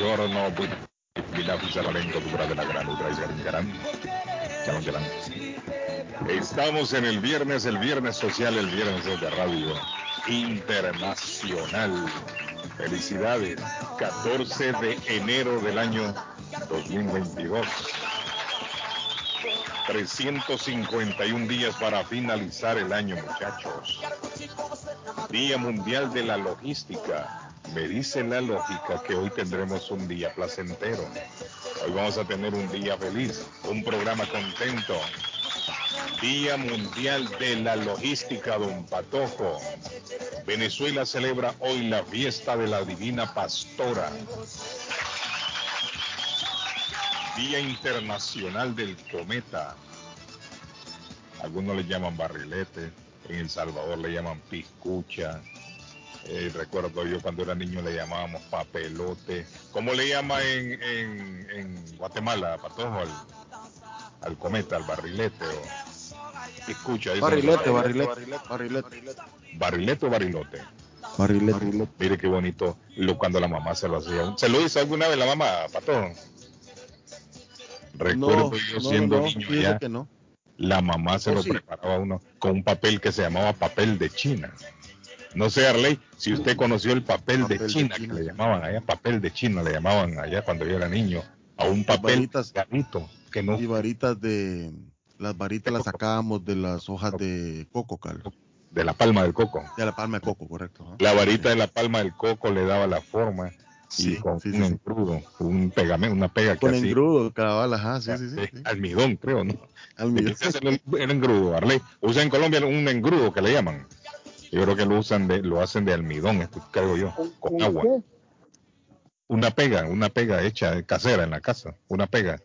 buongiorno, Dubra de la Gran. Estamos en el viernes, el viernes social, el viernes de radio internacional. Felicidades, 14 de enero del año 2022. 351 días para finalizar el año, muchachos. Día Mundial de la Logística. Me dice la lógica que hoy tendremos un día placentero. Hoy vamos a tener un día feliz, un programa contento. Día Mundial de la Logística, don Patojo. Venezuela celebra hoy la fiesta de la Divina Pastora. Día Internacional del Cometa. Algunos le llaman barrilete, en El Salvador le llaman piscucha. Eh, recuerdo yo cuando era niño le llamábamos papelote. ¿Cómo le llama en, en, en Guatemala, Patojo, al, al, cometa, al barrilete? O, piscucha. Barrilete, barrilete, barrilete. ¿Barrilete o barilote? Barrilete. Mire qué bonito lo, cuando la mamá se lo hacía. ¿Se lo hizo alguna vez la mamá, Patojo? Recuerdo No, yo siendo no, niño ya, que no. la mamá se Oh, lo sí. preparaba a uno con un papel que se llamaba papel de China. No sé, Arley, si usted conoció el papel, de Papel de China, China, que le llamaban allá, papel de China, le llamaban allá cuando yo era niño, a un papel varitas. garito, que no, Y varitas de. Las varitas las sacábamos de las hojas de coco, Carlos. de la palma del coco. De la palma de coco, correcto. La varita de la palma del coco le daba la forma y Sí, con sí, un sí, engrudo, un pegamento, una pega que Con engrudo, cabal, ajá, sí, sí, sí. de sí. almidón, creo, ¿no? Almidón. Ese es el, el engrudo, Arley. Usa en Colombia un engrudo que le llaman. Yo creo que lo usan de, lo hacen de almidón, esto creo yo, con agua. Una pega, una pega hecha casera en la casa, una pega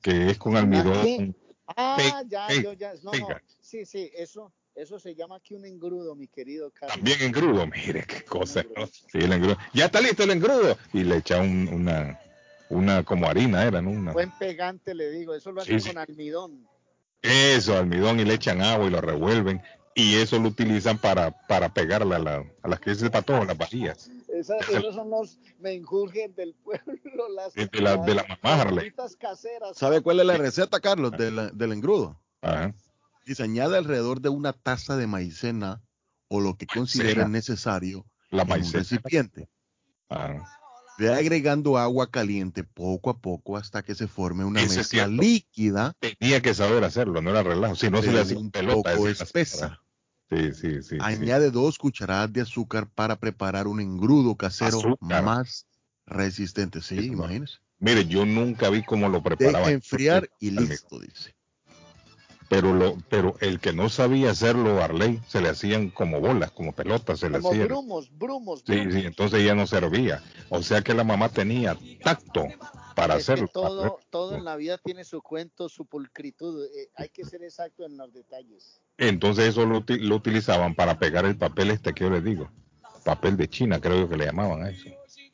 que es con ¿Una almidón. Ah, Pe- ya, pe- yo ya. No, no. Sí, sí, eso, eso se llama aquí un engrudo, mi querido Carlos. También engrudo, mire qué cosa, ¿no? Sí, el engrudo. Ya está listo el engrudo. Y le echa un- una, una como harina, era, ¿no? Una- Buen pegante, le digo. Eso lo Sí, hacen sí. con almidón. Eso, almidón y le echan agua y lo revuelven. Y eso lo utilizan para, para pegarle a, la, a las que dice el patojo, las vajillas. Esa- esos son los menjurjes del pueblo. Las, De la- de la mamá, Harley. gorditas caseras. ¿Sabe cuál es la receta, Carlos, de la- del engrudo? Ajá. Y se añade alrededor de una taza de maicena o lo que considere Maicena. necesario La en un maicena. recipiente. Ajá. Ve agregando agua caliente poco a poco hasta que se forme una mezcla líquida, Tenía que saber hacerlo, no era relajo. Si no se le hacía un pelota. poco espesa. Sí, sí, sí. Añade dos cucharadas de azúcar para preparar un engrudo casero Azúcar. más resistente. Sí, imagínese. Mire, yo nunca vi cómo lo Deja preparaban. enfriar y listo, dice. Pero, lo, pero el que no sabía hacerlo, Arley, se le hacían como bolas, como pelotas, se le hacían. brumos, brumos. Sí, brumos. sí, entonces ya no servía. O sea que la mamá tenía tacto para Es hacerlo. todo, todo en la vida tiene su cuento, su pulcritud. Eh, hay que ser exacto en los detalles. Entonces eso lo, lo utilizaban para pegar el papel este que yo les digo. Papel de China, creo yo que le llamaban a eso.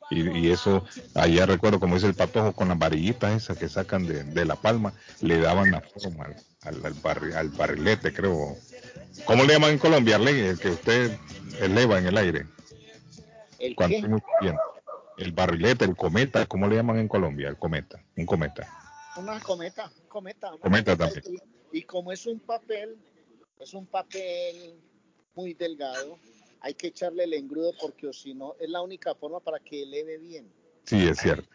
Y, y eso, allá recuerdo, como dice el patojo, con las varillitas esas que sacan de, de la palma, le daban la forma al, al, barri- al barrilete, creo. ¿Cómo le llaman en Colombia? El que usted eleva en el aire. ¿El Cuando qué? barrilete, el cometa, ¿cómo le llaman en Colombia? El cometa, un cometa. Una cometa, cometa. una Cometa cometa. Y, y como es un papel, es un papel muy delgado, hay que echarle el engrudo porque o si no, es la única forma para que eleve bien. Sí, es cierto.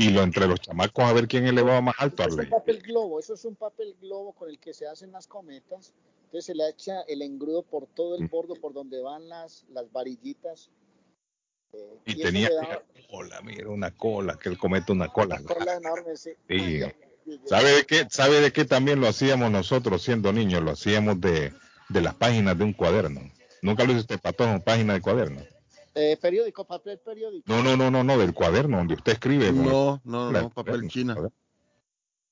Y lo entre los chamacos a ver quién elevaba más alto, Es un papel globo, eso es un papel globo con el que se hacen las cometas. Entonces se le echa el engrudo por todo el Mm. bordo, por donde van las, las varillitas. Eh, Y eso tenía le una da cola, mira, una cola, que el cometa una cola. una cola enorme. sí. Sí. ¿Sabe de qué? ¿Sabe de qué también lo hacíamos nosotros siendo niños? Lo hacíamos de, de las páginas de un cuaderno. Nunca lo hizo usted, Patón, página de cuaderno. Eh, periódico, papel periódico. No, no, no, no, no, del cuaderno donde usted escribe. No, no, la- no, papel china.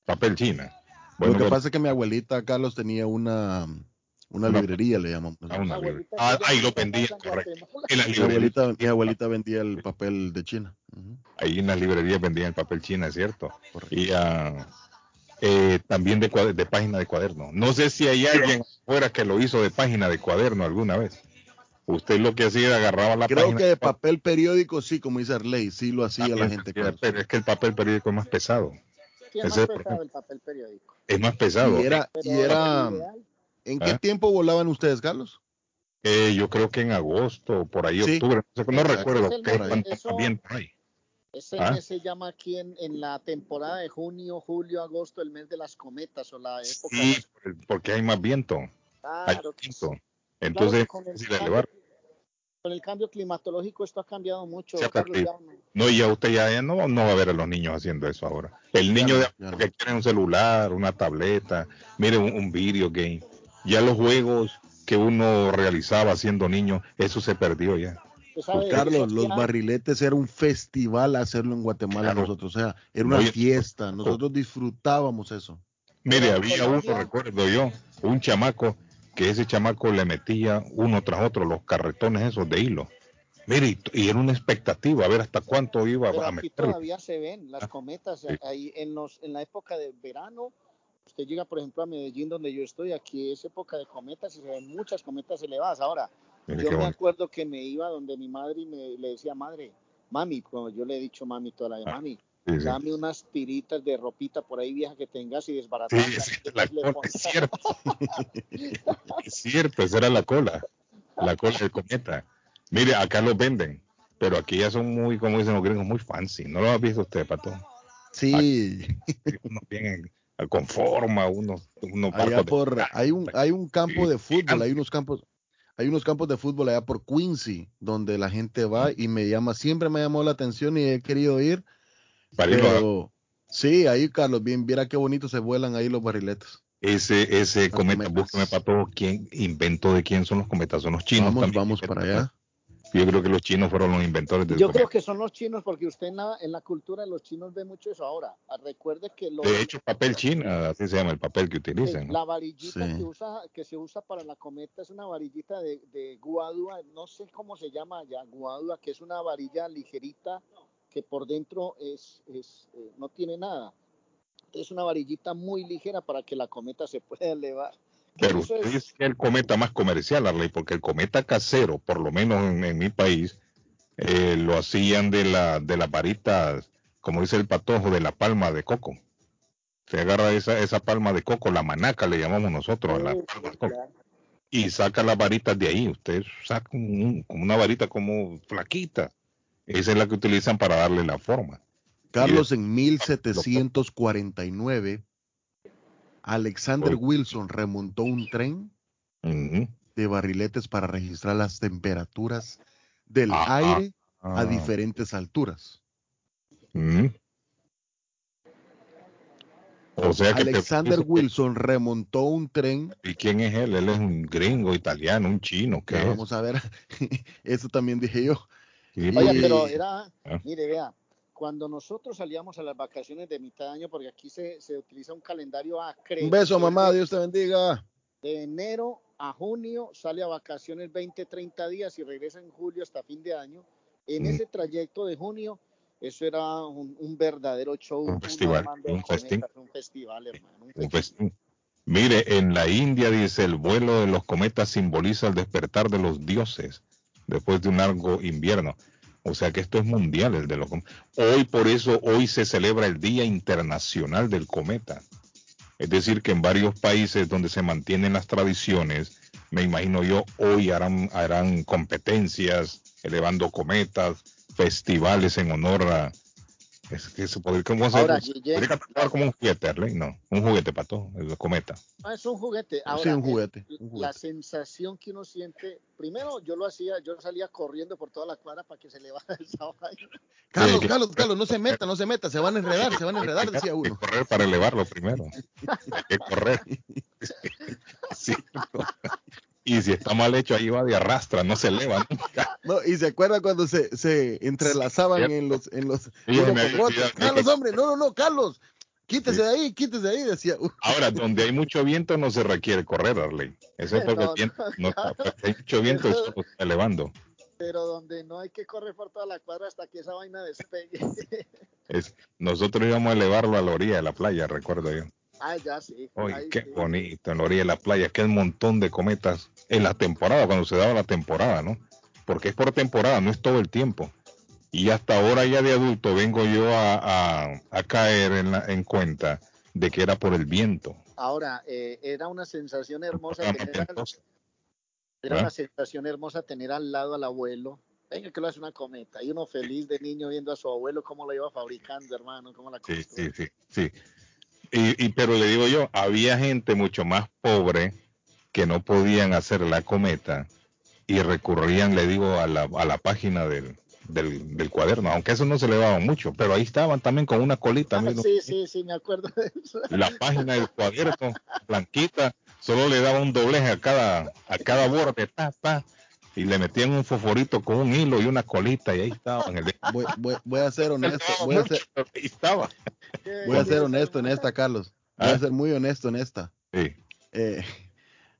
Papel china. Lo Bueno, que bueno, pasa es que mi abuelita, Carlos, tenía una, una Una- librería, le llamamos. Ah, una librería. Ah, ahí lo vendía, correcto. En las Mi librerías, abuelita, mi abuelita vendía el papel de China. Ujú, ahí en las librerías vendían el papel china, es cierto. correcto. Y ah, eh, también de, cuad- de página de cuaderno. No sé si hay alguien fuera que lo hizo de página de cuaderno alguna vez. Usted lo que hacía agarraba la Creo que de papel periódico sí, como dice Arley, sí lo hacía la gente. Pero es que el papel periódico es más pesado. Sí, es más pesado el papel periódico. Es más pesado. Y era, y era ¿En qué ¿Ah? tiempo volaban ustedes, Carlos? Eh, yo creo que en agosto, por ahí, octubre, no, recuerdo qué, cuánto viento hay. Ese ¿Ah? se llama aquí en, la temporada de junio, julio, agosto, el mes de las cometas o la época. Sí, porque hay más viento. Claro, hay viento. Entonces, con, el con, el cambio, climatológico esto ha cambiado mucho. no, ya usted ya, no, no, va a ver a los niños haciendo eso ahora. El niño que quiere un celular, una tableta, mire un, un video game. Ya los juegos que uno realizaba siendo niño, eso se perdió ya. Pues, Carlos, los barriletes era un festival hacerlo en Guatemala nosotros, o sea, era una fiesta, nosotros disfrutábamos eso. Mire, había uno, recuerdo yo, un chamaco que ese chamaco le metía uno tras otro los carretones esos de hilo. Mire, y, era una expectativa, a ver hasta cuánto iba a meter. todavía se ven las ah, cometas ahí en, los, en la época de verano. Usted llega, por ejemplo, a Medellín, donde yo estoy, aquí es época de cometas y se ven muchas cometas elevadas. Ahora, yo me acuerdo que me iba donde mi madre y me le decía, madre, mami, como yo le he dicho mami toda la vida, ah, mami, dame unas tiritas de ropita por ahí vieja que tengas y desbaratar. Sí, es cierto. es cierto, esa era la cola, la cola del cometa. Mire, acá los venden, pero aquí ya son muy, como dicen los gringos, muy fancy. ¿No lo ha visto usted, Pato? Sí. unos bien con forma, uno, uno por, hay un, hay un campo de fútbol, hay unos campos, hay unos campos de fútbol allá por Quincy, donde la gente va y me llama, siempre me llamó la atención y he querido ir pero, sí, ahí Carlos, bien, viera qué bonito se vuelan ahí los barriletes. Ese, ese cometa, búsqueme para todo, ¿quién inventó de quién son los cometas? Son los chinos. Vamos, vamos para allá. Yo creo que los chinos fueron los inventores del Yo creo que son los chinos porque usted en la, en la cultura de los chinos ve mucho eso ahora. Ah, recuerde que De hecho, papel chino, así se llama el papel que utilizan. La varillita que, usa, que se usa para la cometa es una varillita de, de guadua, no sé cómo se llama ya, guadua, que es una varilla ligerita que por dentro es, es eh, no tiene nada. Es una varillita muy ligera para que la cometa se pueda elevar. Pero usted es... el cometa más comercial, Arley, porque el cometa casero, por lo menos en, mi país, eh, lo hacían de la de las varitas, como dice el patojo, de la palma de coco. Se agarra esa, esa palma de coco, la manaca le llamamos nosotros, la palma de coco. Y saca las varitas de ahí. Usted saca una varita como flaquita esa es la que utilizan para darle la forma. Carlos, en 1749, Alexander Wilson remontó un tren de barriletes para registrar las temperaturas del aire a diferentes alturas. O sea que Alexander Wilson remontó un tren. ¿Y quién es él? Él es un gringo, italiano, un chino. ¿qué Vamos a ver, eso también dije yo. Oye, pero era, ah. mire, vea, cuando nosotros salíamos a las vacaciones de mitad de año, porque aquí se, se utiliza un calendario acre. Un beso, mamá, Dios te bendiga. De enero a junio sale a vacaciones 20, 30 días y regresa en julio hasta fin de año. En mm. ese trayecto de junio, eso era un, verdadero show. Un festival. Un, festival, hermano. Mire, en la India dice el vuelo de los cometas simboliza el despertar de los dioses después de un largo invierno. O sea que esto es mundial el de los Hoy por eso hoy se celebra el Día Internacional del Cometa. Es decir, que en varios países donde se mantienen las tradiciones, me imagino yo, hoy harán, harán competencias elevando cometas, festivales en honor a, es que se podría, ¿cómo se Ahora, como un juguete, No, un juguete para todo, el cometa. Ah, es un juguete. Ahora, sí, un juguete, La sensación que uno siente, primero yo lo hacía, yo salía corriendo por toda la cuadra para que se le baje esa vaina. Carlos, Carlos, Carlos, no se meta, no se meta, se van a enredar, se van a enredar, decía uno. Hay que correr para elevarlo primero. Hay que correr. sí y si está mal hecho ahí va de arrastra, no se eleva nunca. No, y se acuerda cuando se, se entrelazaban en los en los, Carlos, hombre, no, no, no, Carlos, quítese de ahí, quítese de ahí, decía. Ahora, donde hay mucho viento no se requiere correr, Arley. Eso es porque no, viento, no, hay mucho viento, eso lo está elevando. Pero donde no hay que correr por toda la cuadra hasta que esa vaina despegue. Es, nosotros íbamos a elevarlo a la orilla de la playa, recuerdo yo. Ah, ya sí. Oye, qué bonito, en la orilla de la playa, qué montón de cometas en la temporada, cuando se daba la temporada, ¿no? Porque es por temporada, no es todo el tiempo. Y hasta ahora ya de adulto vengo yo a, caer en, la, en cuenta de que era por el viento. Ahora, eh, era una sensación hermosa tener al, era una sensación hermosa tener al lado al abuelo. Venga, que lo hace una cometa. Y uno feliz de niño viendo a su abuelo cómo lo iba fabricando, hermano, cómo la Sí, sí, sí, sí. Y, pero le digo yo, había gente mucho más pobre que no podían hacer la cometa y recurrían, le digo, a la, a la página del, del, cuaderno, aunque eso no se le daba mucho, pero ahí estaban también con una colita. Ah, sí, sí, sí, me acuerdo de eso. La página del cuaderno, blanquita, solo le daba un dobleje a cada, a cada borde, ta, ta, y le metían un fosforito con un hilo y una colita y ahí estaban. Voy, voy, voy, a ser honesto, voy a ser, estaba. voy a ser honesto en esta, Carlos. Voy a ¿Ah? ser muy honesto en esta. Sí. Eh,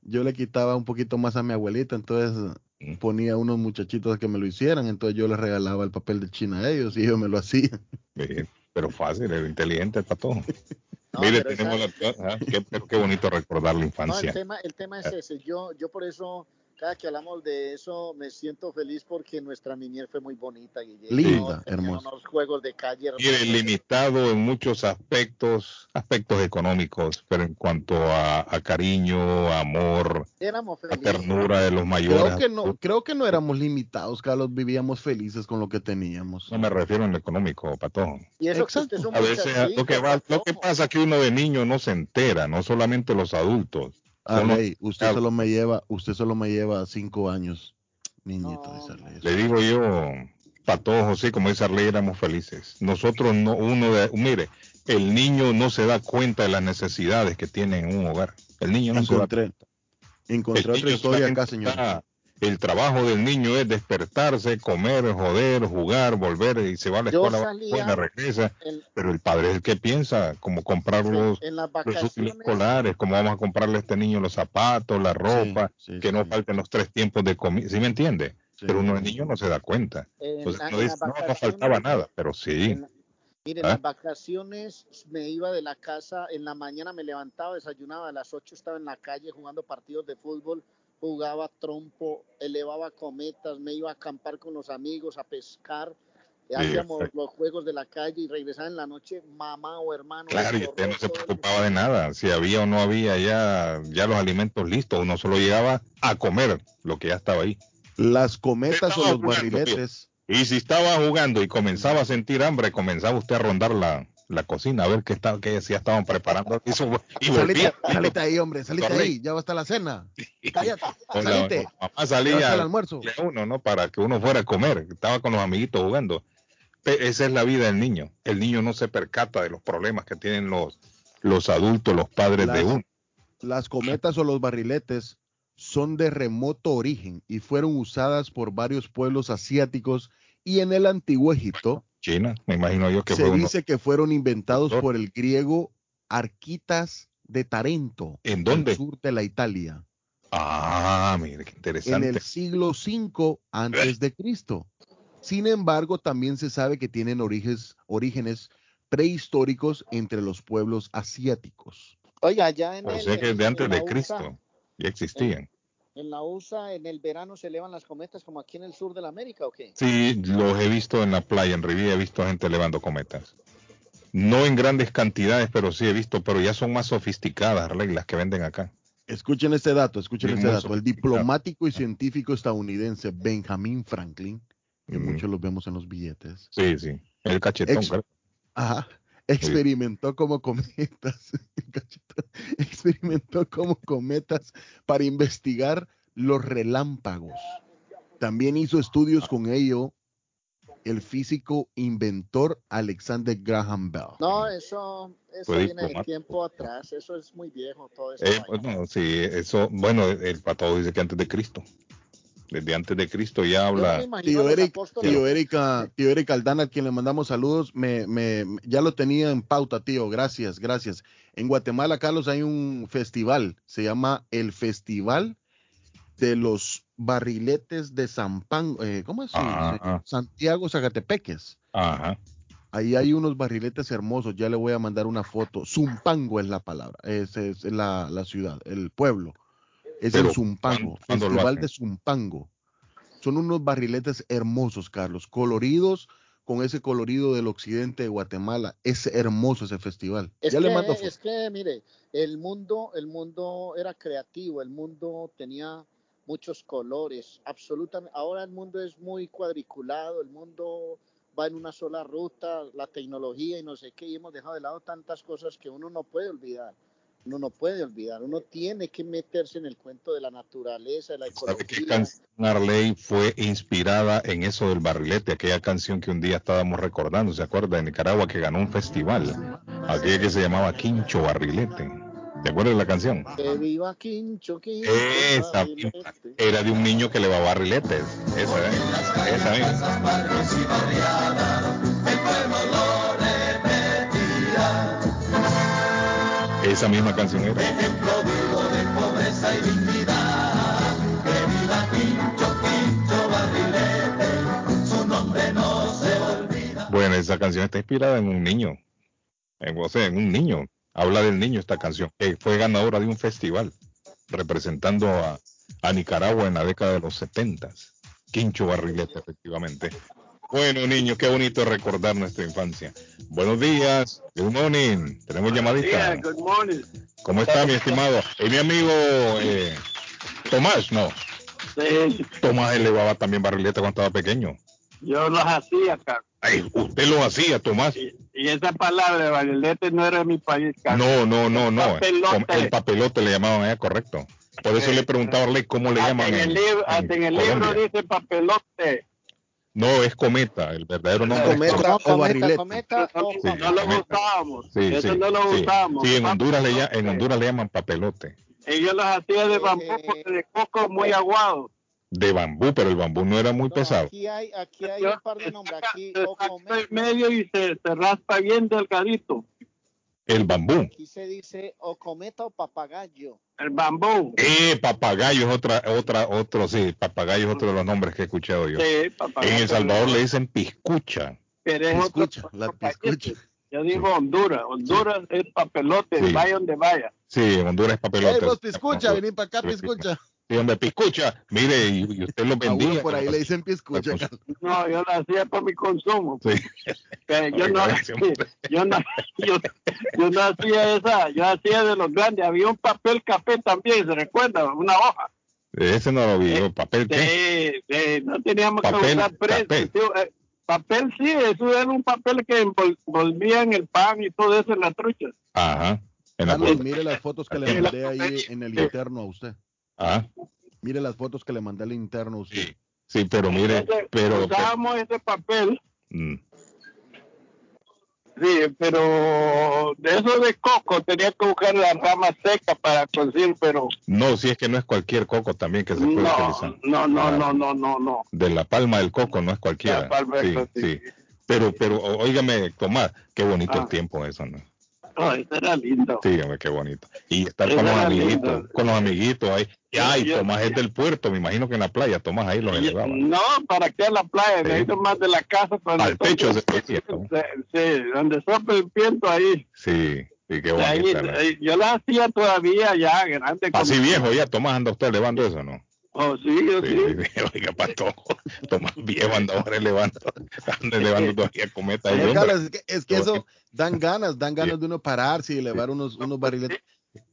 yo le quitaba un poquito más a mi abuelita, entonces ponía unos muchachitos que me lo hicieran, entonces yo les regalaba el papel de China a ellos y ellos me lo hacían. pero fácil, era inteligente para todo. Mire, tenemos la, ah, qué, qué, bonito recordar la infancia. el, tema, el tema es ah. ese. Yo, yo por eso cada que hablamos de eso me siento feliz porque nuestra niñez fue muy bonita. Linda, hermosa. Unos juegos de calle. Mire, limitado en muchos aspectos, aspectos económicos, pero en cuanto a, cariño, amor, a ternura de los mayores. Creo que, no, creo que no éramos limitados, Carlos, vivíamos felices con lo que teníamos. No me refiero en lo económico, Pato. Y eso a veces lo, que lo que pasa es que uno de niño no se entera, no solamente los adultos Ah, usted solo me lleva, usted solo me lleva cinco años, niñito. Le digo yo, para todos, José, como dice Arley, éramos felices. Nosotros no, uno de, mire, el niño no se da cuenta de las necesidades que tiene en un hogar. El niño no encontré, se da Encontré otra historia acá, señor el trabajo del niño es despertarse, comer, joder, jugar, volver y se va a la escuela, salía, regresa. pero el padre es el que piensa cómo comprar los, útiles escolares, cómo vamos a comprarle a este niño los zapatos, la ropa, que no falten los tres tiempos de comida. ¿Sí me entiende? Pero uno de niño no se da cuenta. Entonces no, dice, no, faltaba nada, pero sí. Miren, en ¿Ah? las vacaciones me iba de la casa, en la mañana me levantaba, desayunaba, a las 8 estaba en la calle jugando partidos de fútbol, jugaba trompo, elevaba cometas, me iba a acampar con los amigos, a pescar, hacíamos los juegos de la calle y regresaba en la noche mamá o hermano. Claro, y usted no se preocupaba de nada, si había o no había ya, ya los alimentos listos, uno solo llegaba a comer lo que ya estaba ahí. Las cometas o los barriletes. Y si estaba jugando y comenzaba a sentir hambre, comenzaba usted a rondar la, la cocina a ver qué, está, qué ya estaban preparando. Y, salite, salite, ahí, hombre, salite ahí, ya va a estar la cena. Cállate, salite. mamá salía al almuerzo. uno, ¿no? Para que uno fuera a comer, estaba con los amiguitos jugando. Esa es la vida del niño. El niño no se percata de los problemas que tienen los, los adultos, los padres de uno. Las cometas o los barriletes son de remoto origen y fueron usadas por varios pueblos asiáticos y en el antiguo Egipto China, me imagino yo que Se dice que fueron inventados por el griego Arquitas de Tarento. ¿En dónde? el sur de la Italia. Ah, mire, qué interesante. En el siglo V antes de Cristo. Sin embargo, también se sabe que tienen orígenes, orígenes prehistóricos entre los pueblos asiáticos. Oiga, ya en o sea que de antes de Cristo ya existían en la USA en el verano se elevan las cometas como aquí en el sur de la América o qué? Sí, los he visto en la playa, en Riviera he visto gente elevando cometas. No en grandes cantidades, pero sí he visto, pero ya son más sofisticadas las que venden acá. Escuchen este dato, escuchen este dato. El diplomático y científico estadounidense Benjamin Franklin, que muchos los vemos en los billetes. Sí, sí. El cachetón, Ajá. Experimentó como cometas, experimentó como cometas para investigar los relámpagos. También hizo estudios con ello el físico inventor Alexander Graham Bell. No, eso, eso viene de tiempo atrás, eso es muy viejo todo eso. Eh, bueno, sí, eso, bueno, el pato dice que antes de Cristo desde antes de Cristo ya habla. Tío Eric, tío Erika, tío Eric Aldana, a quien le mandamos saludos, me, me, ya lo tenía en pauta, tío. Gracias, gracias. En Guatemala, Carlos, hay un festival, se llama el Festival de los Barriletes de San Pan, eh, ¿cómo es? Santiago Zacatepeques. Ajá. Ahí hay unos barriletes hermosos, ya le voy a mandar una foto. Zumpango es la palabra, es, es la, la ciudad, el pueblo. Es el Zumpango, Festival de Zumpango. Son unos barriletes hermosos, Carlos, coloridos, con ese colorido del occidente de Guatemala. Es hermoso ese festival. Es, ya que, le mando es que, mire, el mundo, el mundo era creativo, el mundo tenía muchos colores, absolutamente. Ahora el mundo es muy cuadriculado, el mundo va en una sola ruta, la tecnología y no sé qué, y hemos dejado de lado tantas cosas que uno no puede olvidar uno no puede olvidar, uno tiene que meterse en el cuento de la naturaleza, de la ecología. ¿Sabe qué canción Arley fue inspirada en eso del barrilete? Aquella canción que un día estábamos recordando, ¿se acuerda? De Nicaragua que ganó un festival, aquella que se llamaba Quincho Barrilete. ¿Te acuerdas de la canción? Que viva Quincho, Quincho. Esa era de un niño que le va barriletes. Esa, ¿eh? Esa no se olvida. Bueno, esa canción está inspirada en un niño. En, o sea, en un niño. Habla del niño esta canción, fue ganadora de un festival representando a, a Nicaragua en la década de los 70. Quincho Barrilete, efectivamente. Bueno, niños, qué bonito recordar nuestra infancia. Buenos días, good morning. Tenemos llamadita. good morning. ¿Cómo está, mi estimado? Y mi amigo eh, Tomás, ¿no? Sí. Tomás elevaba también barrileta cuando estaba pequeño. Yo los hacía, Carlos. Ay, usted lo hacía, Tomás. Y, esa palabra de barrilete no era de mi país, Carlos. No, no, no, no. El papelote le llamaban allá, correcto. Por eso le preguntaba a cómo le llaman. En el, libro, en el libro dice papelote. No, es cometa, el verdadero nombre cometa, es cometa, o barrilete. Cometa, o sí, no lo usábamos. Sí, Eso sí, no lo sí. usábamos. Sí, en Honduras, le, en Honduras le llaman papelote. Ellos los hacían de bambú porque de coco muy aguado. De bambú, pero el bambú no era muy no, pesado. Aquí hay, aquí hay un par de nombres. Aquí, saca el medio y se, se raspa bien delgadito. El bambú. Aquí se dice o cometa o papagayo. El bambú. Eh, papagayo es otra, otra, otro, sí, papagayo es otro de los nombres que he escuchado yo. Sí, papagayo. En El Salvador le dicen piscucha. Pero es Piscucha, otro, la piscucha. Yo digo Honduras. Honduras es papelote, Sí. vaya donde vaya. Sí, Honduras es papelote. Hey, vos, piscucha, vení para acá, piscucha. Hombre, piscucha. Mire, y, y usted lo vendía. uno por ahí le dicen piscucha. Pues. No, yo lo hacía por mi consumo. Sí. Pero yo no, yo no, yo, yo no hacía esa, yo hacía de los grandes. Había un papel café también, ¿se recuerda? Una hoja. Ese no lo vi yo. ¿Papel qué? Sí, sí, no teníamos Papel que usar. Sí, eh, papel sí, eso era un papel que envol- envolvía en el pan y todo eso en las truchas. Ajá. En la Carlos, puerta. mire las fotos que le mandé ahí en el interno a usted. Ajá. Mire las fotos que le mandé al interno usted. Sí. Sí, pero mire, Entonces, pero. usábamos ese papel, mm, sí, pero de eso de coco tenía que buscar la rama seca para conseguir, pero No, si es que no es cualquier coco también que se puede no, utilizar. no, no, Ah, no, no, no, no. De la palma del coco no es cualquiera. La palma del sí, coco, sí. sí. Pero, pero, óigame, Tomás, qué bonito Ah. el tiempo eso, ¿no? No, eso era lindo. Sí, hombre, qué bonito. Y estar Eso con los amiguitos, lindo. con los amiguitos ahí. Y, ay, Yo- Tomás es del puerto, me imagino que en la playa, Tomás ahí los Y- elevaba. No, ¿para qué a la playa? Sí. Necesito más de la casa. Para Al techo. Sí, donde sopla el viento ahí. Sí, sí, qué bonito. yo la hacía todavía ya, grande. Así como- viejo ya, Tomás anda usted elevando eso, ¿no? Oh, sí, yo Sí, sí. sí, sí. Oiga, pato, Tomás viejo anda ahora elevando, anda elevando todavía cometa ahí, No, hombre. Carlos, es que, es que eso dan ganas, dan ganas de uno pararse y elevar unos, unos barriletes.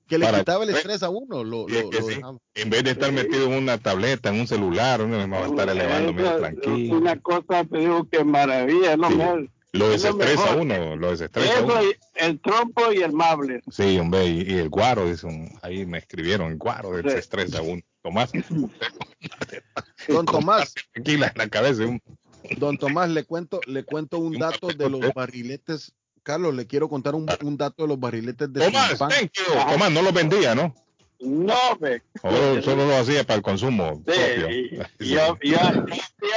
Que le Para- quitaba el estrés a uno, lo, Sí, lo, lo sí. En vez de estar metido en una tableta, en un celular, uno va a estar elevando medio Esa- tranquilo. Una cosa, te digo que maravilla. Es lo, Sí. mejor. Lo es lo desestresa uno, lo desestresa Eso, uno. y el trompo y el mable. Sí, hombre, y, y el guaro, dice un- ahí me escribieron, el guaro Sí. desestresa uno. Tomás, Don Tomás, tranquila en la cabeza. don Tomás, le cuento, le cuento un dato de los barriletes. Carlos, le quiero contar un, un dato de los barriletes de Tomás, Zumpán. thank you. Tomás no los vendía, ¿no? No, ve. Solo, solo lo hacía para el consumo Sí, propio. y- Sí. y hacía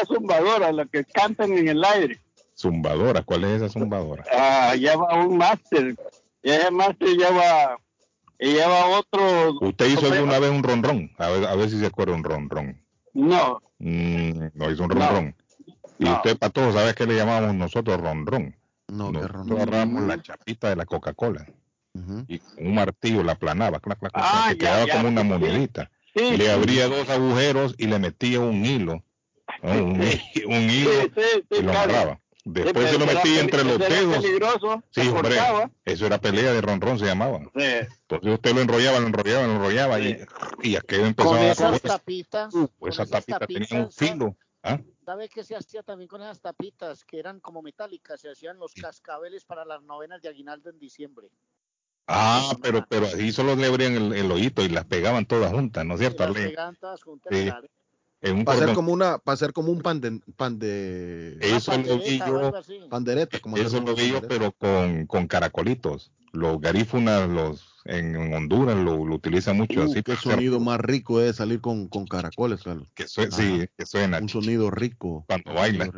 zumbadoras, las que cantan en el aire. Zumbadora, ¿cuál es esa zumbadora? Ah, lleva un máster. Y ese máster lleva, y lleva otro. ¿Usted hizo alguna vez un ronrón? A ver, a ver si se acuerda un ronrón. No, Mm, no hizo un No. ronrón. Y No. usted, para todos, ¿sabe qué le llamábamos nosotros ronrón? No, nosotros agarramos la chapita de la Coca-Cola y un martillo la aplanaba, clac, clac, ah, que quedaba como una monedita. y le abría dos agujeros y le metía un hilo, un, hilo y lo amarraba. Después se lo metía entre los dedos. sí, hombre, eso era pelea de ronrón, se llamaba. Entonces usted lo enrollaba, lo enrollaba, lo enrollaba y, y aquello empezaba con esas tapitas, uh, esa tapita tenía un filo. ¿Ah? ¿Sabe qué se hacía también con esas tapitas que eran como metálicas? Se hacían los cascabeles para las novenas de aguinaldo en diciembre. Ah, pero pero ahí solo le abrían el, el, ojito y las pegaban todas juntas, ¿no es cierto? las pegaban todas juntas. Para hacer como una, para hacer como un pan de, pan de eso lo vi yo, pandereta, como eso lo vi yo, pero con, con caracolitos. Los garífunas, los en Honduras lo, lo utilizan mucho uh, así. Qué sonido más rico es salir con, con caracoles, Carlos. Que sí, que suena. Un sonido rico. Cuando baila.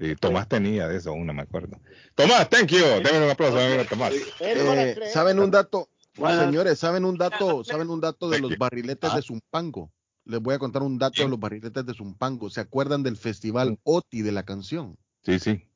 Sí, Tomás tenía de eso, una me acuerdo. Tomás, thank you. Denme un aplauso a Tomás. Eh, ¿Saben un dato? Señores, ¿saben un dato? ¿Saben un dato de los barriletes de ah. Zumpango? Les voy a contar un dato de los barriletes de Zumpango. ¿Se acuerdan del festival OTI de la canción? Sí, sí.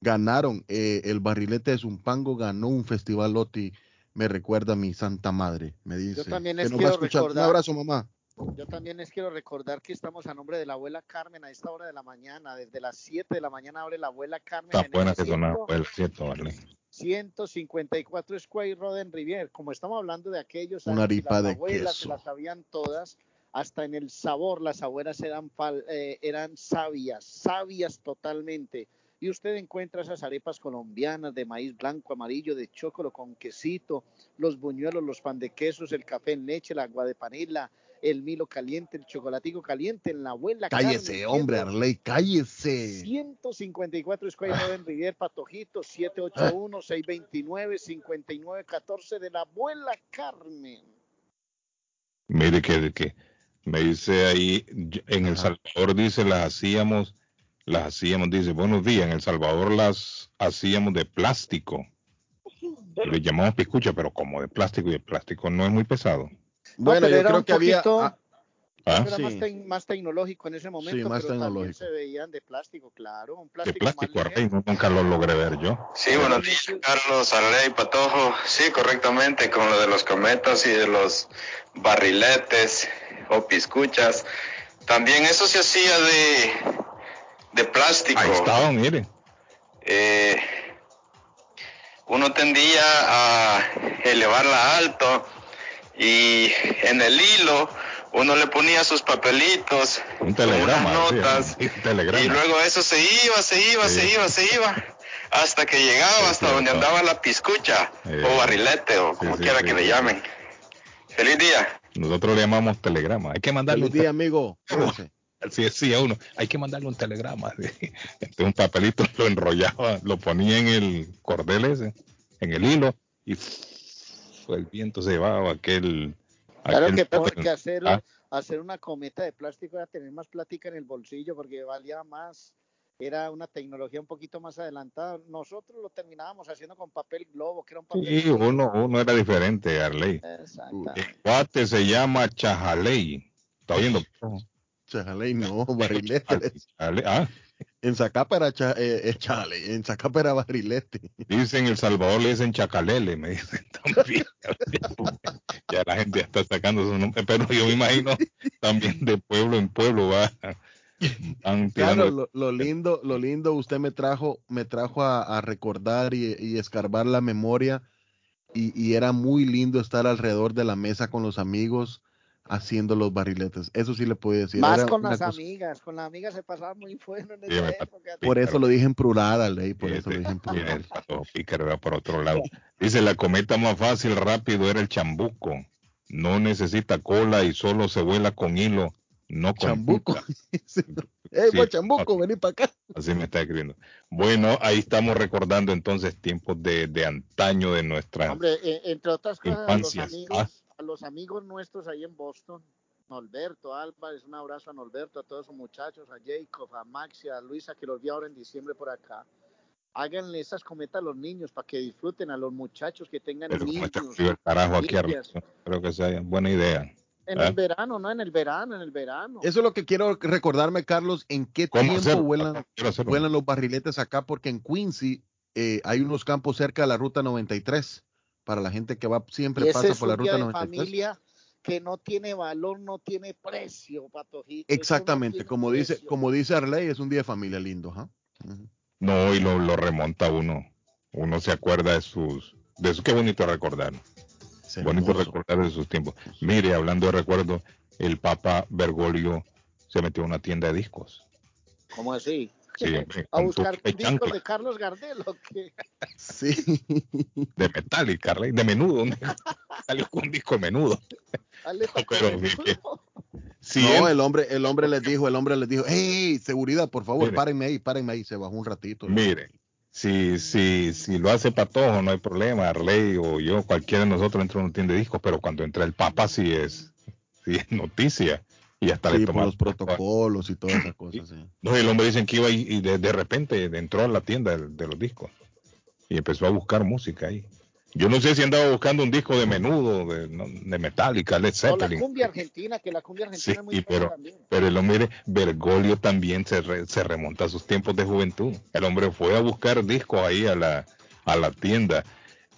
Ganaron, eh, el barrilete de Zumpango ganó un festival OTI. Me recuerda a mi santa madre. Me dice. Yo también les quiero recordar. Un abrazo, mamá. Yo también les quiero recordar que estamos a nombre de la abuela Carmen a esta hora de la mañana. Desde las 7 de la mañana abre la abuela Carmen. Está buena que son abuela, cierto, vale. 154 Square Roden Rivier. Como estamos hablando de aquellos Una años, las de abuelas se las sabían todas. Hasta en el sabor las abuelas eran, eh, eran sabias, sabias totalmente y usted encuentra esas arepas colombianas de maíz blanco, amarillo, de chocolo con quesito, los buñuelos, los pan de quesos, el café en leche, el agua de panela, el Milo caliente, el chocolatico caliente, en la abuela. Cállese, hombre, Arley, cállese. 154 Square en Rivier, Patojito, 781-629-5914 de la abuela Carmen. Mire que, que me dice ahí, en El Salvador dice, las hacíamos, las hacíamos, dice, buenos días, en El Salvador las hacíamos de plástico. Le llamamos piscucha, pero como de plástico y el plástico no es muy pesado. Bueno, yo creo que había. Ah, ah, era más, tecnológico en ese momento, más pero también se veían de plástico, claro. Un plástico de plástico, Arley, nunca lo logré ver yo. Sí, buenos días, Carlos, Arley, Patojo. Sí, correctamente, con lo de los cometas y de los barriletes o piscuchas. También eso se hacía de, de plástico. Ahí estaba, mire. Eh, uno tendía a elevarla alto y en el hilo uno le ponía sus papelitos, un telegrama, notas, y luego eso se iba, se iba, se iba, se iba, hasta que llegaba hasta donde andaba la piscucha o barrilete o como quiera que le llamen. Feliz día. Nosotros le llamamos telegrama. Hay que mandarle Feliz día, amigo. Así decía uno, hay que mandarle un telegrama. Entonces un papelito lo enrollaba, lo ponía en el cordel ese, en el hilo, y el viento se llevaba aquel... Claro que porque hacerlo, ah. hacer una cometa de plástico era tener más plática en el bolsillo porque valía más, era una tecnología un poquito más adelantada. Nosotros lo terminábamos haciendo con papel globo, que era un papel... Sí, uno, uno era diferente, Arley. El cuate se llama Chajaley. ¿Está oyendo? Chajaley no, barrilete. Ah. En Zacapa era eh, eh, chale, en Zacapa era barrilete. Dicen El Salvador le dicen chacalele, me dicen también. ya la gente está sacando su nombre, pero yo me imagino también de pueblo en pueblo va. Claro, lo, lindo, lo lindo, usted me trajo, me trajo a, recordar y, escarbar la memoria y, y, era muy lindo estar alrededor de la mesa con los amigos haciendo los barriletes. Eso sí le puedo decir. Más con las amigas, con las amigas se pasaba muy bueno en esa época. Por eso lo dije en plural, ley, por eso lo dije en plural. por otro lado. Dice, la cometa más fácil, rápido era el chambuco. No necesita cola y solo se vuela con hilo, no con Chambuco. ¡Ey, pues, chambuco, vení para acá! Así me está escribiendo. Bueno, ahí estamos recordando entonces tiempos de, de antaño de nuestra Hombre, e, entre otras cosas, los amigos, ah los amigos nuestros ahí en Boston, Norberto Álvarez, un abrazo a Norberto, a todos sus muchachos, a Jacob, a Maxi, a Luisa, que los vi ahora en diciembre por acá. Háganle esas cometas a los niños para que disfruten a los muchachos que tengan Pero niños. el carajo aquí, creo que sea buena idea. En el ¿Eh? verano, no en el verano, en el verano. Eso es lo que quiero recordarme, Carlos, en qué tiempo vuelan, vuelan, los barriletes acá, porque en Quincy eh, hay unos campos cerca de la ruta 93 para la gente que va siempre pasa por la ruta 93. Familia que no tiene valor, no tiene precio, Patojito. Exactamente, como dice, como dice Arley, es un día de familia lindo, ¿ah? No, y lo, lo, remonta uno. Uno se acuerda de sus, de eso qué bonito recordar. Bonito recordar de sus tiempos. Mire, hablando de recuerdo, el Papa Bergoglio se metió a una tienda de discos. ¿Cómo así? Sí, a buscar discos de Carlos Gardel o qué? Sí. De Metallica, de menudo. Salió con un disco menudo. Pero, no, el hombre, el hombre les dijo, el hombre les dijo, hey, seguridad, por favor, párenme ahí, párenme ahí. Se bajó un ratito. Mire, si, si, si lo hace Patojo, no hay problema, Arley o yo, cualquiera de nosotros entra no tiene discos, pero cuando entra el Papa sí es, sí es noticia. Y hasta le los protocolos y todas esas cosas. No, el hombre dicen que iba y, de, repente entró a la tienda de, los discos y empezó a buscar música ahí. Yo no sé si andaba buscando un disco de menudo, de, de Metallica, Led Zeppelin. O la cumbia argentina, que la cumbia argentina es muy pero, también. Pero el hombre, Bergoglio también se, se remonta a sus tiempos de juventud. El hombre fue a buscar discos ahí a la, a la tienda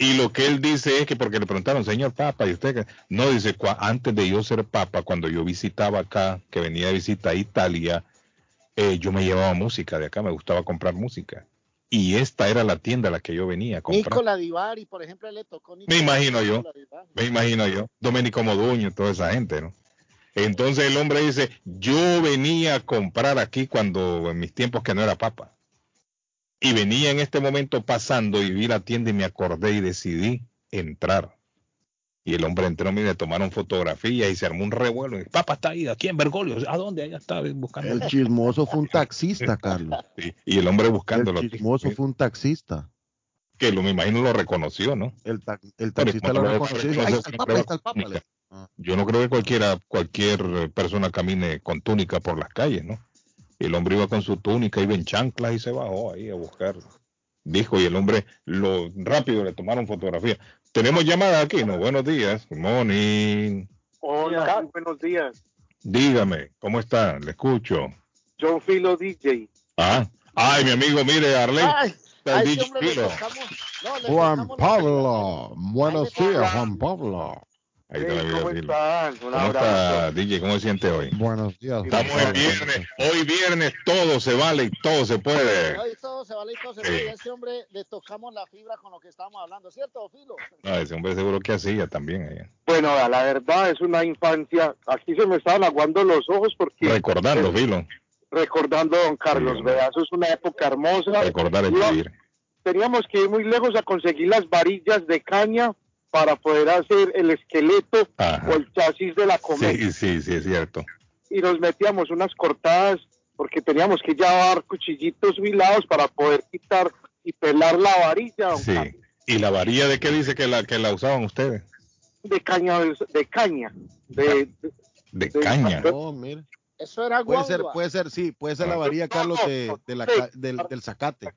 y lo que él dice es que porque le preguntaron, señor Papa, y usted, no dice, antes de yo ser Papa, cuando yo visitaba acá, que venía de visita a Italia, eh, yo me llevaba música de acá, me gustaba comprar música. Y esta era la tienda a la que yo venía a comprar. Nicola Divari, por ejemplo, le tocó Me imagino yo, me imagino yo. Domenico Moduño, toda esa gente, ¿no? Entonces el hombre dice, yo venía a comprar aquí cuando en mis tiempos que no era papa. Y venía en este momento pasando y vi la tienda y me acordé y decidí entrar. Y el hombre entró, mire, tomaron fotografías y se armó un revuelo. Y, Papá está ahí, aquí en Bergoglio. ¿A dónde? Allá está buscando. El chismoso fue un taxista, Carlos. y el hombre buscándolo. El chismoso fue un taxista. Que lo, me imagino lo reconoció, ¿no? El, taxista lo reconoció. Yo no creo que cualquiera, cualquier persona camine con túnica por las calles, ¿no? el hombre iba con su túnica, iba en chanclas y se bajó ahí a buscar. Dijo, y el hombre lo rápido le tomaron fotografía. Tenemos llamada aquí, ¿no? Buenos días. Good morning. Hola, buenos días. Dígame, ¿cómo está? Le escucho. John Filo DJ. Ah, ay, mi amigo, mire, Arley. Ay, DJ Filo. Juan Pablo. Buenos días, Juan Pablo. Ahí ¿Cómo están? ¿Cómo está, DJ? ¿Cómo se siente hoy? Buenos días. Estamos en viernes. Hoy viernes todo se vale y todo se puede. Hoy todo se vale y todo se puede. A ese hombre le tocamos la fibra con lo que estábamos hablando, ¿cierto, Filo? No, ese hombre seguro que hacía también. Eh. Bueno, la verdad es una infancia. Aquí se me estaban aguando los ojos porque... Recordando, Filo. Recordando, don Carlos. Vea, eso es una época hermosa. Recordar es vivir. Teníamos que ir muy lejos a conseguir las varillas de caña para poder hacer el esqueleto o el chasis de la cometa. Sí, sí, sí, es cierto. Y nos metíamos unas cortadas porque teníamos que llevar cuchillitos huilados para poder quitar y pelar la varilla. Sí. ¿Y la varilla de qué dice que la que la usaban ustedes? De caña, de caña, de, de, caña. Oh, Eso era puede ser, puede ser, sí, puede ser la varilla, Carlos, de, la, del, del zacate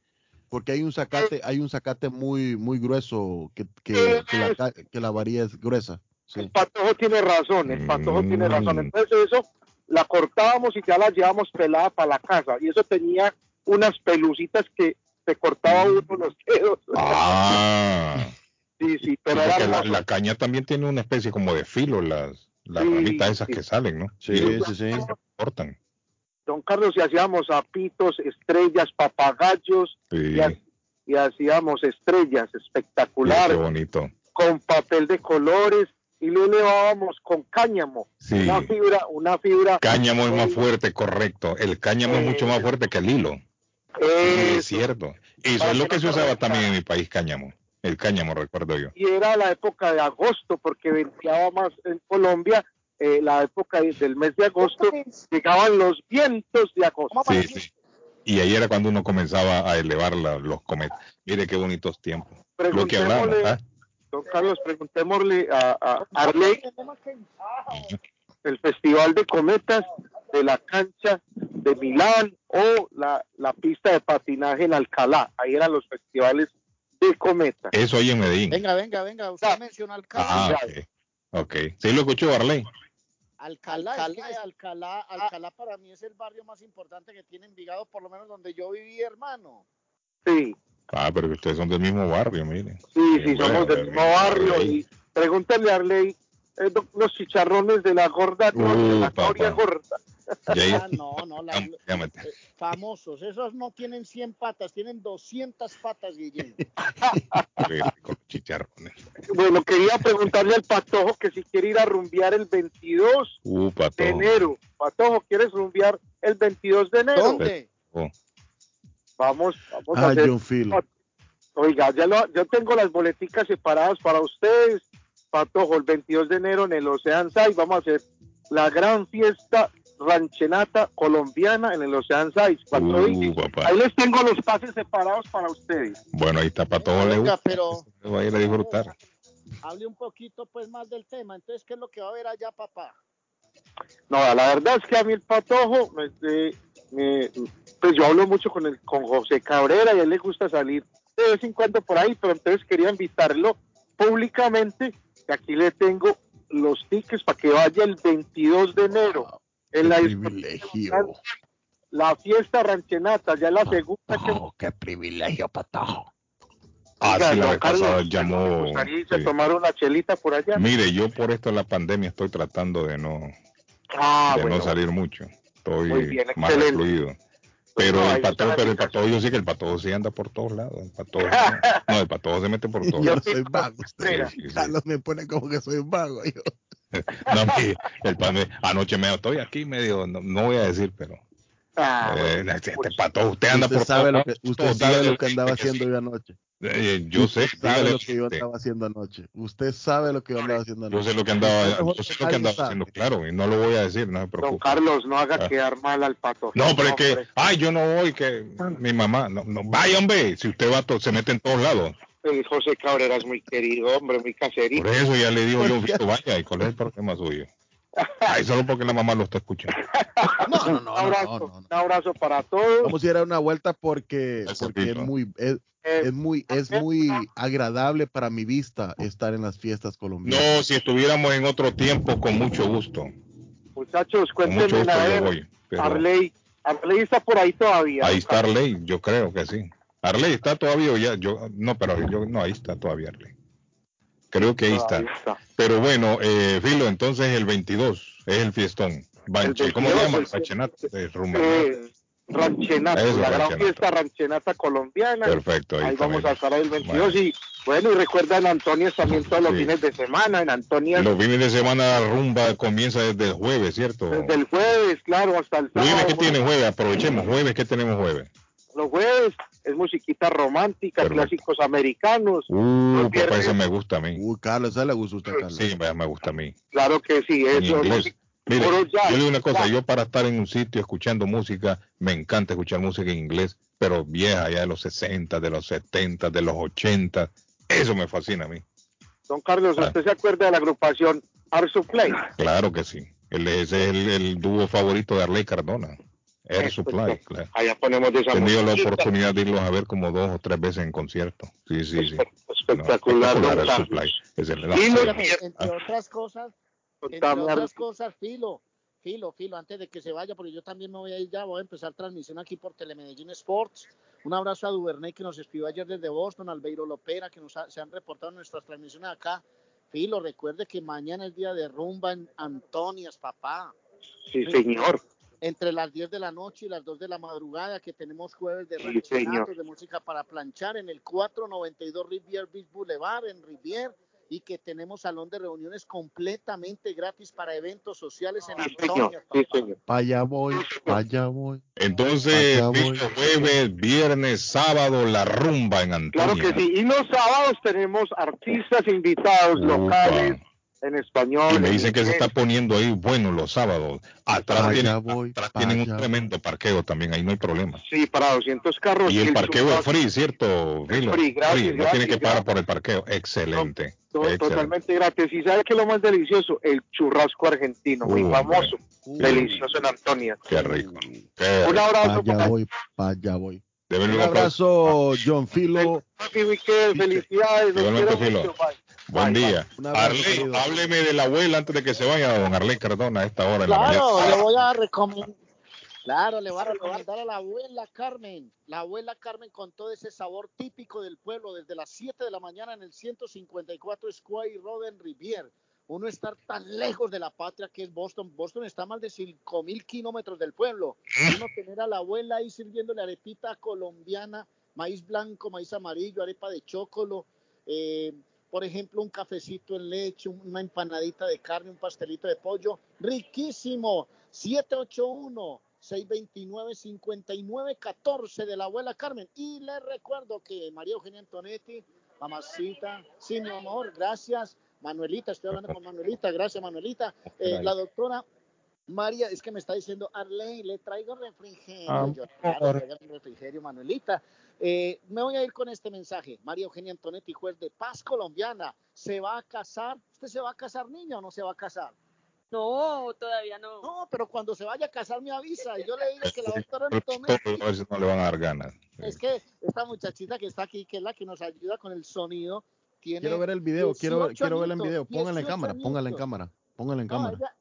porque hay un sacate, hay un sacate muy, muy grueso que, que, la, que la varilla es gruesa. El patojo tiene razón, el patojo tiene razón. Mm. Entonces eso la cortábamos y ya la llevábamos pelada para la casa. Y eso tenía unas pelucitas que se cortaba mm. uno los dedos. Ah. sí, sí, pero la, caña también tiene una especie como de filo, las, las ramitas esas que salen, ¿no? Sí, sí, sí. Cortan don Carlos, y hacíamos apitos, estrellas, papagayos, y, hacíamos estrellas espectaculares. bonito. Con papel de colores, y lo elevábamos con cáñamo. Una fibra, una fibra. Cáñamo es más fuerte, correcto. El cáñamo es mucho más fuerte que el hilo. es cierto. Y eso es lo que se usaba también en mi país, cáñamo. El cáñamo, recuerdo yo. Y era la época de agosto, porque venteaba más en Colombia eh, la época del mes de agosto, llegaban los vientos de agosto. Sí, sí. Y ahí era cuando uno comenzaba a elevar los cometas. Mire qué bonitos tiempos. Lo que hablamos, ¿ah? Don Carlos, preguntémosle a, a Arley el Festival de Cometas de la cancha de Milán o la, la pista de patinaje en Alcalá. Ahí eran los festivales de cometas. Eso ahí en Medellín. Venga, venga, venga. Usted ah. mencionó Alcalá. Ah, ok. Sí, lo escuchó Arley. Alcalá, Alcalá, Alcalá, para mí es el barrio más importante que tiene Envigado, por lo menos donde yo viví, hermano. Sí. Ah, pero ustedes son del mismo barrio, miren. Sí, sí, somos del mismo barrio. Y pregúntale a Arley eh, los chicharrones de la gorda, de la gloria gorda. Ah, no, no, la, eh, famosos. Esos no tienen 100 patas, tienen 200 patas, Guillermo. chicharrones. Bueno, quería preguntarle al Patojo que si quiere ir a rumbear el 22 uh, de enero. Patojo, ¿quieres rumbear el 22 de enero? ¿Dónde? Oh. Vamos, vamos a ah, hacer... Oiga, ya lo, yo tengo las boleticas separadas para ustedes. Patojo, el 22 de enero en el Ocean Side vamos a hacer la gran fiesta ranchenata colombiana en el Ocean Side. Uh, ahí les tengo los pases separados para ustedes. Bueno, ahí está Patojo. Oiga, pero... Va a ir a disfrutar. Hable un poquito pues más del tema. Entonces, ¿qué es lo que va a haber allá, papá? No, la verdad es que a mí el Patojo, pues yo hablo mucho con, el, con José Cabrera y a él le gusta salir de vez en cuando por ahí, pero entonces quería invitarlo públicamente, que aquí le tengo los tickets para que vaya el 22 de enero. en la privilegio. La fiesta ranchenata, ya la segunda. Oh, qué privilegio, Patojo. Ah, sí, la vez pasada llamó. Sí. tomar una chelita por allá. Mire, yo por esto de la pandemia estoy tratando de no, ah, de no salir mucho. Estoy bien, más excluido. Pero el pato, pero el pato, yo sé que el pato sí anda por todos lados. El pato, no, el pato se mete por todos lados. Yo soy vago, usted. Carlos me pone como que soy vago. Yo. no, el pato, anoche me estoy aquí medio, no, no voy a decir, pero Ah, eh, este, este pato, usted anda usted por sabe lo que, Usted sabe lo que andaba haciendo yo anoche. Eh, yo sé. sabe lo que yo andaba haciendo anoche. Usted sabe lo que yo andaba haciendo anoche. Yo sé lo que andaba, yo sé lo que andaba haciendo, claro, y no lo voy a decir, no se preocupe. Don Carlos, no haga ah. quedar mal al pato. No, pero es que, ay, yo no voy, que mi mamá, no, no, vaya hombre, si usted va, se mete en todos lados. José Cabrera es muy querido, hombre, muy caserito. Por eso ya le digo yo, vaya, y cuál es el problema suyo. Ay, solo porque la mamá lo está escuchando. No, no, no. un, abrazo, un abrazo para todos. Vamos a ir a una vuelta porque, porque es muy es, eh, es, muy es muy agradable para mi vista estar en las fiestas colombianas. No, si estuviéramos en otro tiempo, con mucho gusto. Muchachos, cuéntenme a ver. Arley, Arley está por ahí todavía. Ahí está Arley, yo creo que sí. Arley está todavía ya, yo no, pero yo no, ahí está todavía Arley. Creo que ahí está. Pero bueno, eh, Filo, entonces el 22 es el fiestón. Banche, ¿Cómo se llama? Ranchenata. Eh, Ranchenata, la gran fiesta Ranchenata colombiana. Perfecto. Ahí, vamos a estar el 22 y bueno, y recuerda en Antonia también todos los fines de semana. En Antonia. Los fines de semana la rumba comienza desde el jueves, ¿cierto? Desde el jueves, claro, hasta el sábado. ¿Jueves qué tiene jueves? Aprovechemos. ¿Jueves qué tenemos jueves? Los jueves es musiquita romántica, clásicos americanos. Uh, papá, eso me gusta a mí. Uy, Carlos, ¿eso le gusta a usted, Carlos? Sí, me gusta a mí. Claro que sí, eso. Mire, yo le digo una cosa, yo para estar en un sitio escuchando música, me encanta escuchar música en inglés, pero vieja, ya de los 60, de los 70, de los 80, eso me fascina a mí. Don Carlos, ¿usted se acuerda de la agrupación Art Play? Claro que sí, ese es el, el dúo favorito de Arley Cardona. Air Supply, claro. Allá ponemos de esa He tenido la oportunidad de irlos a ver como dos o tres veces en concierto. Sí, sí, sí. Espectacular. No, espectacular Supply. Es el, entre otras cosas, entre otras cosas, Filo, Filo, Filo, antes de que se vaya, porque yo también me voy a ir ya, voy a empezar transmisión aquí por Telemedellín Sports. Un abrazo a Duvernay que nos escribió ayer desde Boston, al Beiro Lopera que nos se han reportado nuestras transmisiones acá. Filo, recuerde que mañana es día de rumba en Antonias, papá. Sí, señor entre las 10 de la noche y las 2 de la madrugada, que tenemos jueves de sí, de música para planchar en el 492 Rivier Beach Boulevard en Rivier y que tenemos salón de reuniones completamente gratis para eventos sociales en Antonio. Para allá voy, allá voy. Entonces, jueves, viernes, sábado, la rumba en Antonio. Claro que sí, y los sábados tenemos artistas invitados locales en español. Y me dicen que se está poniendo ahí, bueno, los sábados. Atrás, tienen, un tremendo parqueo también, ahí no hay problema. Sí, para 200 carros. Y el parqueo es free, ¿cierto? Free, gratis, No tiene que pagar por el parqueo. Excelente. Totalmente gratis. Y ¿sabe qué es lo más delicioso? El churrasco argentino, muy famoso. delicioso en Antonia. Qué rico. un abrazo. Allá voy, allá voy. Un abrazo, John Filo. Felicidades. Filo. Buen día. hábleme de la abuela antes de que se vaya don Arley Cardona a esta hora. Claro, le voy a recomendar. Claro, le voy a recomendar a la abuela Carmen. La abuela Carmen con todo ese sabor típico del pueblo desde las 7 de la mañana en el 154 Square Road en Rivier. Uno estar tan lejos de la patria que es Boston. Boston está a más de 5 mil kilómetros del pueblo. Uno tener a la abuela ahí sirviéndole arepita colombiana, maíz blanco, maíz amarillo, arepa de chocolo. Eh, por ejemplo, un cafecito en leche, una empanadita de carne, un pastelito de pollo, riquísimo. 781 629-5914 de la abuela Carmen. Y le recuerdo que María Eugenia Antonetti, mamacita, sí, mi amor, gracias. Manuelita, estoy hablando con Manuelita, gracias Manuelita. Eh, la doctora María, es que me está diciendo, Arley, le traigo refrigerio. Ah, Yo, claro, refrigerio, Manuelita. Eh, me voy a ir con este mensaje. María Eugenia Antonetti, juez de paz colombiana, ¿se va a casar? ¿Usted se va a casar, niña, o no se va a casar? No, todavía no. No, pero cuando se vaya a casar me avisa y yo le digo que la doctora Antonetti... no le van a dar ganas. Es que esta muchachita que está aquí, que es la que nos ayuda con el sonido, tiene Quiero ver el video, quiero, quiero verla en video. Póngala en cámara, póngala en cámara, póngala en cámara.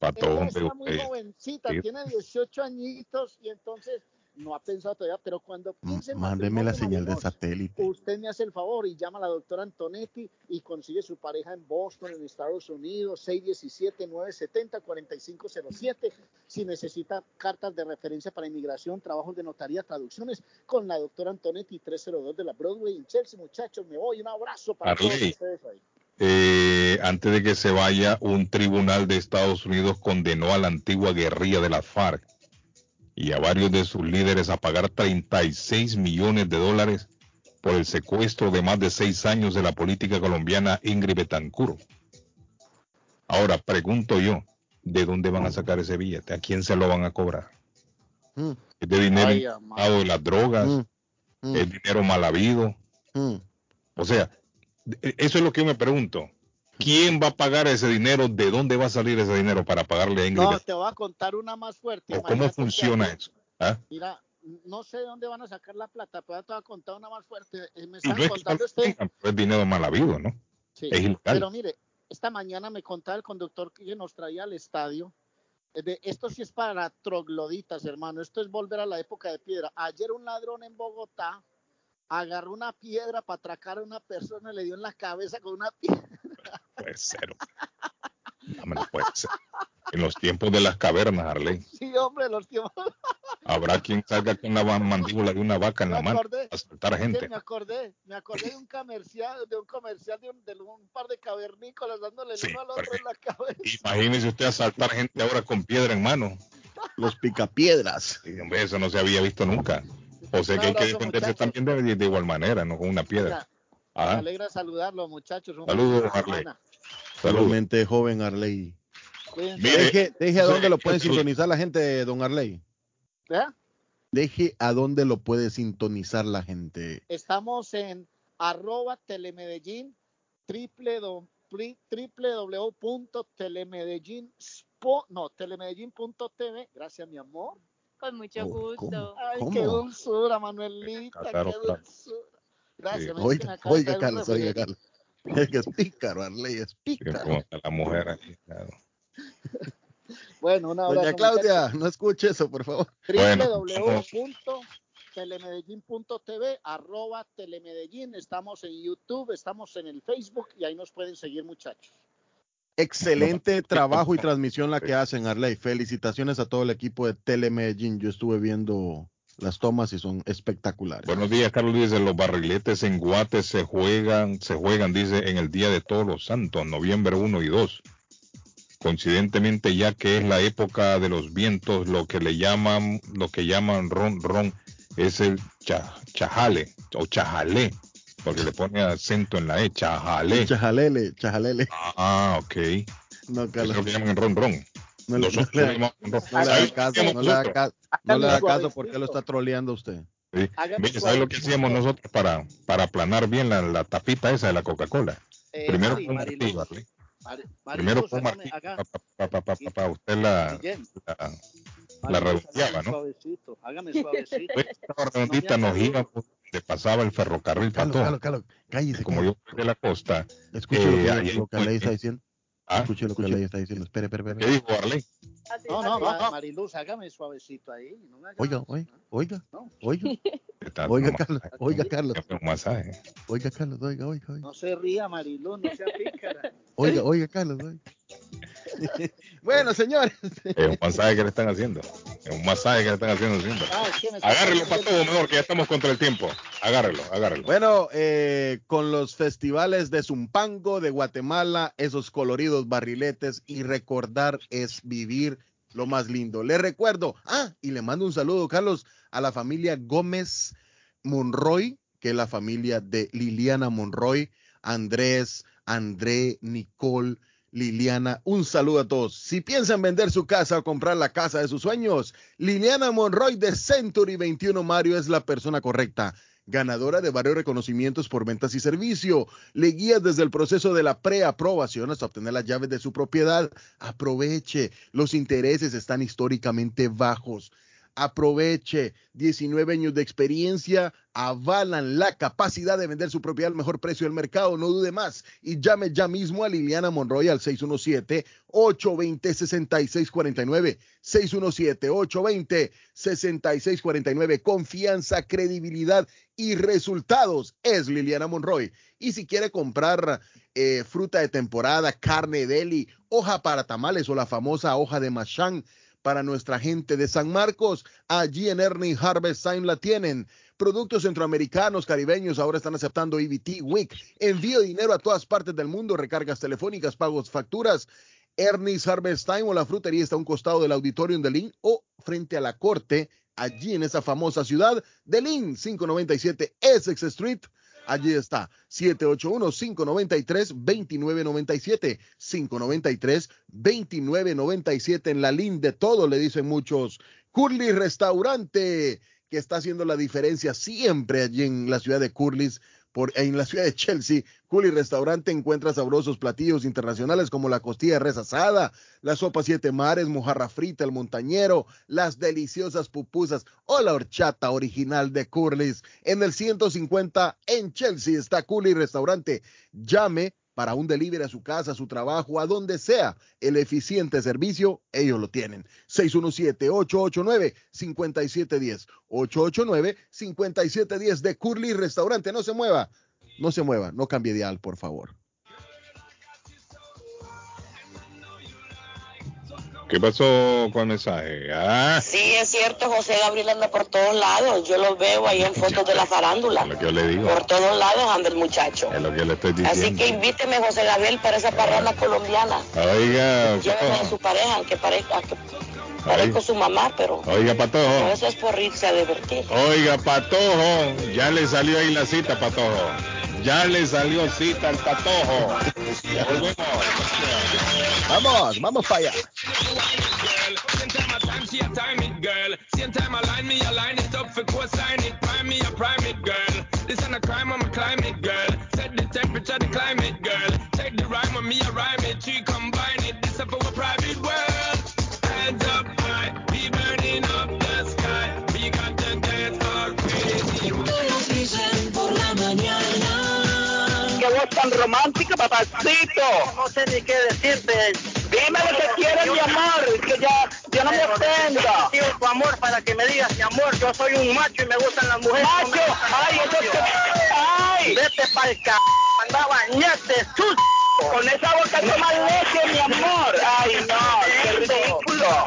Ella, está muy jovencita, tiene 18 añitos y entonces no ha pensado todavía, pero cuando piense Mándeme la señal de satélite. Usted me hace el favor y llama a la doctora Antonetti y consigue su pareja en Boston, en Estados Unidos, 617-970-4507. Si necesita cartas de referencia para inmigración, trabajos de notaría, traducciones, con la doctora Antonetti, 302 de la Broadway en Chelsea. Muchachos, me voy. Un abrazo para todos ustedes ahí. Eh, antes de que se vaya, un tribunal de Estados Unidos condenó a la antigua guerrilla de las FARC y a varios de sus líderes a pagar 36 millones de dólares por el secuestro de más de seis años de la política colombiana Ingrid Betancourt. Ahora, pregunto yo, ¿de dónde van a sacar ese billete? ¿A quién se lo van a cobrar? Mm. ¿Es de dinero de las drogas? Mm. Mm. ¿Es dinero mal habido? O sea, eso es lo que yo me pregunto. ¿Quién va a pagar ese dinero? ¿De dónde va a salir ese dinero para pagarle a Ingrid? No, te voy a contar una más fuerte. ¿Cómo funciona eso? ¿Ah? Mira, no sé de dónde van a sacar la plata, pero te voy a contar una más fuerte. Eh, me están contando este... Es dinero mal habido, ¿no? Sí, pero mire, esta mañana me contaba el conductor que nos traía al estadio. Eh, de, esto sí es para trogloditas, hermano. Esto es volver a la época de piedra. Ayer un ladrón en Bogotá agarró una piedra para atracar a una persona y le dio en la cabeza con una piedra. Puede ser. No, puede ser. En los tiempos de las cavernas, Arley. Sí, hombre, los tiempos. Habrá quien salga con la mandíbula de una vaca en la mano a saltar gente. Me acordé, me acordé de un comercial, de un comercial de un, par de cavernícolas dándole el uno al otro en la cabeza. Imagínese usted asaltar gente ahora con piedra en mano. Los picapiedras. eso no se había visto nunca. O sea que hay que defenderse también de, igual manera, no con una piedra. me alegra saludarlo, muchachos. Saludos, Arley. Saludmente, joven Arley. Deje, deje a dónde lo puede sintonizar la gente, don Arley. ¿Eh? Deje a dónde lo puede sintonizar la gente. Estamos en arroba telemedellín, www.telemedellín, no, telemedellín.tv. Gracias, mi amor. Con mucho oh, gusto. Ay, qué dulzura, Manuelita, qué dulzura. Gracias. Oiga, oiga, Carlos, oiga, Carlos. Es que es pícaro, Arley, es pícaro. la mujer aquí, claro. bueno, una Doña Claudia, no escuche eso, por favor. www.telemedellín.tv arroba telemedellín. Estamos en YouTube, estamos en el Facebook y ahí nos pueden seguir, muchachos. Excelente trabajo y transmisión la que hacen, Arley. Felicitaciones a todo el equipo de Telemedellín. Yo estuve viendo las tomas y son espectaculares. Buenos días, Carlos. Dice, los barriletes en Guate se juegan, se juegan, dice, en el Día de Todos los Santos, noviembre 1 y 2. Coincidentemente, ya que es la época de los vientos, lo que le llaman, lo que llaman ron ron, es el chajale o chajalé porque le pone acento en la E, chajale. Chajalele, chajalele. Ah, ok. No, Carlos. Eso lo llaman en ron ron. No, le, da caso, no le da caso, no le da caso porque lo está troleando usted. Sí. ¿Sabes lo que hacíamos nosotros para, para aplanar bien la, la tapita esa de la Coca-Cola? Eh, Primero con martillo, ¿vale? Primero con martillo, para usted la, la, la redondeaba, ¿no? Suavecito, hágame suavecito. Esta redondita nos iba le pasaba el ferrocarril para todo. Cállese, Como yo soy de la costa. Escuche lo que, eh, lo que le está diciendo. Ah, Escuche lo que Arley está diciendo. Espere, espere, espere. ¿Qué dijo Arley? No, no, no, Mariluz, hágame suavecito ahí. No me oiga, oiga, oiga, oiga. Oiga, Carlos, oiga, Carlos. Un masaje. Oiga, Carlos, oiga, oiga, oiga. No se ría, Mariluz, no sea pícara. Oiga, oiga, Carlos, oiga. bueno, señores. Es un masaje que le están haciendo. Es un masaje que le están haciendo. Ah, agárrelo para todo, mejor, que ya estamos contra el tiempo. Agárrelo, agárrelo. Bueno, eh, con los festivales de Zumpango, de Guatemala, esos coloridos barriletes y recordar es vivir lo más lindo. Le recuerdo, ah, y le mando un saludo, Carlos, a la familia Gómez Monroy, que es la familia de Liliana Monroy, Andrés, André, Nicole, Liliana, un saludo a todos. Si piensan vender su casa o comprar la casa de sus sueños, Liliana Monroy de Century 21 Mario es la persona correcta. Ganadora de varios reconocimientos por ventas y servicio. Le guía desde el proceso de la preaprobación hasta obtener las llaves de su propiedad. Aproveche. Los intereses están históricamente bajos aproveche. 19 años de experiencia avalan la capacidad de vender su propiedad al mejor precio del mercado. No dude más y llame ya mismo a Liliana Monroy al 617-820-6649. 617-820-6649. Confianza, credibilidad y resultados es Liliana Monroy. Y si quiere comprar eh, fruta de temporada, carne deli, hoja para tamales o la famosa hoja de machán, para nuestra gente de San Marcos. Allí en Ernie Harvest la tienen. Productos centroamericanos, caribeños, ahora están aceptando EBT Week. Envío dinero a todas partes del mundo, recargas telefónicas, pagos, facturas. Ernie's Harvest Time o la frutería está a un costado del auditorio de Lynn o frente a la corte, allí en esa famosa ciudad de Lynn, 597 Essex Street. Allí está, 781-593-2997. 593-2997 en la línea de todo, le dicen muchos. Curly Restaurante, que está haciendo la diferencia siempre allí en la ciudad de En la ciudad de Chelsea, Culi Restaurante encuentra sabrosos platillos internacionales como la costilla res asada, la sopa siete mares, mojarra frita, el montañero, las deliciosas pupusas o la horchata original de Curly's. En el 150 en Chelsea está Culi Restaurante. Llame para un delivery a su casa, a su trabajo, a donde sea. El eficiente servicio, ellos lo tienen. 617-889-5710. 889-5710 de Curly Restaurante. No se mueva, no se mueva, no cambie de al, por favor. ¿Qué pasó con el mensaje? Ah. Sí, es cierto, José Gabriel anda por todos lados. Yo lo veo ahí en fotos de la farándula. Es lo que yo le digo. Por todos lados anda el muchacho. Es lo que le estoy diciendo. Así que invíteme, José Gabriel, para esa parranda colombiana. Oiga. Lléveme a su pareja, aunque parezca que parezco su mamá, pero. Oiga, Patojo. eso es por irse a divertir. Oiga, Patojo. Ya le salió ahí la cita, Patojo. Ya le salió cita al Patojo. volvemos. Vamos, vamos para allá. girl. Time I line me, it up for romántica, papacito. No sé ni qué decirte. Dime lo que quieres, mi amor, que ya, ya no me ofenda. Tu amor para que me digas, mi amor, yo soy un macho y me gustan las mujeres. ¡Macho! ¡Ay, entonces! ¡Ay! Vete pa'l c... anda a bañarte, sus... Con esa boca toma leche, mi amor. ¡Ay, no! ¡Qué ridículo!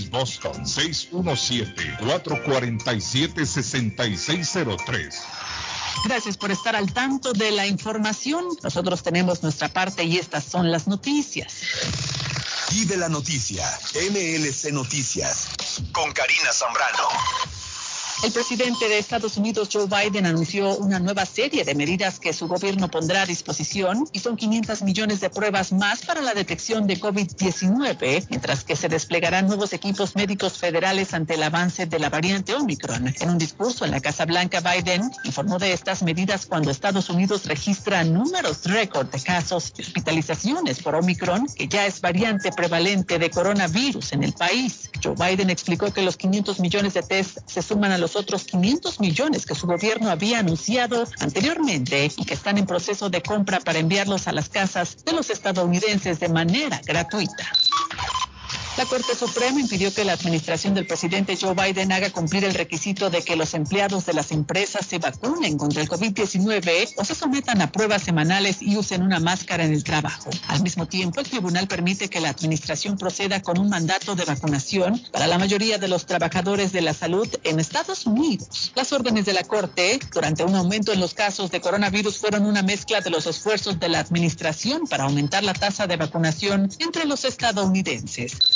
East Boston. 617-447-6603. Gracias por estar al tanto de la información. Nosotros tenemos nuestra parte y estas son las noticias. Y de la noticia, MLC Noticias, con Karina Zambrano. El presidente de Estados Unidos, Joe Biden, anunció una nueva serie de medidas que su gobierno pondrá a disposición y son 500 millones de pruebas más para la detección de COVID-19, mientras que se desplegarán nuevos equipos médicos federales ante el avance de la variante Omicron. En un discurso en la Casa Blanca, Biden informó de estas medidas cuando Estados Unidos registra números récord de casos y hospitalizaciones por Omicron, que ya es variante prevalente de coronavirus en el país. Joe Biden explicó que los 500 millones de test se suman a los otros 500 millones que su gobierno había anunciado anteriormente y que están en proceso de compra para enviarlos a las casas de los estadounidenses de manera gratuita. La Corte Suprema impidió que la administración del presidente Joe Biden haga cumplir el requisito de que los empleados de las empresas se vacunen contra el COVID-19 o se sometan a pruebas semanales y usen una máscara en el trabajo. Al mismo tiempo, el tribunal permite que la administración proceda con un mandato de vacunación para la mayoría de los trabajadores de la salud en Estados Unidos. Las órdenes de la Corte, durante un aumento en los casos de coronavirus, fueron una mezcla de los esfuerzos de la administración para aumentar la tasa de vacunación entre los estadounidenses.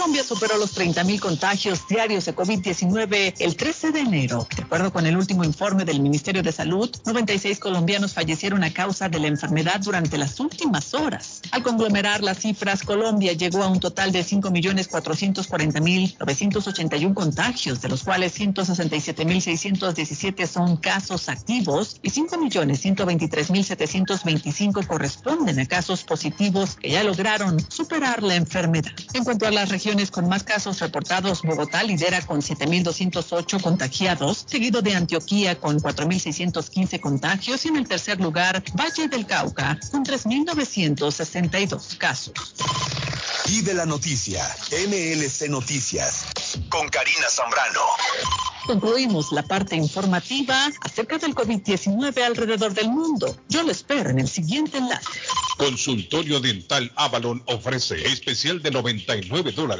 Colombia superó los 30.000 contagios diarios de COVID-19 el 13 de enero. De acuerdo con el último informe del Ministerio de Salud, 96 colombianos fallecieron a causa de la enfermedad durante las últimas horas. Al conglomerar las cifras, Colombia llegó a un total de 5.440.981 contagios, de los cuales 167.617 son casos activos y 5.123.725 corresponden a casos positivos que ya lograron superar la enfermedad. En cuanto a las regiones con más casos reportados, Bogotá lidera con 7.208 contagiados, seguido de Antioquía con 4.615 contagios y en el tercer lugar, Valle del Cauca con 3.962 casos. Y de la noticia, MLC Noticias, con Karina Zambrano. Concluimos la parte informativa acerca del COVID-19 alrededor del mundo. Yo lo espero en el siguiente enlace. Consultorio Dental Avalon ofrece especial de 99 dólares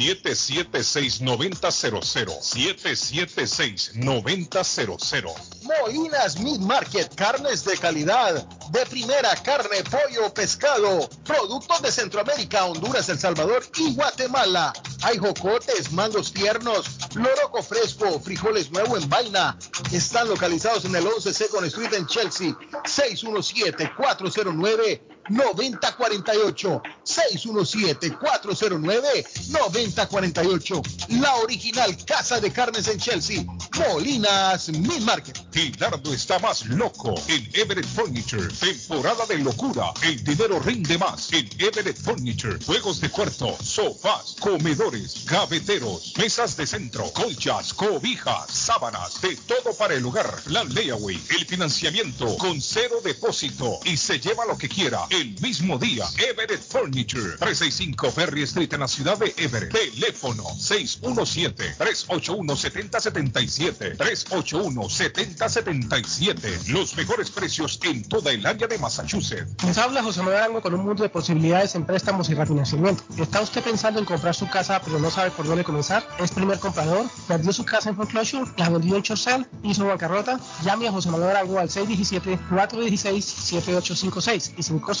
776-9000. Molinas Meat Market, carnes de calidad, de primera carne, pollo, pescado, productos de Centroamérica, Honduras, El Salvador y Guatemala. Hay jocotes, mangos tiernos, loroco fresco, frijoles nuevo en vaina. Están localizados en el 11 Second Street en Chelsea. 617 409 9048 617-409-9048. La original Casa de Carnes en Chelsea. Molinas Mid Market. Gilardo está más loco en Everett Furniture. Temporada de locura. El dinero rinde más en Everett Furniture. Juegos de cuarto, sofás, comedores, gaveteros, mesas de centro, colchas, cobijas, sábanas, de todo para el hogar. Plan layaway, el financiamiento con cero depósito y se lleva lo que quiera el mismo día. Everett Furniture, 365 Ferry Street en la ciudad de Everett. Teléfono 617-381-7077. 381-7077. Los mejores precios en toda el área de Massachusetts. Les habla José Manuel Arango con un mundo de posibilidades en préstamos y refinanciamiento. ¿Está usted pensando en comprar su casa pero no sabe por dónde comenzar? ¿Es primer comprador? ¿Perdió su casa en foreclosure? ¿La vendió en Chorcel? ¿Hizo bancarrota? Llame a José Manuel Arango al 617-416-7856 y sin costo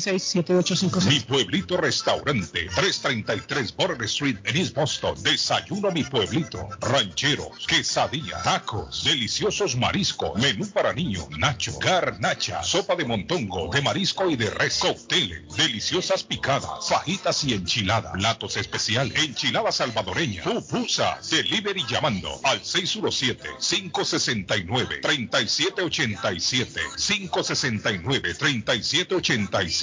617-416-7856. Mi pueblito restaurante, 333 Border Street en East Boston. Desayuno mi pueblito. Rancheros, quesadilla, tacos, deliciosos mariscos marisco, menú para niños, nacho, garnacha, sopa de montongo, de marisco y de res, cócteles, deliciosas picadas, fajitas y enchiladas, platos especiales, enchilada salvadoreña, pupusas, delivery llamando al 617-569-3787, 569-3787,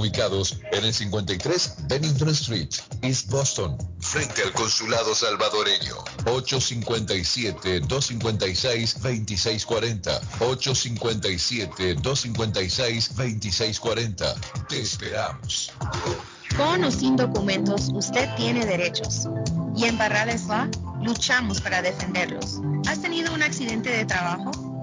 ubicados en el 53 Bennington Street, East Boston, frente al consulado salvadoreño. 857-256-2640. 857-256-2640. Te esperamos. Con o sin documentos, usted tiene derechos. Y en Barrales Law luchamos para defenderlos. ¿Has tenido un accidente de trabajo?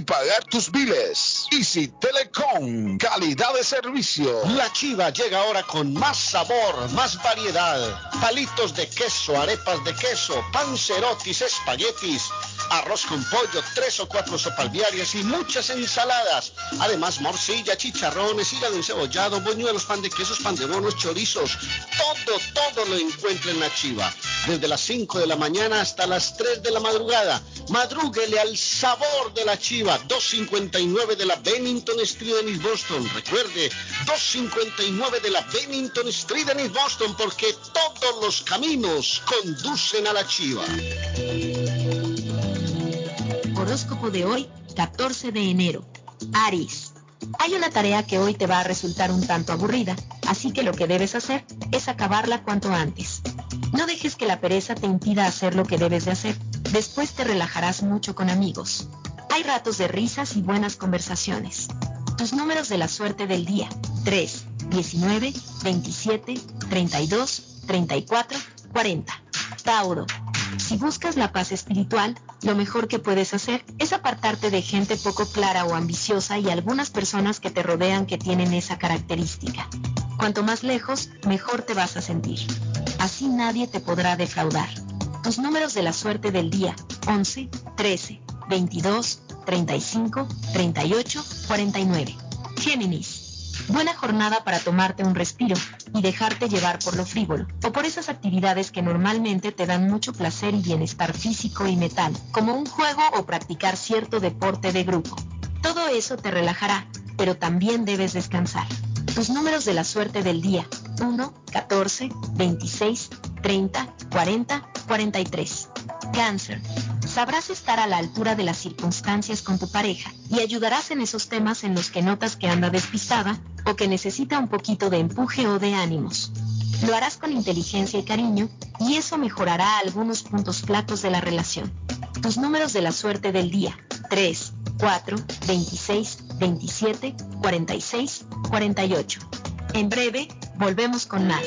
pagar tus biles. Easy Telecom, calidad de servicio. La chiva llega ahora con más sabor, más variedad. Palitos de queso, arepas de queso, pancerotis, espaguetis, arroz con pollo, tres o cuatro sopalviarias y muchas ensaladas. Además, morcilla, chicharrones, hígado encebollado, boñuelos, pan de quesos, pan de bonos, chorizos. Todo, todo lo encuentra en la chiva. Desde las 5 de la mañana hasta las 3 de la madrugada. Madrúguele al sabor de la chiva. 259 de la Bennington Street en East Boston. Recuerde, 259 de la Bennington Street en East Boston porque todos los caminos conducen a la chiva. Horóscopo de hoy, 14 de enero. Aries. Hay una tarea que hoy te va a resultar un tanto aburrida, así que lo que debes hacer es acabarla cuanto antes. No dejes que la pereza te impida hacer lo que debes de hacer. Después te relajarás mucho con amigos. Hay ratos de risas y buenas conversaciones. Tus números de la suerte del día. 3, 19, 27, 32, 34, 40. Tauro. Si buscas la paz espiritual, lo mejor que puedes hacer es apartarte de gente poco clara o ambiciosa y algunas personas que te rodean que tienen esa característica. Cuanto más lejos, mejor te vas a sentir. Así nadie te podrá defraudar. Tus números de la suerte del día 11, 13, 22, 35, 38, 49. Géminis. Buena jornada para tomarte un respiro y dejarte llevar por lo frívolo o por esas actividades que normalmente te dan mucho placer y bienestar físico y mental, como un juego o practicar cierto deporte de grupo. Todo eso te relajará, pero también debes descansar. Tus números de la suerte del día 1, 14, 26, 30, 40, 43. Cáncer. Sabrás estar a la altura de las circunstancias con tu pareja y ayudarás en esos temas en los que notas que anda despistada o que necesita un poquito de empuje o de ánimos. Lo harás con inteligencia y cariño y eso mejorará algunos puntos flacos de la relación. Tus números de la suerte del día 3, 4, 26, 27, 46, 48. En breve, volvemos con más.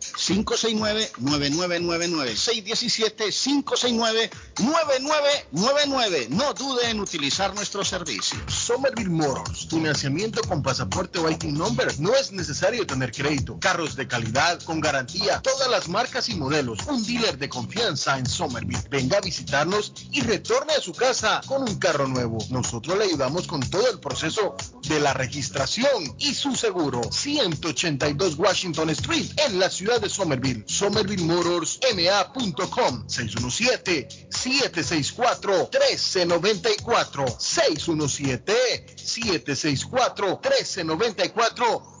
617-569-9999. 617-569-9999. No dude en utilizar nuestros servicios. Somerville Motors. Financiamiento con pasaporte o IT number. No es necesario tener crédito. Carros de calidad, con garantía. Todas las marcas y modelos. Un dealer de confianza en Somerville. Venga a visitarnos y retorne a su casa con un carro nuevo. Nosotros le ayudamos con todo el proceso de la registración y su seguro. 182 Washington Street en la ciudad de Somerville. SomervilleMotorsMA.com 617-764-1394. 617-764-1394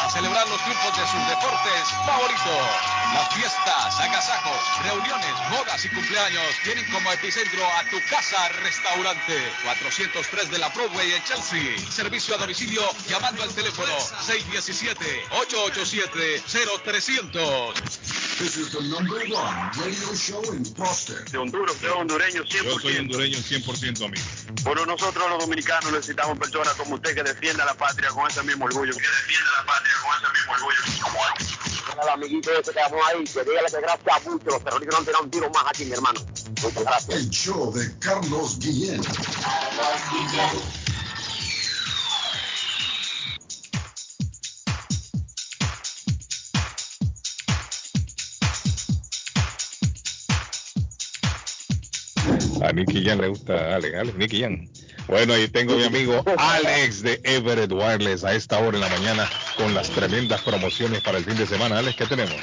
para celebrar los triunfos de sus deportes favoritos. Las fiestas, agasajos, reuniones, bodas y cumpleaños tienen como epicentro a tu casa restaurante. 403 de la Broadway en Chelsea. Servicio a domicilio llamando al teléfono 617-887-0300. This is the number one radio show in Boston. De Honduras, usted es hondureño 100%. Yo soy hondureño 100% amigo. Bueno, nosotros los dominicanos necesitamos personas como usted que defienda la patria con ese mismo orgullo. Que defienda la patria Al amiguito ese que estamos ahí, que dígale que gracias mucho, los terroristas no han tirado un tiro más aquí, mi hermano. Muchas gracias. El show de Carlos Guillén. A Nicky Jan le gusta Alex, Alex, Nicky Jan. Bueno, ahí tengo a mi amigo Alex de Everett Wireless a esta hora en la mañana con las tremendas promociones para el fin de semana. Alex, ¿qué tenemos?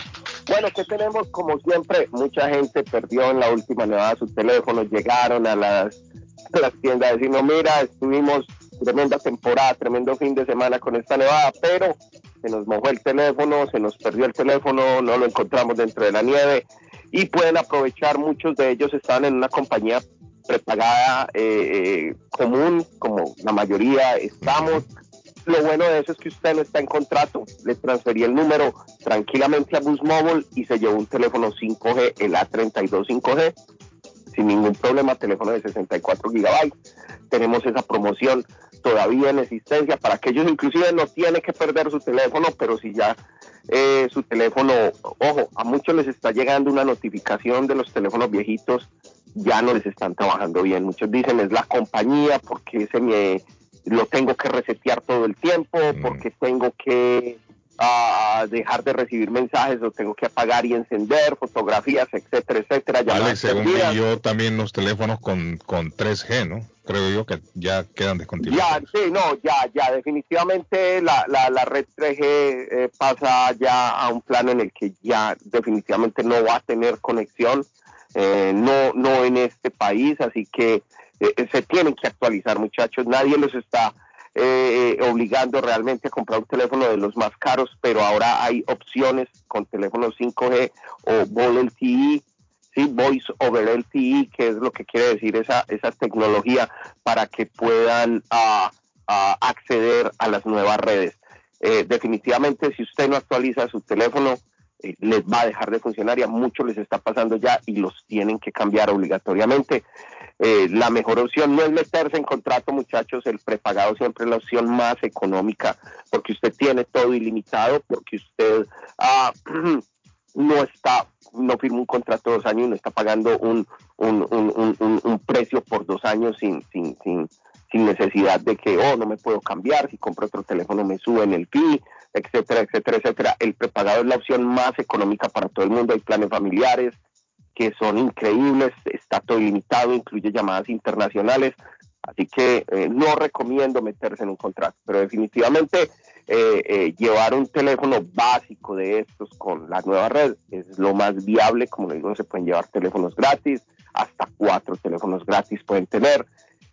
Bueno, ¿qué tenemos? Como siempre, mucha gente perdió en la última nevada sus teléfonos, llegaron a las, a las tiendas a decirnos, mira, estuvimos tremenda temporada, tremendo fin de semana con esta nevada, pero se nos mojó el teléfono, se nos perdió el teléfono, no lo encontramos dentro de la nieve y pueden aprovechar, muchos de ellos están en una compañía prepagada eh, eh, común, como la mayoría estamos. Lo bueno de eso es que usted no está en contrato, le transferí el número tranquilamente a Bus Mobile y se llevó un teléfono 5G, el A32 5G, sin ningún problema, teléfono de 64 gigabytes. Tenemos esa promoción todavía en existencia para aquellos inclusive no tiene que perder su teléfono, pero si ya eh, su teléfono, ojo, a muchos les está llegando una notificación de los teléfonos viejitos, ya no les están trabajando bien. Muchos dicen es la compañía porque ese me lo tengo que resetear todo el tiempo, porque tengo que ah, dejar de recibir mensajes, lo tengo que apagar y encender, fotografías, etcétera, etcétera. Alex, según vi yo, también los teléfonos con, con 3G, ¿no? Creo yo que ya quedan descontinuados. Ya, sí, no, ya, ya, definitivamente la, la, la red 3G eh, pasa ya a un plano en el que ya definitivamente no va a tener conexión, eh, no, no en este país, así que eh, se tienen que actualizar, muchachos. Nadie los está eh, obligando realmente a comprar un teléfono de los más caros, pero ahora hay opciones con teléfonos 5G o VoLTE LTE, sí, Voice over LTE, que es lo que quiere decir esa, esa tecnología para que puedan ah, ah, acceder a las nuevas redes. Eh, definitivamente, si usted no actualiza su teléfono, eh, les va a dejar de funcionar y a muchos les está pasando ya y los tienen que cambiar obligatoriamente. Eh, la mejor opción no es meterse en contrato, muchachos, el prepagado siempre es la opción más económica porque usted tiene todo ilimitado, porque usted ah, no está, no firma un contrato dos años y no está pagando un, un- un- un precio por dos años sin, sin, sin, sin necesidad de que, oh, no me puedo cambiar, si compro otro teléfono me suben el fee, etcétera, etcétera, etcétera. El prepagado es la opción más económica para todo el mundo, hay planes familiares que son increíbles, está todo ilimitado, incluye llamadas internacionales, así que eh, no recomiendo meterse en un contrato, pero definitivamente eh, eh, llevar un teléfono básico de estos con la nueva red es lo más viable, como le digo, se pueden llevar teléfonos gratis, hasta cuatro teléfonos gratis pueden tener,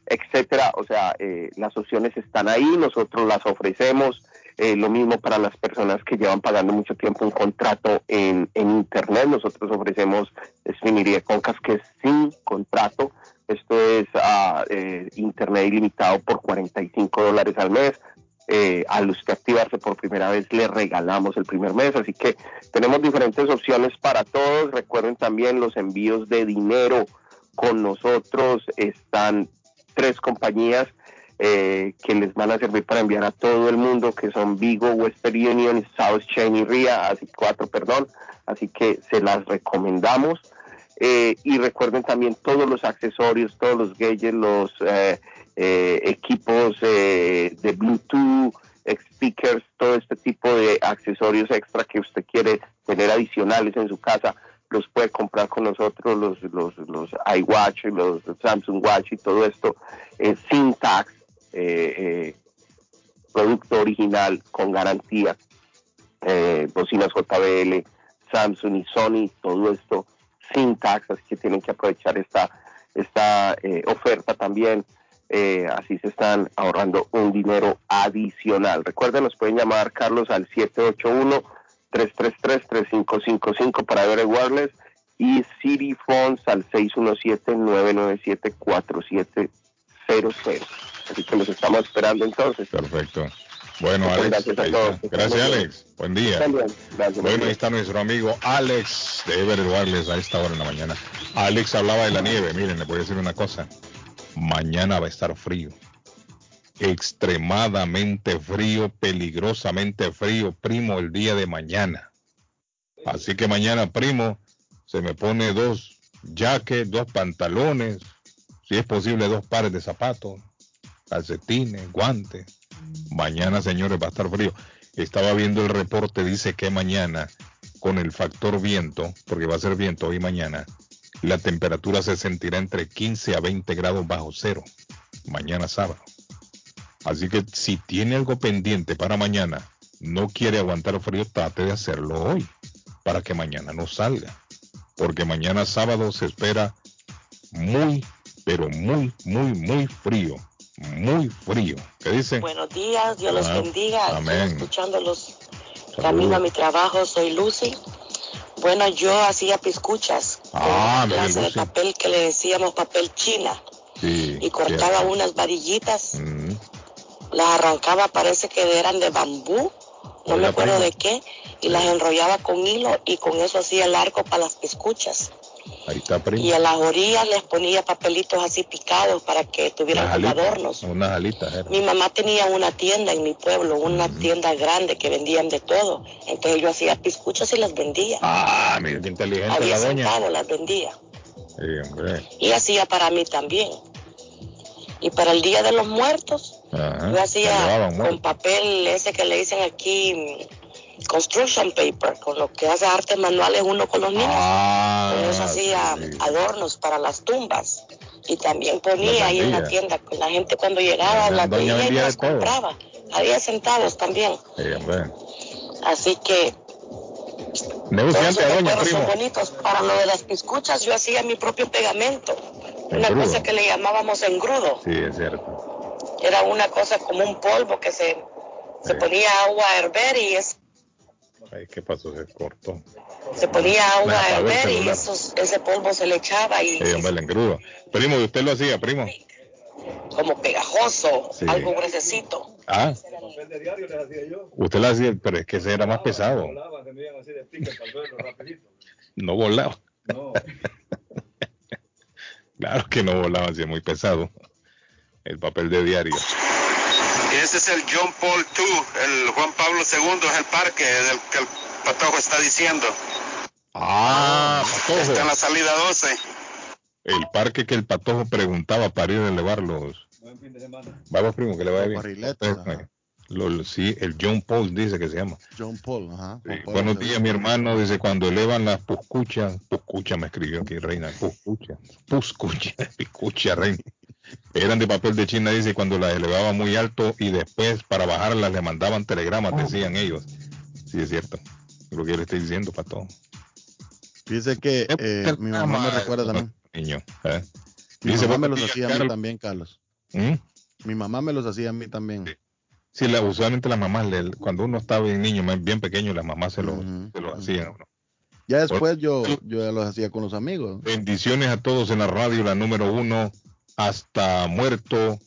etcétera, o sea, eh, las opciones están ahí, nosotros las ofrecemos, eh, lo mismo para las personas que llevan pagando mucho tiempo un contrato en, en Internet. Nosotros ofrecemos Spiniría Concas, que es sin contrato. Esto es eh, internet ilimitado por 45 dólares al mes. Eh, a los que activarse por primera vez le regalamos el primer mes. Así que tenemos diferentes opciones para todos. Recuerden también los envíos de dinero con nosotros. Están tres compañías eh, que les van a servir para enviar a todo el mundo, que son Vigo, Western Union, South Chain y RIA, así cuatro, perdón. Así que se las recomendamos. Eh, y recuerden también todos los accesorios, todos los gadgets, los eh, eh, equipos eh, de Bluetooth, speakers, todo este tipo de accesorios extra que usted quiere tener adicionales en su casa, los puede comprar con nosotros, los, los, los iWatch, los Samsung Watch y todo esto, eh, sin tax, eh, eh, producto original con garantía, eh, bocinas JBL, Samsung y Sony, todo esto sin tax, así que tienen que aprovechar esta, esta oferta también. Así se están ahorrando un dinero adicional. Recuerden, nos pueden llamar Carlos al 781-333-3555 para averiguarles y City Phones al 617-997-4700. Así que los estamos esperando entonces. Perfecto. Bueno, Muchas Alex. gracias a todos. Gracias, Alex. Buen día. Gracias, buen Bueno, ahí está nuestro amigo Alex de Everett Wireless a esta hora en la mañana. Alex hablaba de la nieve. Miren, le voy a decir una cosa. Mañana va a estar frío. Extremadamente frío, peligrosamente frío, primo, el día de mañana. Así que mañana, primo, se me pone dos jackets, dos pantalones, si es posible, dos pares de zapatos, calcetines, guantes. Mañana, señores, va a estar frío. Estaba viendo el reporte, dice que mañana, con el factor viento, porque va a ser viento hoy y mañana, la temperatura se sentirá entre 15 a 20 grados bajo cero. Mañana sábado. Así que si tiene algo pendiente para mañana, no quiere aguantar frío, trate de hacerlo hoy, para que mañana no salga. Porque mañana sábado se espera muy, pero muy, muy, muy frío. Muy frío. ¿Qué dice? Buenos días, Dios los bendiga. Estoy amén. escuchándolos camino a mi trabajo, soy Lucy. Bueno, yo hacía piscuchas, Ah, con de papel que le decíamos papel china Sí, y cortaba unas varillitas, Mm, las arrancaba, parece que eran de bambú, no me acuerdo prima. de qué, y las enrollaba con hilo y con eso hacía el arco para las piscuchas. Ahí está. Y a las orillas les ponía papelitos así picados para que tuvieran como alitas, adornos. Unas alitas. era. Mi mamá tenía una tienda en mi pueblo, una tienda grande que vendían de todo. Entonces yo hacía piscuchas y las vendía. Ah, mira qué inteligente a la 10 doña. las vendía. Sí, hombre. Y hacía para mí también. Y para el Día de los Muertos, Ajá. yo hacía con papel ese que le dicen aquí, construction paper, con lo que hace artes manuales uno con los niños. Ah, eso hacía adornos para las tumbas. Y también ponía ahí en la tienda, la gente cuando llegaba La doña veía y las compraba. A 10 centavos también. Sí. Así que Negociante doña, recuerdos son primo. bonitos. Para lo de las piscuchas yo hacía mi propio pegamento. Una cosa que le llamábamos engrudo. Sí, es cierto. Era una cosa como un polvo que se, se ponía agua a hervir y es, Ay, ¿Qué pasó? Se cortó. se ponía agua Me a hervir y esos, ese polvo se le echaba y Sí, hombre, el engrudo. Primo, ¿y usted lo hacía, primo? como pegajoso, Sí. algo gruesecito. Ah, usted lo hacía, pero es que ese era más pesado. No volaba. claro que no volaba, así es muy pesado. El papel de diario. Ese es el John Paul II, el Juan Pablo II, es el parque del que el patojo está diciendo. Ah, Está en la salida 12. El parque que el patojo preguntaba para ir a elevarlos. Vamos, primo, que le vaya bien. Eh, lo- sí, el John Paul dice que se llama. John Paul, ajá. Buenos días, mi hermano. Dice, cuando elevan las puscuchas, puscucha me escribió aquí, reina, puscucha, puscucha, piscucha, reina. Eran de papel de China, dice, cuando las elevaban muy alto y después para bajarlas le mandaban telegramas, decían ellos. Sí, es cierto. Lo que yo le estoy diciendo, pato. Dice que eh, mi mamá me recuerda también. Niño, ¿eh? Mi Dice, mamá me los hacía a mí también, Carlos. ¿Mm? Mi mamá me los hacía a mí también. Sí, la, usualmente las mamás, le- cuando uno estaba bien niño, bien pequeño, las mamás se lo, se lo hacían. a uno. Ya después yo, yo ya los hacía con los amigos. Bendiciones a todos en la radio, la número uno, hasta muerto.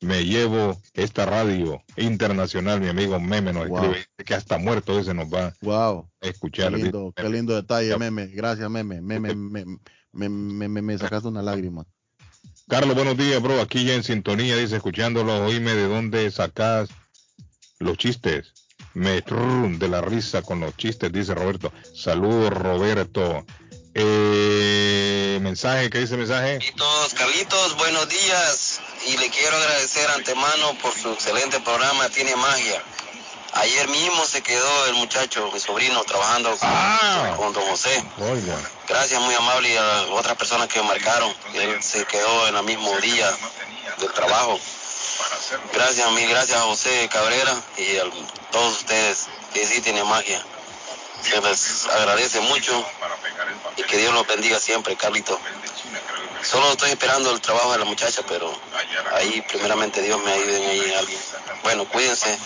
Me llevo esta radio internacional, mi amigo Meme nos escribe que hasta muerto ese nos va wow. a escuchar. Qué lindo, qué lindo detalle, Meme. Gracias, Meme. Meme, me, me, me, me sacaste una lágrima. Carlos, buenos días, bro. Aquí ya en sintonía, dice, escuchándolo, oíme de dónde sacas los chistes. Me de la risa con los chistes, dice Roberto. Saludos, Roberto. Eh, mensaje, ¿qué dice mensaje? Carlitos, Carlitos, buenos días. Y le quiero agradecer antemano por su excelente programa, Tiene Magia. Ayer mismo se quedó el muchacho, mi sobrino, trabajando con, Ah. con don José. Oiga. Gracias muy amable y a otras personas que marcaron. Él se quedó en el mismo día del trabajo. Gracias, mil gracias a José Cabrera y a todos ustedes que sí tiene magia. Se les agradece mucho y que Dios los bendiga siempre, Carlito. Solo estoy esperando el trabajo de la muchacha, pero ahí primeramente Dios me ayude en ahí algo. Bueno, cuídense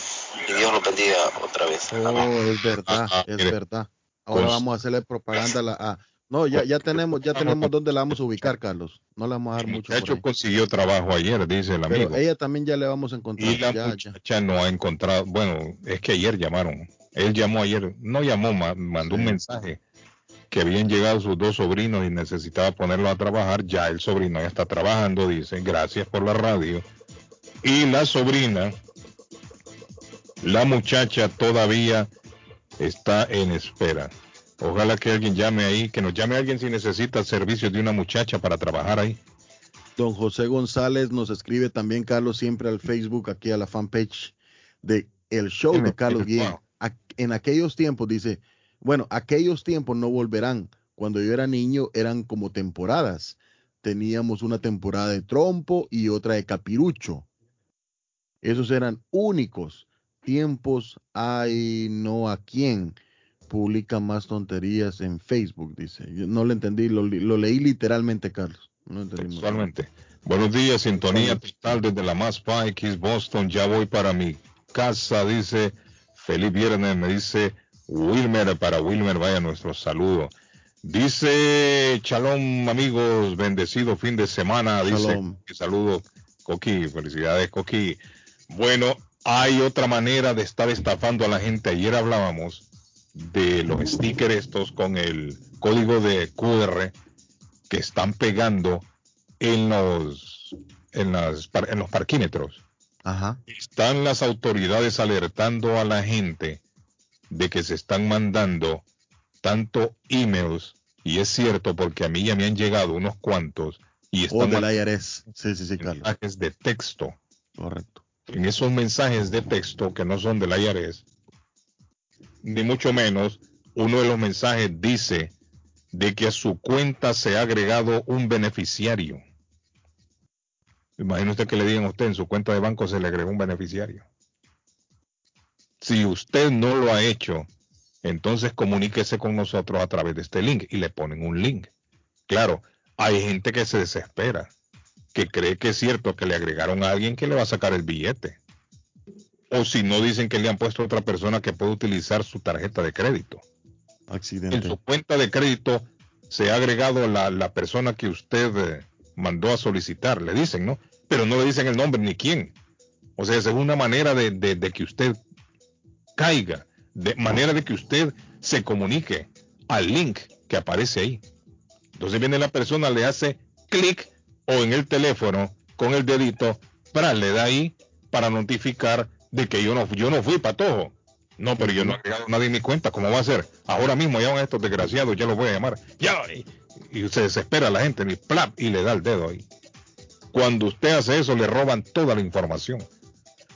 y Dios los bendiga otra vez. Oh, es verdad, Ah, es mire. verdad. Ahora Cons- vamos a hacerle propaganda a la. a- no, ya, ya tenemos, ya tenemos dónde la vamos a ubicar, Carlos. No le vamos a dar mucho. muchacho ahí. consiguió trabajo ayer, dice el Pero amigo. ella también ya le vamos a encontrar. Y la ya, ya. muchacha no ha encontrado, bueno, es que ayer llamaron. Él llamó ayer, no llamó, ma- mandó un mensaje que habían llegado sus dos sobrinos y necesitaba ponerlos a trabajar. Ya el sobrino ya está trabajando, dice, gracias por la radio. Y la sobrina, la muchacha todavía está en espera. Ojalá que alguien llame ahí, que nos llame alguien si necesita servicios de una muchacha para trabajar ahí. Don José González nos escribe también, Carlos, siempre al Facebook, aquí a la fanpage de El Show de Carlos Guillén. En aquellos tiempos, dice, bueno, aquellos tiempos no volverán. Cuando yo era niño eran como temporadas. Teníamos una temporada de trompo y otra de capirucho. Esos eran únicos tiempos. Ay, no a quién publica más tonterías en Facebook, dice. Yo no lo entendí, lo, lo leí literalmente, Carlos. No. Textualmente. Buenos días, sintonía total desde la más East Boston. Ya voy para mi casa, dice. Feliz viernes, me dice Wilmer. Para Wilmer, vaya nuestro saludo. Dice Shalom, amigos, bendecido fin de semana. Dice, Shalom. saludo, Coqui, felicidades, Coqui. Bueno, hay otra manera de estar estafando a la gente. Ayer hablábamos de los stickers estos con el código de QR que están pegando en los en las en los parquímetros. Ajá. Están las autoridades alertando a la gente de que se están mandando tanto emails y es cierto porque a mí ya me han llegado unos cuantos y O están del mandando IRS. Sí, sí, sí, Carlos. mensajes de texto. Correcto. En esos mensajes de texto que no son del IRS, ni mucho menos, uno de los mensajes dice de que a su cuenta se ha agregado un beneficiario. Imagine usted que le digan a usted en su cuenta de banco se le agregó un beneficiario. Si usted no lo ha hecho, entonces comuníquese con nosotros a través de este link y le ponen un link. Claro, hay gente que se desespera, que cree que es cierto que le agregaron a alguien que le va a sacar el billete. O si no dicen que le han puesto a otra persona que puede utilizar su tarjeta de crédito. En Accidente. su cuenta de crédito se ha agregado la, la persona que usted eh, mandó a solicitar, le dicen, ¿no? Pero no le dicen el nombre ni quién. O sea, esa es una manera de, de- de que usted caiga, de manera de que usted se comunique al link que aparece ahí. Entonces viene la persona, le hace clic o en el teléfono con el dedito, para le da ahí para notificar de que yo no, yo no fui patojo. No, pero yo no he agregado a nadie en mi cuenta. ¿Cómo va a ser? Ahora mismo llaman a estos desgraciados, ya los voy a llamar. Ya, y, y se desespera la gente, y plap, y le da el dedo ahí. Cuando usted hace eso, le roban toda la información.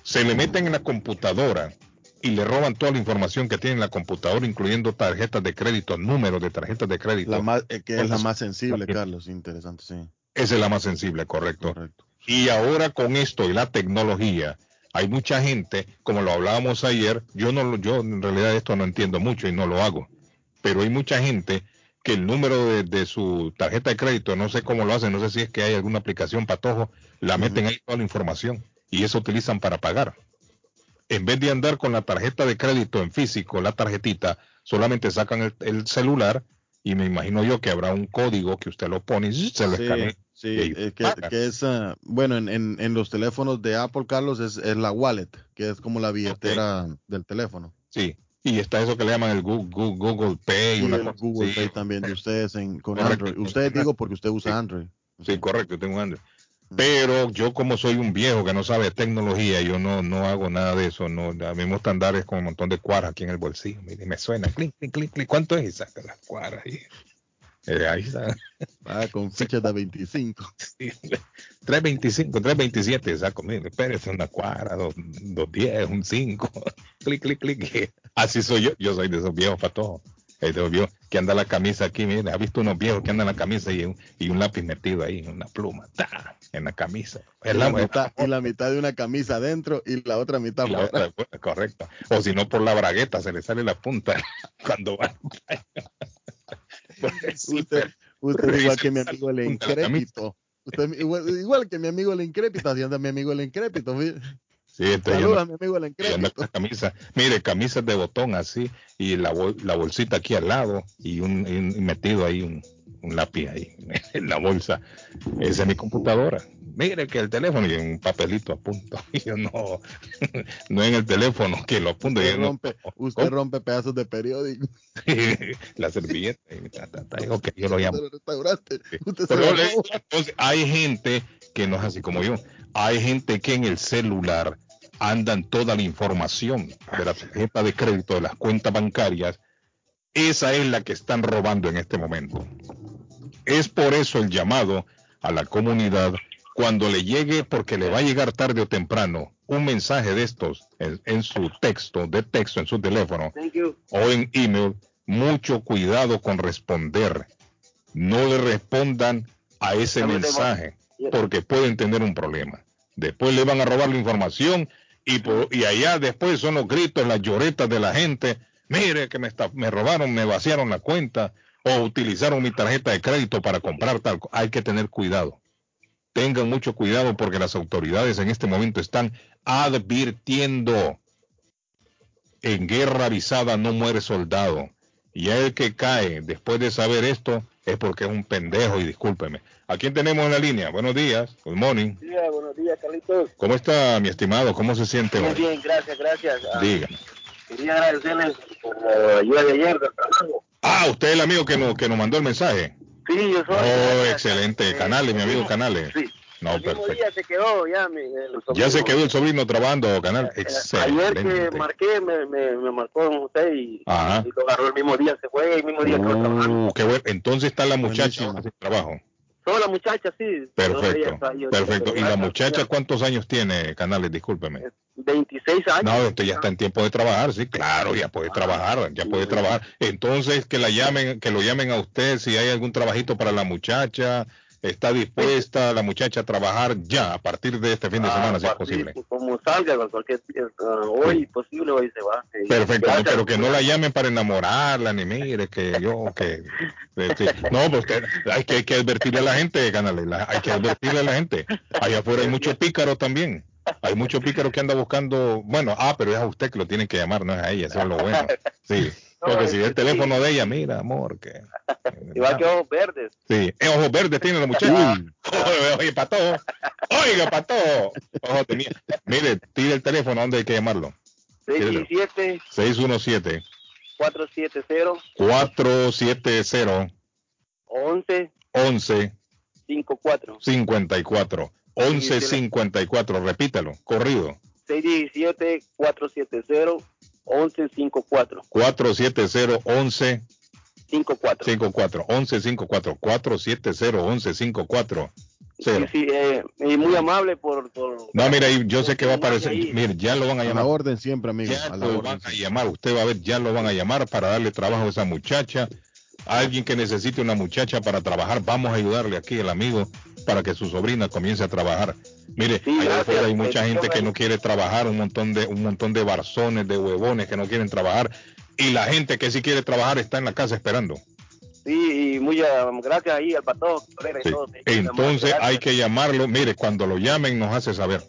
Se le meten en la computadora y le roban toda la información que tiene en la computadora, incluyendo tarjetas de crédito, números de tarjetas de crédito. La más, eh, que es la más sensible, Carlos. Interesante, sí. Esa es la más sensible, correcto. Correcto. Y ahora con esto y la tecnología, hay mucha gente, como lo hablábamos ayer, yo no lo- yo en realidad esto no entiendo mucho y no lo hago, pero hay mucha gente que el número de, de su tarjeta de crédito, no sé cómo lo hacen, no sé si es que hay alguna aplicación patojo, la meten ahí toda la información y eso utilizan para pagar. En vez de andar con la tarjeta de crédito en físico, la tarjetita, solamente sacan el, el celular y me imagino yo que habrá un código que usted lo pone y se lo Sí, escanea. Sí, ahí eh, que, es, ah, bueno, en, en, en los teléfonos de Apple, Carlos, es, es la wallet, que es como la billetera del teléfono. Sí, y está eso que le llaman el Google, Google Pay. Y una el cosa Google. Pay también de ustedes en, con Correcto. Android. Ustedes digo porque usted usa Android. Sí, correcto, tengo Android. Pero yo como soy un viejo que no sabe tecnología, yo no, no hago nada de eso. No, a mí me gusta andar es con un montón de cuadras aquí en el bolsillo. Mire, me suena, clic, clic, clic, clic. ¿Cuánto es? Y saca las cuadras. Y, eh, ahí está. Ah, con fichas de 25. Sí, 325, 327, saco, mire, espérese una cuadra, dos, dos diez, un 5, clic, clic, clic. Así soy yo, yo soy de esos viejos para todo. De esos viejos que anda la camisa aquí, mire, ha visto unos viejos que andan la camisa y un, y un lápiz metido ahí, una pluma, ¡ta! en la camisa. Y Es la, la- mitad, y la mitad de una camisa adentro y la otra mitad y la fuera. otra, correcto. O si no, por la bragueta se le sale la punta cuando va. Usted, usted igual que mi amigo el incrépito. Usted igual, igual que mi amigo el incrépito, así anda mi amigo el incrépito. mire. Sí, entonces Saluda mi amigo el incrépito. con la camisa, mire, camisas de botón así, y la, bol- la bolsita aquí al lado, y un, y un- y metido ahí un, un lápiz ahí en la bolsa. Esa es mi computadora. Mire que el teléfono y un papelito a punto. Y yo no, no en el teléfono, que lo apunto. Usted yo no- rompe, usted rompe pedazos de periódico. la servilleta. y ta, ta, ta, ok, yo lo llamo. restaurante. Usted se Pero lo yo le- roba. entonces, hay gente que no es así como yo. Hay gente que en el celular andan toda la información de la tarjeta de crédito, de las cuentas bancarias. Esa es la que están robando en este momento. Es por eso el llamado a la comunidad cuando le llegue, porque le va a llegar tarde o temprano, un mensaje de estos en, en su texto, de texto en su teléfono o en email, mucho cuidado con responder. No le respondan a ese mensaje porque pueden tener un problema. Después le van a robar la información y, por- y allá después son los gritos, las lloretas de la gente. Mire que me, está- me robaron, me vaciaron la cuenta o utilizaron mi tarjeta de crédito para comprar tal. Hay que tener cuidado. Tengan mucho cuidado porque las autoridades en este momento están advirtiendo. En guerra avisada no muere soldado. Y el que cae después de saber esto es porque es un pendejo y discúlpeme. ¿A quién tenemos en la línea? Buenos días. Good morning. días, buenos días, Carlitos. ¿Cómo está mi estimado? ¿Cómo se siente Bien, hoy? bien, gracias, gracias. Ah, Diga. Quería agradecerles por la ayuda de ayer del trabajo. Ah, usted es el amigo que nos, que nos mandó el mensaje. Sí, yo soy. Oh, excelente. Canales, mi amigo Canales. Sí. No, el mismo perfecto. día se quedó ya mi, el Ya se quedó el sobrino trabajando, Canal. Ayer que Excelente. marqué, me, me, me marcó José y, Ajá. y lo agarró el mismo día, se fue el mismo día que lo trabajando. Uh, qué bueno. Entonces está la muchacha sin trabajo. Solo la muchacha, sí. Perfecto, perfecto. ¿Y la muchacha cuántos años tiene, Canales? Discúlpeme. 26 años. No, usted ya está en tiempo de trabajar, sí, claro, ya puede trabajar, ya puede trabajar. Entonces, que la llamen, que lo llamen a usted si hay algún trabajito para la muchacha, está dispuesta la muchacha a trabajar ya, a partir de este fin de semana, si es Ah, posible. pues, Como salga, cualquier, ah, hoy posible, hoy se va. Sí. Perfecto, Gracias. pero que no la llamen para enamorarla, ni mire, que yo, que... eh, sí. No, pues usted, hay que, hay que advertirle a la gente, Canales, hay que advertirle a la gente. Allá afuera hay muchos pícaros también. Hay muchos pícaros que anda buscando, bueno, ah, pero es a usted que lo tienen que llamar, no es a ella, eso es lo bueno. Sí, porque si es el teléfono de ella, mira, amor, que... Igual que ojos verdes. Sí, eh, ojos verdes tiene la muchacha. Oye, oye, pato. Oiga, pato. Ojo, tenía. Mire, tire el teléfono, ¿dónde hay que llamarlo? Tírelo. 617 617 470 470 11 11 54 54 11 54 repítalo corrido 617 470 11 54 470 11 54 54 11 54 470 11 54 Sí, sí, eh, y muy amable por, por No, mira, yo sé que va a aparecer. Mire, ya lo van a A la llamar. orden siempre, amigo. Ya a la lo orden. van a llamar. Usted va a ver, ya lo van a llamar para darle trabajo a esa muchacha. Alguien que necesite una muchacha para trabajar, vamos a ayudarle aquí, el amigo, para que su sobrina comience a trabajar. Mire, allá afuera hay mucha gente que no quiere trabajar, un montón de un montón de barzones, de huevones que no quieren trabajar. Y la gente que sí quiere trabajar está en la casa esperando. Sí, y muchas gracias ahí al pato. Sí. Entonces hay que llamarlo. Mire, cuando lo llamen nos hace saber.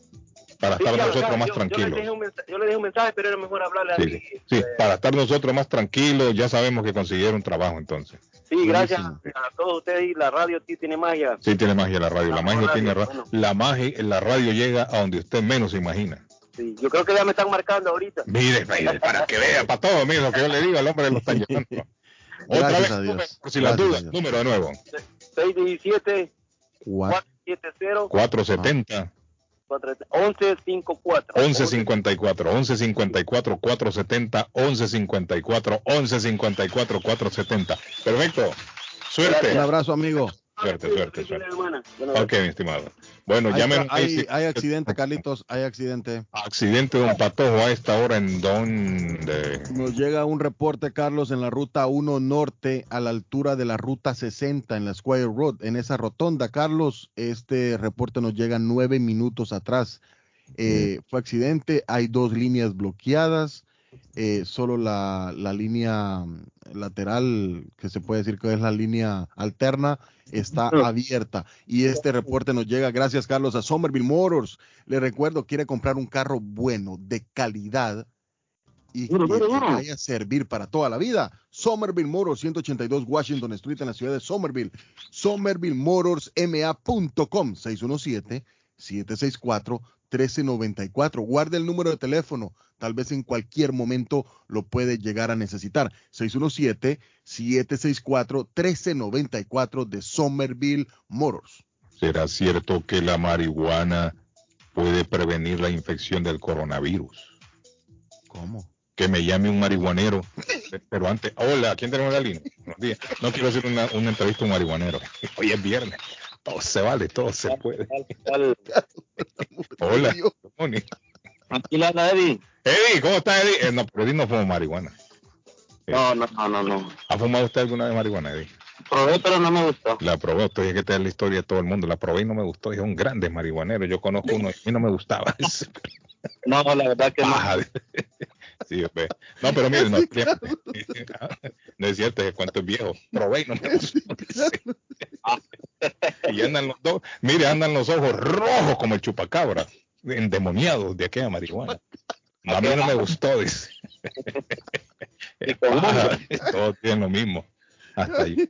Para Sí, estar ya, nosotros ya, más yo- Yo le, tranquilos. yo le dejé un mensaje, pero era mejor hablarle Sí, sí, sí, para estar nosotros más tranquilos, ya sabemos que consiguieron trabajo entonces. Sí, gracias a todos ustedes y la radio sí tiene magia. Sí tiene magia la radio, la, magia tiene la magia, la radio llega a donde usted menos imagina. Sí, yo creo que ya me están marcando ahorita. Mire, para que vea, para todo, mire lo que yo le digo al hombre lo están llamando. Otra vez, número, si las dudas, número de nuevo. 617 470 470 1154 1154 1154 470 1154 1154 470 perfecto. Suerte. Un abrazo amigo Suerte, suerte, suerte. Ok, mi estimado. Bueno, hay, llamen. Hay, hay accidente, Carlitos, hay accidente. Accidente de un patojo a esta hora en donde. Nos llega un reporte, Carlos, en la ruta 1 norte, a la altura de la ruta 60 en la Square Road, en esa rotonda. Carlos, este reporte nos llega nueve minutos atrás. Eh, fue accidente, hay dos líneas bloqueadas. Eh, solo la, la, línea lateral, que se puede decir que es la línea alterna, está abierta. Y este reporte nos llega, gracias Carlos, a Somerville Motors. Le recuerdo, quiere comprar un carro bueno, de calidad y que, vaya a servir para toda la vida. Somerville Motors, 182 Washington Street en la ciudad de Somerville. SomervilleMotorsMA.com, 617 764 1394. Guarde el número de teléfono, tal vez en cualquier momento lo puede llegar a necesitar. 617-764-1394 de Somerville Motors. ¿Será cierto que la marihuana puede prevenir la infección del coronavirus? ¿Cómo? Que me llame un marihuanero. Pero antes, hola, ¿quién tenemos la línea? No quiero hacer una, una entrevista a un marihuanero. Hoy es viernes todo se vale, todo se puede. Hola, Tranquila, Eddie. Eddie, ¿cómo está Eddie? Eh, no, pero Eddie no fuma marihuana. No, no, no, no, ¿Ha fumado usted alguna vez marihuana, Eddie? Probé, pero no me gustó. La probé, estoy que te la historia de todo el mundo. La probé y no me gustó. Es un grande marihuanero. Yo conozco uno y no me gustaba. no, la verdad que no. Sí, no, pero mire, no, no es cierto, es cuánto es viejo. Probé y no me gustó. Y andan los dos, mire, andan los ojos rojos como el chupacabra, endemoniados de aquella marihuana. A mí no me gustó, dice. Todos tienen lo mismo. Hasta ahí.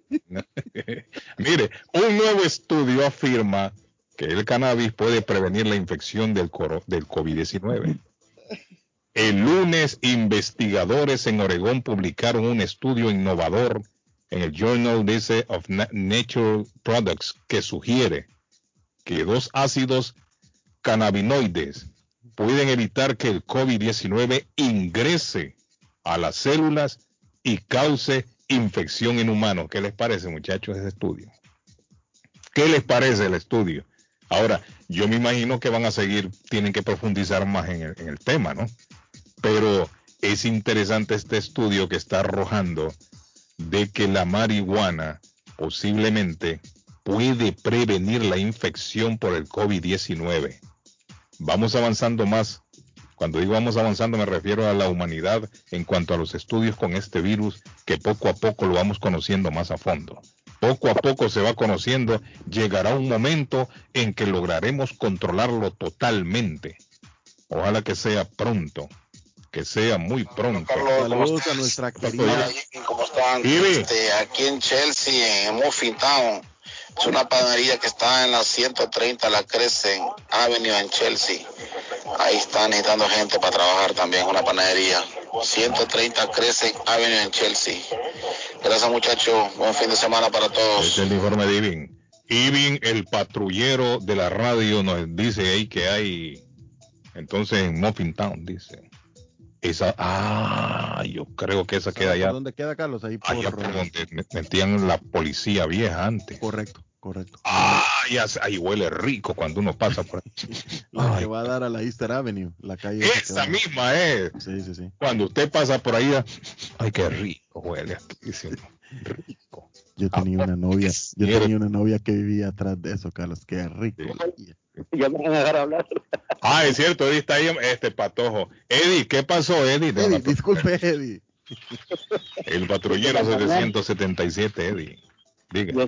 mire, un nuevo estudio afirma que el cannabis puede prevenir la infección del, del COVID-19. El lunes, investigadores en Oregón publicaron un estudio innovador en el Journal dice of Nature Products que sugiere que dos ácidos cannabinoides pueden evitar que el COVID-19 ingrese a las células y cause infección en humanos. ¿Qué les parece, muchachos, ese estudio? ¿Qué les parece el estudio? Ahora, yo me imagino que van a seguir, tienen que profundizar más en el, en el tema, ¿no? Pero es interesante este estudio que está arrojando de que la marihuana posiblemente puede prevenir la infección por el COVID-19. Vamos avanzando más. Cuando digo vamos avanzando me refiero a la humanidad en cuanto a los estudios con este virus que poco a poco lo vamos conociendo más a fondo. Poco a poco se va conociendo, llegará un momento en que lograremos controlarlo totalmente. Ojalá que sea pronto que sea muy pronto. Saludos a nuestra querida. ¿Cómo están? Este, aquí en Chelsea, en Muffin Town. Es una panadería que está en la 130, la Crescent Avenue en Chelsea. Ahí están necesitando gente para trabajar también, una panadería. 130 Crescent Avenue en Chelsea. Gracias muchachos, buen fin de semana para todos. Este es el informe de Ivin. Ivin, el patrullero de la radio, nos dice ahí que hay, entonces en Muffin Town, dice. Esa, ah, yo creo que esa queda allá. ¿Dónde queda, Carlos? Ahí por, allá por donde metían la policía vieja antes. Correcto, correcto. Ah, ya, ahí huele rico cuando uno pasa por ahí. la que va a dar a la Easter Avenue, la calle. Esa misma es. Sí, sí, sí. Cuando usted pasa por ahí, ay, qué rico huele aquí. Rico. Yo tenía una novia, yo tenía una novia que vivía atrás de eso, Carlos, qué rico. Ya me van a dejar hablar. Ah, es cierto, Eddie está ahí, este patojo. Eddie, ¿qué pasó, Eddie? Eddie disculpe, Eddie. El patrullero 777, Eddie. Diga.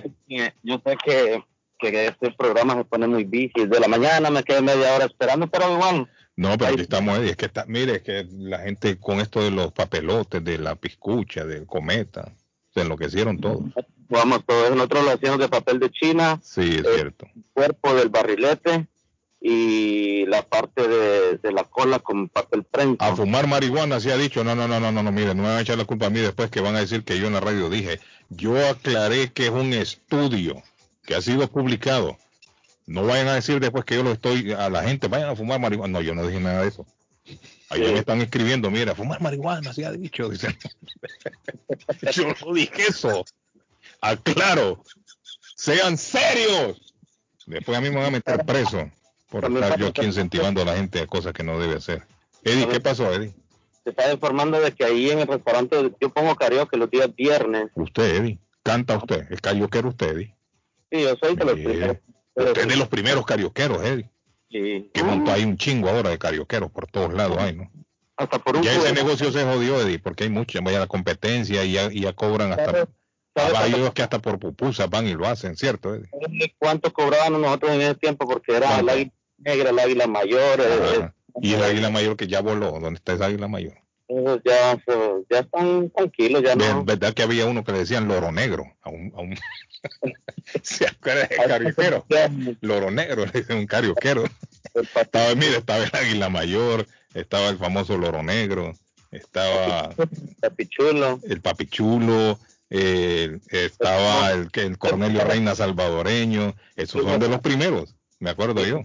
Yo, sé que, que, este programa se pone muy bici. De la mañana me quedé media hora esperando, pero igual. No, pero aquí estamos, Eddie. Es que está, mire, es que la gente con esto de los papelotes, de la piscucha, del cometa, se enloquecieron todos. Jugamos todo eso. Nosotros lo hacíamos de papel de China. Sí, es cierto. El cuerpo del barrilete y la parte de, de la cola con papel prensa. A fumar marihuana, se ha dicho. No, no, no, no, no, no, mire, no me van a echar la culpa a mí después que van a decir que yo en la radio dije. Yo aclaré que es un estudio que ha sido publicado. No vayan a decir después que yo lo estoy a la gente, vayan a fumar marihuana. No, yo no dije nada de eso. Ahí me están escribiendo, mira, fumar marihuana, se ha dicho. Dicen. yo no dije eso. Aclaro. Sean serios. Después a mí me van a meter preso por estar yo aquí incentivando a la gente a cosas que no debe hacer. Eddie, ¿qué pasó, Eddie? Se está informando de que ahí en el restaurante yo pongo karaoke los días viernes. Usted, Eddie. Canta usted. ¿Es carioquero usted, Eddie? Sí, yo soy de los primeros. Usted es de los primeros carioqueros, Eddie. Sí. Que montó hay un chingo ahora de carioqueros por todos lados, hay, ¿no? Hasta por un Ya ese negocio se jodió, Eddie, porque hay mucha, vaya la competencia y ya, y ya cobran hasta... ¿Sabe- sabe Hay cuánto- unos que hasta por pupusas van y lo hacen, ¿cierto? ¿Cuánto cobrábamos nosotros en ese tiempo? Porque era el águila negra, el águila mayor. eh, Ajá. Y el águila mayor que ya voló, ¿dónde está esa águila mayor? esos ya, ya están tranquilos, ya no. ¿Verdad que había uno que le decían loro negro? A un, a un... ¿Se acuerdan del carioquero? Loro negro, le dicen un carioquero. Estaba, mira, estaba el águila mayor, estaba el famoso loro negro, estaba Papichulo. el papichulo, eh, estaba el, que- el Cornelio Reina salvadoreño, esos son de los primeros, me acuerdo yo.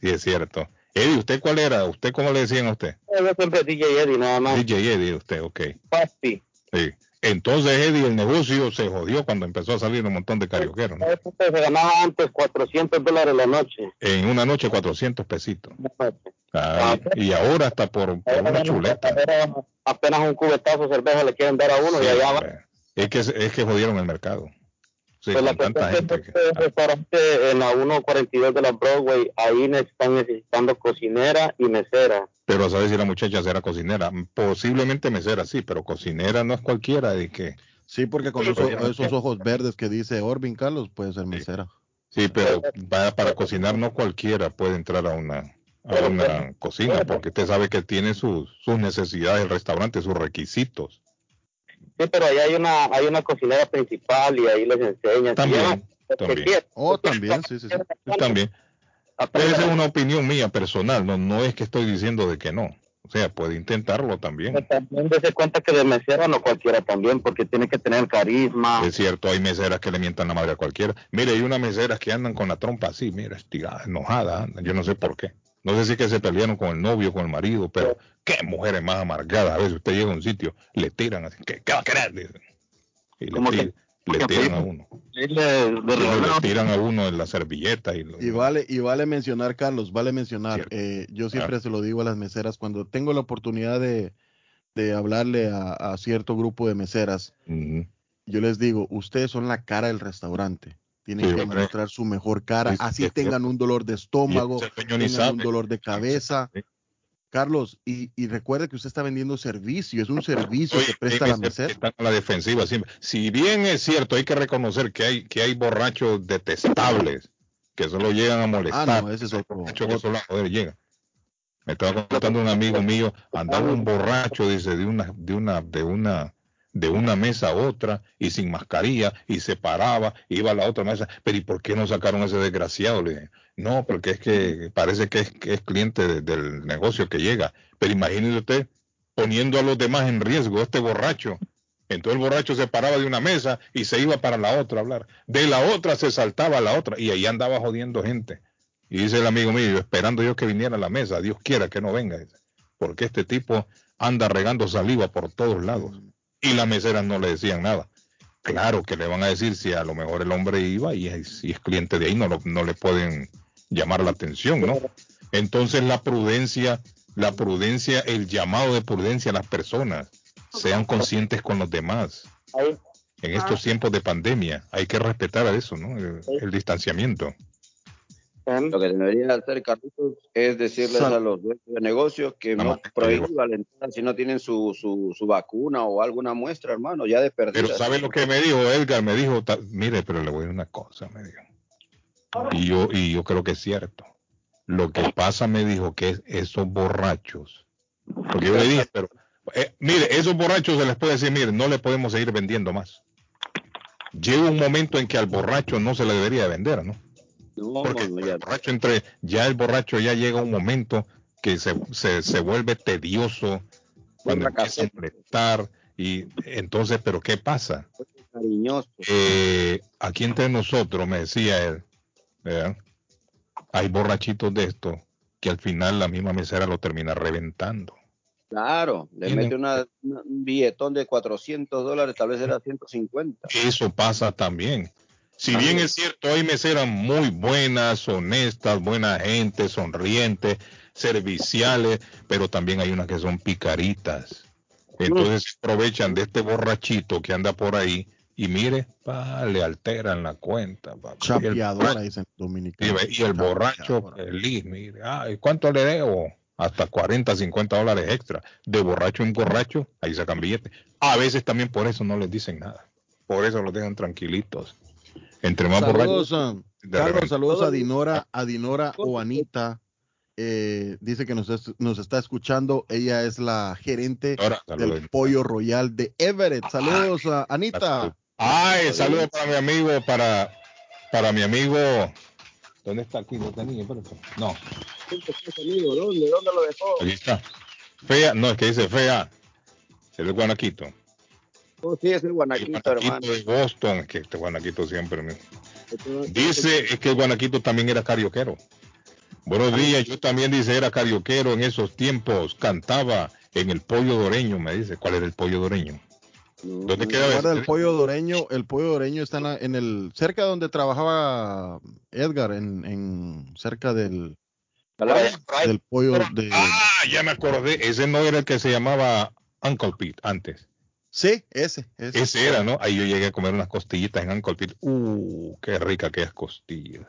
Sí, es cierto. Eddie, ¿usted cuál era? ¿Usted cómo le decían a usted? Yo siempre DJ Eddie, nada más. DJ Eddie, usted, ok. Papi. Sí. Entonces, Eddie, el negocio se jodió cuando empezó a salir un montón de carioqueros. Se ganaba antes 400 dólares la noche. En una noche 400 pesitos. Ay, y ahora está por, por una chuleta. Apenas un cubetazo de cerveza le quieren dar a uno y allá va. Es, que, es que jodieron el mercado. Sí, Pues la tanta gente. que este restaurante en la 142 de la Broadway, ahí están necesitando cocinera y mesera. Pero a saber si la muchacha será cocinera. Posiblemente mesera, sí, pero cocinera no es cualquiera. De que, Sí, porque con Sí, esos, pero- esos ojos verdes que dice Orvin Carlos puede ser mesera. sí, pero para, para cocinar no cualquiera puede entrar a una, a una cocina, porque usted sabe que tiene sus, sus necesidades el restaurante, sus requisitos. Sí, pero ahí hay una hay una cocinera principal y ahí les enseñan. También, sí, Oh, también, sí, sí, también. Esa es una opinión mía personal, no, no es que estoy diciendo de que no. O sea, puede intentarlo también. También dése cuenta que de mesera no cualquiera también, porque tiene que tener carisma. Es cierto, hay meseras que le mientan la madre a cualquiera. Mire, hay unas meseras que andan con la trompa así, mira, estirada, enojada. Yo no sé por qué. No sé si es que se pelearon con el novio, con el marido, pero qué mujeres más amargadas. A veces usted llega a un sitio, le tiran así, ¿qué, qué va a querer? Dicen. Y le, que- le tiran a uno. Le- tiran a uno en la servilleta y lo- Y vale, y vale mencionar, Carlos, vale mencionar, eh, yo siempre Ah. se lo digo a las meseras, cuando tengo la oportunidad de, de hablarle a, a cierto grupo de meseras, yo les digo, ustedes son la cara del restaurante, tienen Sí, que hombre. mostrar su mejor cara, Sí, sí, así tengan un dolor de estómago, tengan un dolor de cabeza. Carlos, y, y recuerde que usted está vendiendo servicio, es un servicio Oye, que presta la mesera. Están a la defensiva siempre. Si bien es cierto, hay que reconocer que hay, que hay borrachos detestables que solo llegan a molestar. Ah, no, ese es otro. borracho que solo a joder llega. Me estaba contando un amigo mío, andaba un borracho, dice, de una, de una, de una, de una mesa a otra y sin mascarilla y se paraba, iba a la otra mesa. Pero ¿y por qué no sacaron a ese desgraciado? Le dije, no, porque es que parece que es, que es cliente de- del negocio que llega. Pero imagínese usted poniendo a los demás en riesgo, este borracho. Entonces el borracho se paraba de una mesa y se iba para la otra a hablar. De la otra se saltaba a la otra y ahí andaba jodiendo gente. Y dice el amigo mío, esperando yo que viniera a la mesa, Dios quiera que no venga, porque este tipo anda regando saliva por todos lados. Y las meseras no le decían nada. Claro que le van a decir si a lo mejor el hombre iba y si es cliente de ahí, no, lo- no le pueden llamar la atención, ¿no? Entonces la prudencia, la prudencia, el llamado de prudencia a las personas, sean conscientes con los demás. En estos tiempos de pandemia hay que respetar a eso, ¿no? El, el distanciamiento. Lo que debería hacer Carlitos es decirles Sal- a los dueños de negocios que no prohíban la entrada si no tienen su, su, su vacuna o alguna muestra, hermano, ya de perdida. Pero ¿sabe lo que me dijo Edgar? Me dijo, mire, pero le voy a decir una cosa, me dijo. Y yo, y yo creo que es cierto. Lo que pasa, me dijo, que es esos borrachos. Porque yo le dije, pero, eh, mire, esos borrachos se les puede decir, mire, no le podemos seguir vendiendo más. llega un momento en que al borracho no se le debería vender, ¿no? No, Porque el ya. borracho entre, ya el borracho ya llega un momento que se, se, se vuelve tedioso cuando empieza a molestar y entonces, pero ¿qué pasa? Eh, aquí entre nosotros, me decía él, ¿verdad? hay borrachitos de estos que al final la misma mesera lo termina reventando. Claro, le Tienen- mete una- un billetón de 400 dólares, tal vez era 150. Eso pasa también. Si bien es cierto, hay meseras muy buenas, honestas, buena gente, sonrientes, serviciales, pero también hay unas que son picaritas. Entonces aprovechan de este borrachito que anda por ahí y mire, pa, le alteran la cuenta. pa. Chapeadora, dicen dominicanos. y el borracho feliz, mire, ay, ¿cuánto le debo? Hasta 40, 50 dólares extra. De borracho en borracho, ahí sacan billetes. A veces también por eso no les dicen nada. Por eso los dejan tranquilitos. Entre más Saludos, borrachos. um, de Carlos, saludos a Dinora, a Dinora o Anita. Eh, dice que nos, es- nos está escuchando. Ella es la gerente saludos. del Pollo Royal de Everett. Saludos, a Anita. Ay, saludos para mi amigo, para, para mi amigo. ¿Dónde está aquí? ¿Lo tenía? No, ¿Dónde? ¿Dónde lo dejó? aquí está. Fea, no, es que dice fea. Es de Guanaquito. Oh, sí, es el Guanaquito, hermano. De Boston, es que este Guanaquito siempre me... Dice es que el Guanaquito también era carioquero. Buenos días, yo también dice era carioquero en esos tiempos, cantaba en el pollo doreño, me dice. ¿Cuál era el pollo doreño? ¿Dónde queda ese? el pollo doreño. El pollo doreño está en, la- en el cerca donde trabajaba Edgar, en, en cerca del del pollo de. Ah, ya me acordé, ese no era el que se llamaba Uncle Pete antes. Sí, ese, ese. Ese era, ¿no? Ahí yo llegué a comer unas costillitas en Uncle Pete. Uh, qué rica aquellas costillas.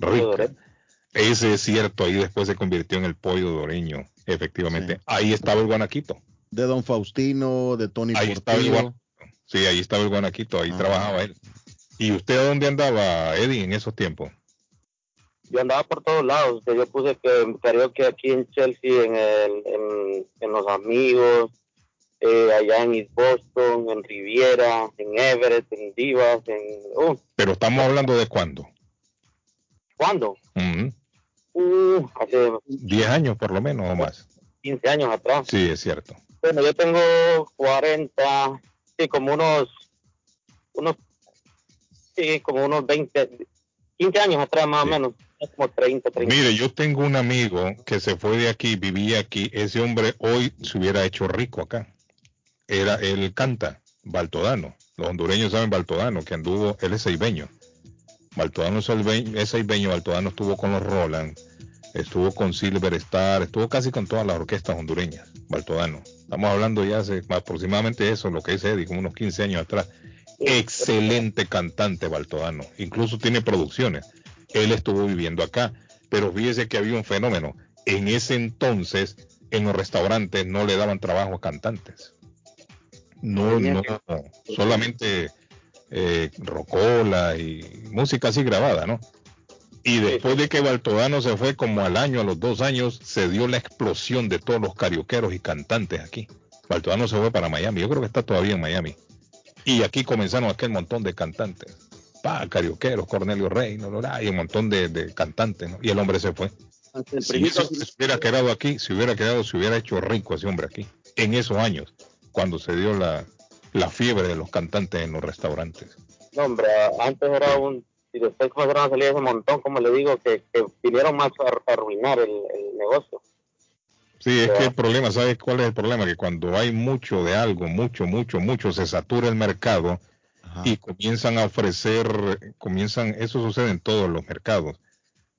Rica. Ese es cierto, ahí después se convirtió en el pollo doreño, efectivamente. Ahí estaba el guanaquito. De Don Faustino, de Tony Ahí estaba el. Sí, ahí estaba el guanaquito, ahí Ah. trabajaba él. ¿Y usted a dónde andaba, Eddie, en esos tiempos? Yo andaba por todos lados. que Yo puse que karaoke aquí en Chelsea, en, el, en, en Los Amigos, eh, allá en East Boston, en Riviera, en Everett, en Divas, en... Uh, Pero estamos hablando de cuándo. ¿Cuándo? Uh, hace 10 años por lo menos o más. 15 años atrás. Sí, es cierto. Bueno, yo tengo 40, sí, como unos, unos, sí, como unos 20, 15 años atrás más o menos, como 30, 30. Mire, yo tengo un amigo que se fue de aquí, vivía aquí. Ese hombre hoy se hubiera hecho rico acá. Era, él canta, Baltodano. Los hondureños saben Baltodano, que anduvo, él es seibeño. Baltodano es seibeño, Baltodano estuvo con los Roland, estuvo con Silver Star, estuvo casi con todas las orquestas hondureñas, Baltodano. Estamos hablando ya hace aproximadamente eso, lo que dice Eddie, unos 15 años atrás. Excelente cantante Baltodano, incluso tiene producciones. Él estuvo viviendo acá, pero fíjese que había un fenómeno. En ese entonces, en los restaurantes no le daban trabajo a cantantes. No, no, solamente eh, rocola y música así grabada, ¿no? Y después de que Baltodano se fue como al año, a los dos años, se dio la explosión de todos los carioqueros y cantantes aquí. Baltodano se fue para Miami, yo creo que está todavía en Miami. Y aquí comenzaron aquel montón de cantantes. Pa, carioqueros, Cornelio Rey, no, no, no, y un montón de, de cantantes, ¿no? Y el hombre se fue. Si se hubiera quedado aquí, se hubiera quedado, se hubiera hecho rico ese hombre aquí, en esos años, cuando se dio la, la fiebre de los cantantes en los restaurantes. No, hombre, antes era un, y después comenzaron a salir ese montón, como le digo, que, que vinieron más a arruinar el, el negocio. Sí, es que el problema, ¿sabes cuál es el problema? Que cuando hay mucho de algo, mucho, mucho, mucho, se satura el mercado y comienzan a ofrecer, comienzan, eso sucede en todos los mercados,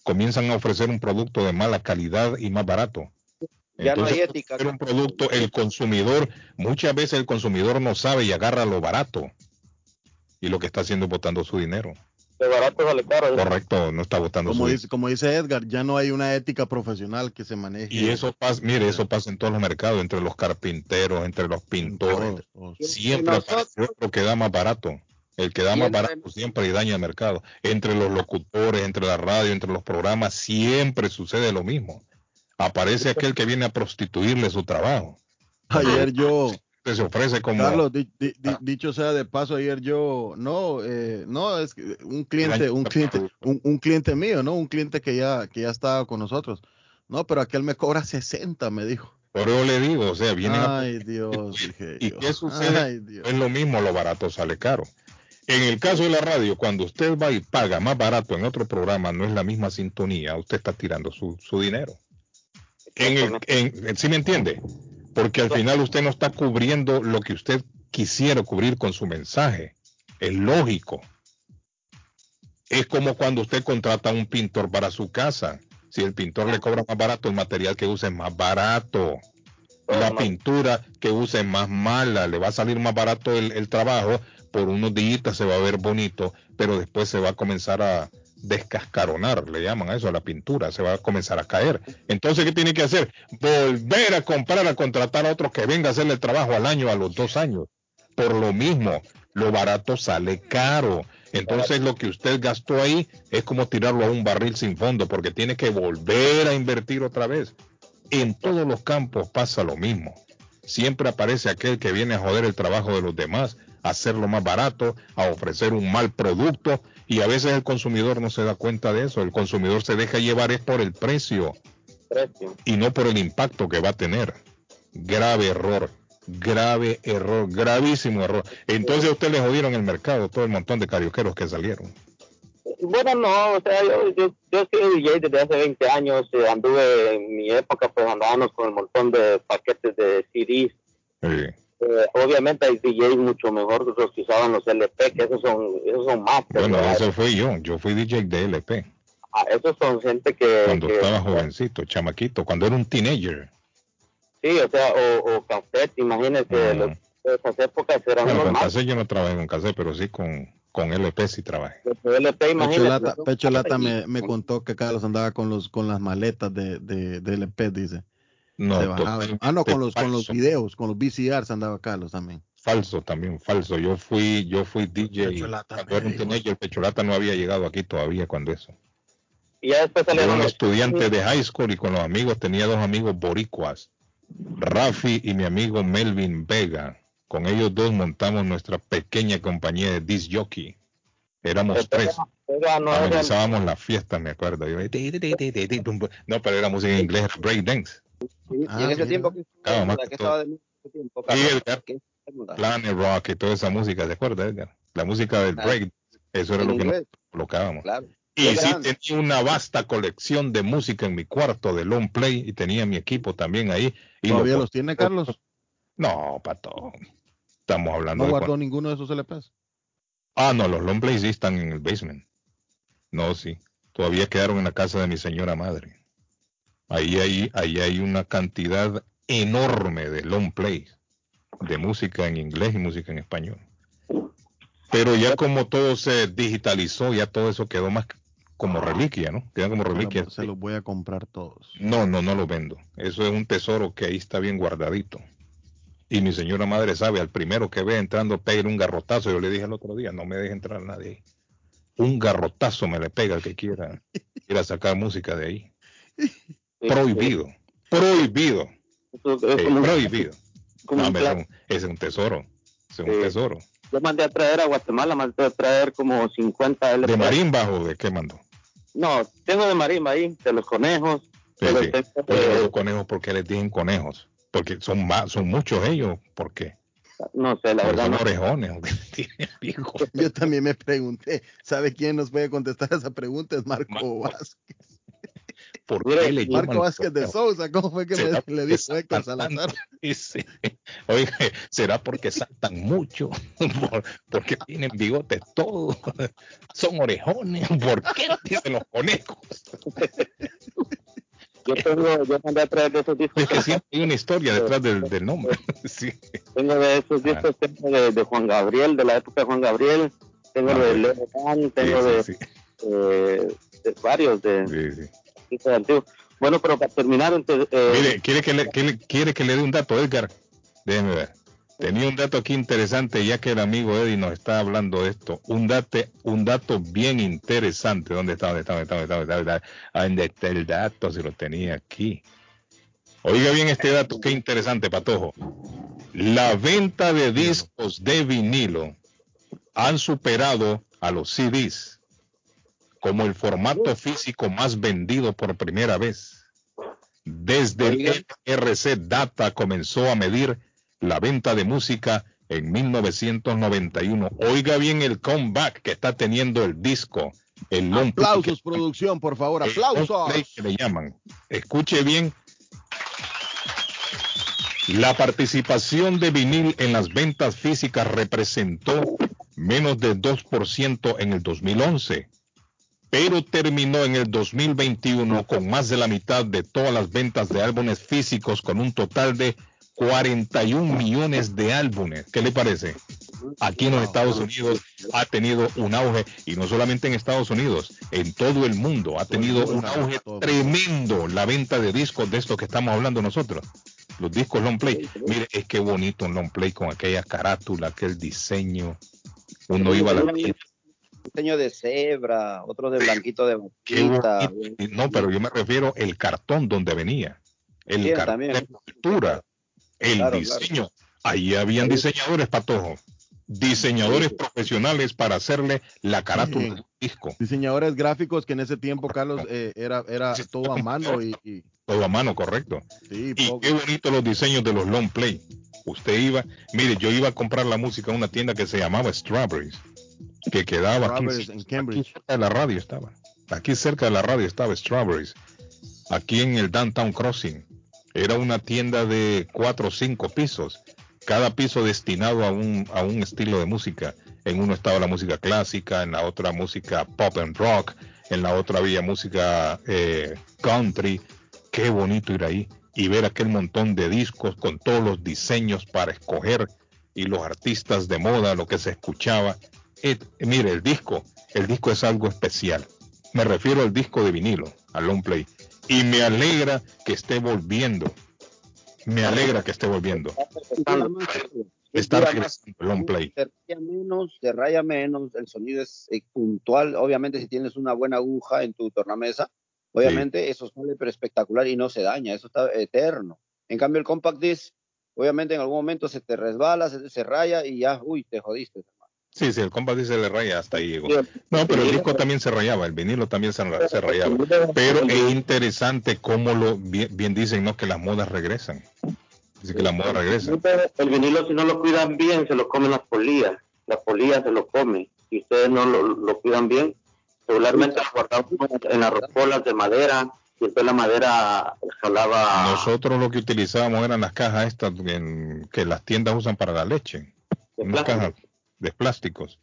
comienzan a ofrecer un producto de mala calidad y más barato. Ya no hay Entonces, ética. ofrecer un producto, el consumidor, muchas veces el consumidor no sabe y agarra lo barato y lo que está haciendo es botando su dinero. De barato sale caro. Correcto, no está botando Como su dice, como dice Edgar, ya no hay una ética profesional que se maneje. Y eso pasa, mire, eso pasa en todos los mercados, entre los carpinteros, entre los pintores. Siempre aparece otro que da más barato. El que da más barato siempre daña el mercado. Entre los locutores, entre la radio, entre los programas, siempre sucede lo mismo. Aparece aquel que viene a prostituirle su trabajo. Ayer yo, se ofrece como. Carlos, di- di- di- dicho sea de paso, ayer yo, no, eh, no, es un cliente, un cliente, un, un cliente mío, ¿no? Un cliente que ya, que ya estaba con nosotros. No, pero aquel me cobra 60, me dijo. Por eso le digo, o sea, vienen a Ay, Dios, dije ¿Y yo. qué sucede? Ay, Dios. es lo mismo, lo barato sale caro. En el caso de la radio, cuando usted va y paga más barato en otro programa, no es la misma sintonía, usted está tirando su, su dinero. En el, en, ¿Sí me entiende? Porque al final usted no está cubriendo lo que usted quisiera cubrir con su mensaje. Es lógico. Es como cuando usted contrata a un pintor para su casa. Si el pintor le cobra más barato, el material que usa es más barato. La pintura que use es más mala, le va a salir más barato el, el trabajo, por unos días se va a ver bonito, pero después se va a comenzar a descascaronar, le llaman a eso, a la pintura, se va a comenzar a caer. Entonces, ¿qué tiene que hacer? Volver a comprar, a contratar a otro que venga a hacerle el trabajo al año, a los dos años. Por lo mismo, lo barato sale caro. Entonces, lo que usted gastó ahí es como tirarlo a un barril sin fondo, porque tiene que volver a invertir otra vez. En todos los campos pasa lo mismo. Siempre aparece aquel que viene a joder el trabajo de los demás, a hacerlo más barato, a ofrecer un mal producto y a veces el consumidor no se da cuenta de eso. El consumidor se deja llevar es por el precio Precio. y no por el impacto que va a tener. Grave error, grave error, gravísimo error. Entonces a usted le jodieron el mercado todo el montón de carioqueros que salieron. Bueno, no, o sea, yo, yo, yo soy DJ desde hace 20 años, eh, anduve en mi época, pues andábamos con un montón de paquetes de CDs. Sí. Eh, obviamente hay DJs mucho mejor que los que usaban los LP, que esos son, esos son masters. Bueno, ¿verdad? eso fui yo. Yo fui DJ de LP Ah, esos son gente que... cuando que- estaba jovencito, chamaquito, cuando era un teenager. Sí, o sea, o, o cassette, imagínense, los- de esas épocas eran Bueno, con cassette yo no trabajé con cassette, pero sí con, con LP sí trabajé. LP. Pecholata, Pecholata me, me contó que Carlos andaba con los con las maletas de, de, de LP, dice. No, Se bajaba. totalmente Ah, no, con los, con los videos, con los VCRs andaba Carlos también. Falso también, falso. Yo fui, yo fui DJ Pecholata cuando era un dijo. teenager. El Pecholata no había llegado aquí todavía cuando eso. Y ya después Yo era salieron un estudiante de high school y con los amigos tenía dos amigos boricuas, Rafi y mi amigo Melvin Vega. Con ellos dos montamos nuestra pequeña compañía de disc jockey. Éramos tres. No era- Amenizábamos la fiesta, me acuerdo. Yo- No, pero era música en inglés, era Y Ah, en ese mira. tiempo que, Claro, más que que estaba todo. de ese tiempo, Rock y toda esa música, ¿te acuerdas, Edgar? La música del Ah, break, eso era en lo que inglés. nos colocábamos. Claro. Y sí grande. tenía una vasta colección de música en mi cuarto de long play y tenía mi equipo también ahí. Y ¿Todavía lo- los tiene, Carlos? No, pato. Estamos hablando ¿No de guardó cuando- ninguno de esos LPs? Ah, no, los long plays sí están en el basement. No, sí. Todavía quedaron en la casa de mi señora madre. Ahí hay, ahí hay una cantidad enorme de long plays de música en inglés y música en español. Pero ya como todo se digitalizó, ya todo eso quedó más como reliquia, ¿no? Queda como reliquia. Bueno, se los voy a comprar todos. No, no, no lo vendo. Eso es un tesoro que ahí está bien guardadito. Y mi señora madre sabe, al primero que ve entrando, pega un garrotazo. Yo le dije el otro día, no me deje entrar nadie. Un garrotazo me le pega el que quiera, quiera sacar música de ahí. Prohibido. Prohibido. Eso es Eh, como prohibido. como No, ese es un- tesoro. Ese es un tesoro. Yo mandé a traer a Guatemala, mandé a traer como 50 LP. ¿De marimba o de qué mandó? No, tengo de marimba ahí, de los conejos. Sí, de los sí. textos Oye, de- los conejos, ¿por qué les dicen conejos? Porque son más, son muchos ellos. ¿Por qué? no sé, la verdad. son no. orejones. Yo también me pregunté, ¿sabe quién nos puede contestar esa pregunta? Es Marco Vázquez. ¿Por qué le llaman Marco Vázquez de? Sousa, ¿cómo fue que ¿Será le, dijo Héctor saltan Salazar? Dice, Oye, ¿será porque saltan mucho? Por- porque tienen bigotes todos. Son orejones. ¿Por qué dicen los conejos? Yo tengo, yo mandé a traer de esos discos. Es que siempre hay una historia detrás del, del nombre. Sí. Tengo de esos Ah. discos, tengo de, de Juan Gabriel, de la época de Juan Gabriel. Tengo Ah, de. Leo Dan, tengo Sí, de, sí, sí. eh, de varios de Bueno, pero para terminar, entonces, eh, Mire, ¿quiere que, le, que le- quiere que le dé un dato, Edgar? Déjeme ver. Tenía un dato aquí interesante, ya que el amigo Eddie nos está hablando de esto. Un dato, un dato bien interesante. ¿Dónde está? ¿Dónde está? ¿Dónde está? ¿Dónde está? ¿Dónde está? ¿Dónde está el dato? Si lo tenía aquí. Oiga bien este dato, qué interesante, Patojo. La venta de discos de vinilo han superado a los CDs como el formato físico más vendido por primera vez. Desde el RC Data comenzó a medir la venta de música en 1991. Oiga bien el comeback que está teniendo el disco. El Aplausos, producción, por favor, aplausos. que le llaman. Escuche bien. La participación de vinil en las ventas físicas representó menos del 2% en el 2011, pero terminó en el 2021 con más de la mitad de todas las ventas de álbumes físicos con un total de 41 millones de álbumes. ¿Qué le parece? Aquí en los Estados Unidos ha tenido un auge, y no solamente en Estados Unidos, en todo el mundo ha tenido un auge tremendo la venta de discos de esto que estamos hablando nosotros. Los discos long play. Mire, es que bonito un long play con aquella carátula, aquel diseño. Uno iba a la diseño de cebra, otro de blanquito de boquita. No, pero yo me refiero el cartón donde venía. El Sí, cartón también. de cultura. El Claro, diseño. Ahí habían diseñadores, Patojo. Diseñadores profesionales para hacerle la carátula Sí. del disco. Diseñadores gráficos que en ese tiempo, Carlos, eh, era, era todo a mano y, y- Todo a mano, correcto. sí, Y poco- qué bonito los diseños de los long play. Usted iba, mire, yo iba a comprar la música en una tienda que se llamaba Strawberries, que quedaba aquí, cerca de la radio estaba. Aquí cerca de la radio estaba Strawberries. Aquí en el Downtown Crossing. Era una tienda de cuatro o cinco pisos. Cada piso destinado a un, a un estilo de música. En uno estaba la música clásica, en la otra música pop and rock, en la otra había música eh, country. Qué bonito ir ahí y ver aquel montón de discos con todos los diseños para escoger y los artistas de moda, lo que se escuchaba. Mire, el disco, el disco es algo especial. Me refiero al disco de vinilo, al long play. Y me alegra que esté volviendo. Me alegra que esté volviendo. Está regresando el long play. Se raya menos, se raya menos, el sonido es eh, puntual. Obviamente, si tienes una buena aguja en tu tornamesa, obviamente eso sale pero espectacular y no se daña, eso está eterno. En cambio, el compact disc, obviamente en algún momento se te resbala, se, se raya y ya, uy, te jodiste. Sí, sí, el compas dice le raya hasta ahí llegó. No, pero el disco también se rayaba, el vinilo también se, ra- se rayaba. Pero es interesante cómo lo bien, bien dicen, ¿no? Que las modas regresan. Dice que las modas regresan. El vinilo, si no lo cuidan bien, se lo comen las polillas. La polilla se lo come. Si ustedes no lo, lo cuidan bien, regularmente lo guardamos en las rocolas de madera. Y entonces la madera jalaba. Nosotros lo que utilizábamos eran las cajas estas en- que las tiendas usan para la leche. Unas cajas de plásticos.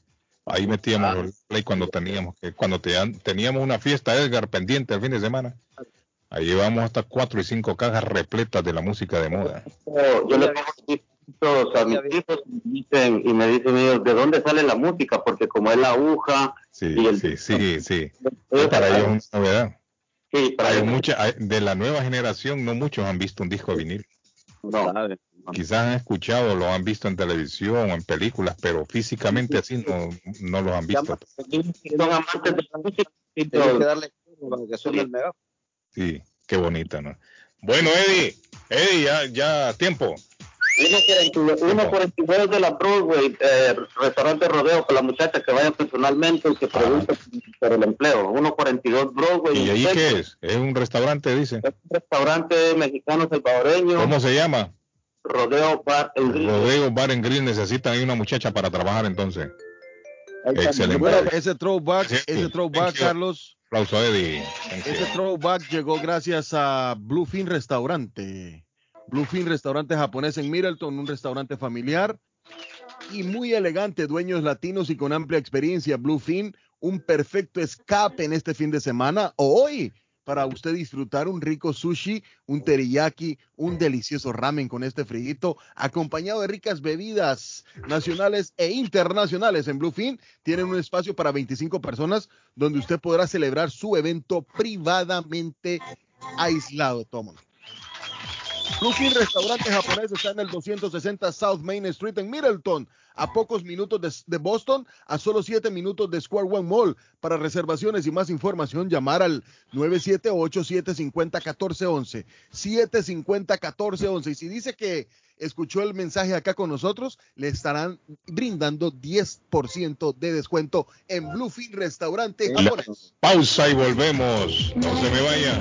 Ahí metíamos el play cuando teníamos que, cuando te- teníamos una fiesta Edgar pendiente el fin de semana. Ahí llevamos hasta cuatro y cinco cajas repletas de la música de moda. Yo, yo le pongo a mis hijos y me dicen, y me dicen ellos, ¿de dónde sale la música? Porque como es la aguja Sí, y el sí, sí, sí. Para ellos es una novedad. Sí, para hay mucha, hay- de la nueva generación, no muchos han visto un disco vinil. Quizás han escuchado, lo han visto en televisión o en películas, pero físicamente así no, no lo han visto. son amantes de la música. que darle. Sí, qué bonita, ¿no? Bueno, Eddie, Eddie, ya, ya, tiempo. 1.42 de la Broadway, eh, restaurante rodeo con la muchacha que vaya personalmente y que pregunte por el empleo. 1.42 Broadway. ¿Y ahí qué es? Es un restaurante, dice. Un restaurante mexicano salvadoreño. ¿Cómo se llama? Rodeo Bar en Grill. Rodeo Bar en Grill necesitan ahí una muchacha para trabajar entonces. Excelente. Bueno, ese throwback, ese throwback, Carlos, Aplauso a Eddie. Ese throwback llegó gracias a Bluefin Restaurante. Bluefin Restaurante japonés en Middleton, un restaurante familiar y muy elegante, dueños latinos y con amplia experiencia. Bluefin, un perfecto escape en este fin de semana o hoy para usted disfrutar un rico sushi, un teriyaki, un delicioso ramen con este friguito, acompañado de ricas bebidas nacionales e internacionales. En Bluefin tienen un espacio para 25 personas donde usted podrá celebrar su evento privadamente aislado. Toma. Bluefin Restaurante Japonés está en el 260 South Main Street en Middleton, a pocos minutos de, de, Boston, a solo 7 minutos de Square One Mall. Para reservaciones y más información, llamar al 978-750-1411. 750-1411. Y si dice que escuchó el mensaje acá con nosotros, le estarán brindando 10% de descuento en Bluefin Restaurante Japonés. Pausa y volvemos. No se me vaya.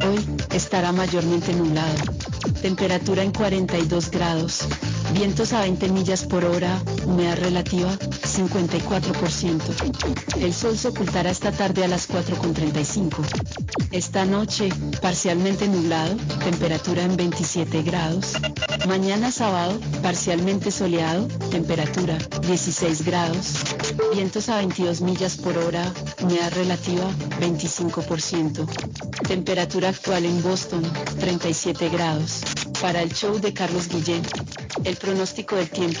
Hoy estará mayormente nublado. Temperatura en 42 grados. Vientos a 20 millas por hora. Humedad relativa 54%. El sol se ocultará esta tarde a las 4.35. Esta noche parcialmente nublado. Temperatura en 27 grados. Mañana sábado parcialmente soleado. Temperatura 16 grados. Vientos a 22 millas por hora. Humedad relativa 25%. Temperatura actual en Boston 37 grados. Para el show de Carlos Guillén, el pronóstico del tiempo.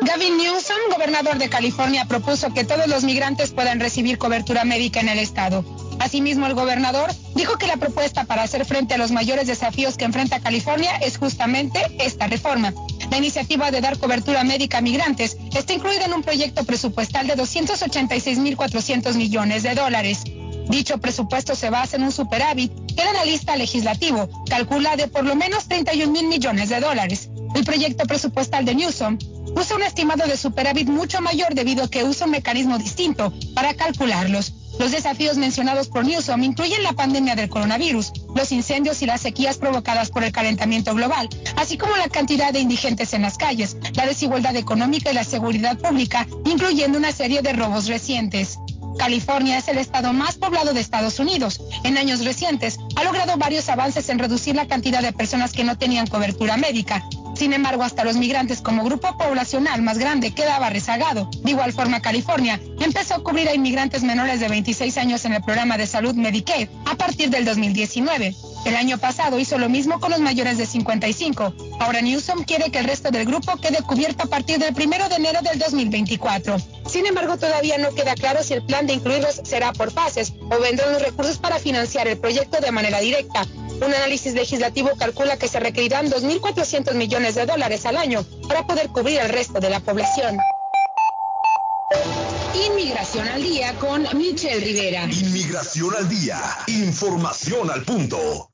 Gavin Newsom, gobernador de California, propuso que todos los migrantes puedan recibir cobertura médica en el estado. Asimismo, el gobernador dijo que la propuesta para hacer frente a los mayores desafíos que enfrenta California es justamente esta reforma. La iniciativa de dar cobertura médica a migrantes está incluida en un proyecto presupuestal de 286.400 millones de dólares. Dicho presupuesto se basa en un superávit que el analista legislativo calcula de por lo menos 31 mil millones de dólares. El proyecto presupuestal de Newsom usa un estimado de superávit mucho mayor debido a que usa un mecanismo distinto para calcularlos. Los desafíos mencionados por Newsom incluyen la pandemia del coronavirus, los incendios y las sequías provocadas por el calentamiento global, así como la cantidad de indigentes en las calles, la desigualdad económica y la seguridad pública, incluyendo una serie de robos recientes. California es el estado más poblado de Estados Unidos. En años recientes ha logrado varios avances en reducir la cantidad de personas que no tenían cobertura médica. Sin embargo, hasta los migrantes como grupo poblacional más grande quedaba rezagado. De igual forma, California empezó a cubrir a inmigrantes menores de 26 años en el programa de salud Medicaid a partir del 2019. El año pasado hizo lo mismo con los mayores de 55. Ahora Newsom quiere que el resto del grupo quede cubierto a partir del 1 de enero del 2024. Sin embargo, todavía no queda claro si el plan de incluirlos será por fases o vendrán los recursos para financiar el proyecto de manera directa. Un análisis legislativo calcula que se requerirán 2.400 millones de dólares al año para poder cubrir al resto de la población. Inmigración al día con Michelle Rivera. Inmigración al día. Información al punto.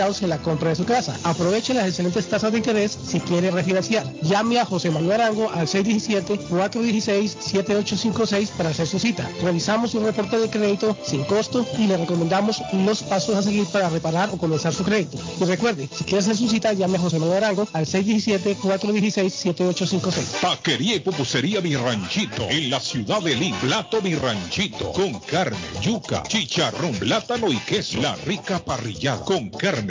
en la compra de su casa. Aproveche las excelentes tasas de interés si quiere refinanciar. Llame a José Manuel Arango al 617-416-7856 para hacer su cita. Revisamos un reporte de crédito sin costo y le recomendamos los pasos a seguir para reparar o comenzar su crédito. Y recuerde, si quiere hacer su cita, llame a José Manuel Arango al 617-416-7856. Taquería y pupusería Mi Ranchito en la ciudad de Lima. Plato Mi Ranchito con carne, yuca, chicharrón, plátano y queso. La rica parrillada con carne,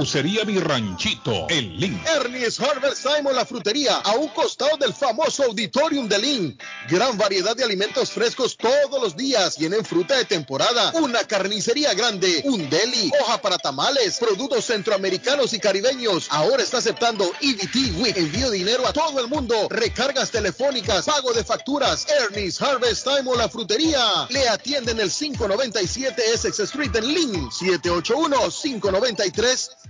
Pupusería Mi Ranchito en Lynn. Ernest Harvest Time la frutería a un costado del famoso auditorium de Lynn. Gran variedad de alimentos frescos todos los días. Tienen fruta de temporada, una carnicería grande, un deli, hoja para tamales, productos centroamericanos y caribeños. Ahora está aceptando EBT WIC. Envío dinero a todo el mundo. Recargas telefónicas, pago de facturas. Ernest Harvest Time la frutería. Le atienden el 597 Essex Street en Lynn. 781-593. 2997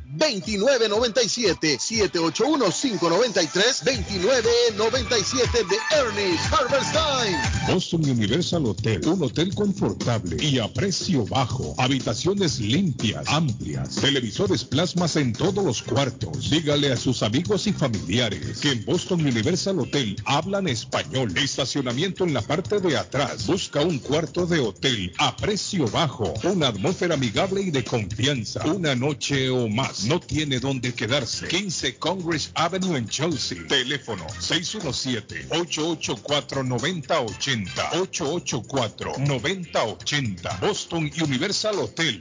781-593 2997 de Ernest Harvest Time. Boston Universal Hotel, un hotel confortable y a precio bajo, habitaciones limpias, amplias, televisores plasmas en todos los cuartos. Dígale a sus amigos y familiares que en Boston Universal Hotel hablan español. Estacionamiento en la parte de atrás. Busca un cuarto de hotel a precio bajo, una atmósfera amigable y de confianza. Una noche o más. No tiene dónde quedarse. 15 Congress Avenue en Chelsea. Teléfono 617-884-9080. 884-9080. Boston Universal Hotel.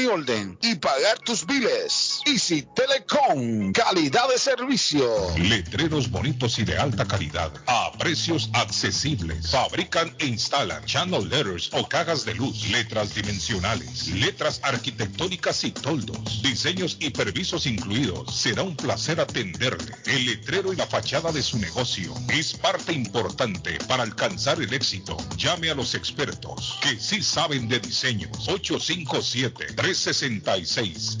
orden y pagar tus biles. Easy Telecom, calidad de servicio. Letreros bonitos y de alta calidad a precios accesibles. Fabrican e instalan channel letters o cajas de luz, letras dimensionales, letras arquitectónicas y toldos, diseños y permisos incluidos. Será un placer atenderle. El letrero y la fachada de su negocio es parte importante para alcanzar el éxito. Llame a los expertos que sí saben de diseños. 857 366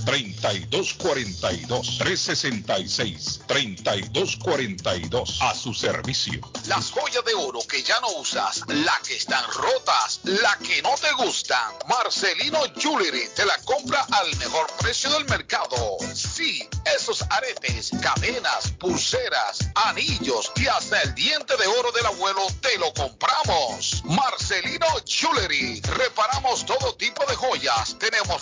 3242 366 3242 a su servicio. Las joyas de oro que ya no usas, la que están rotas, la que no te gustan. Marcelino Jewelry te la compra al mejor precio del mercado. Sí, esos aretes, cadenas, pulseras, anillos y hasta el diente de oro del abuelo te lo compramos. Marcelino Jewelry. Reparamos todo tipo de joyas. Tenemos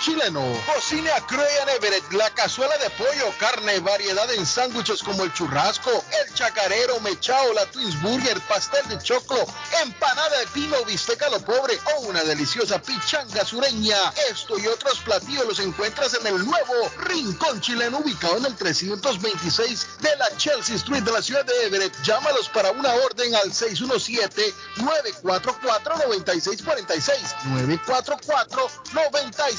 Chileno. Cocina Crayon Everett. La cazuela de pollo, carne, variedad en sándwiches como el churrasco, el chacarero, mechao, la Twins Burger, pastel de choclo, empanada de pino, bisteca lo pobre o una deliciosa pichanga sureña. Esto y otros platillos los encuentras en el nuevo Rincón Chileno ubicado en el 326 de la Chelsea Street de la ciudad de Everett. Llámalos para una orden al 617-944-9646.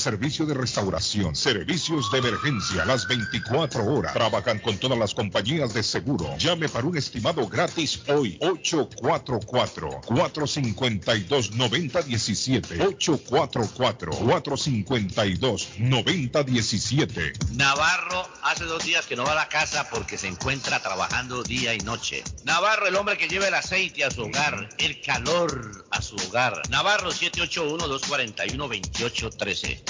servicio de restauración, servicios de emergencia las 24 horas. Trabajan con todas las compañías de seguro. Llame para un estimado gratis hoy. 844-452-9017. 844-452-9017. Navarro hace dos días que no va a la casa porque se encuentra trabajando día y noche. Navarro, el hombre que lleva el aceite a su hogar, el calor a su hogar. Navarro 781-241-2813.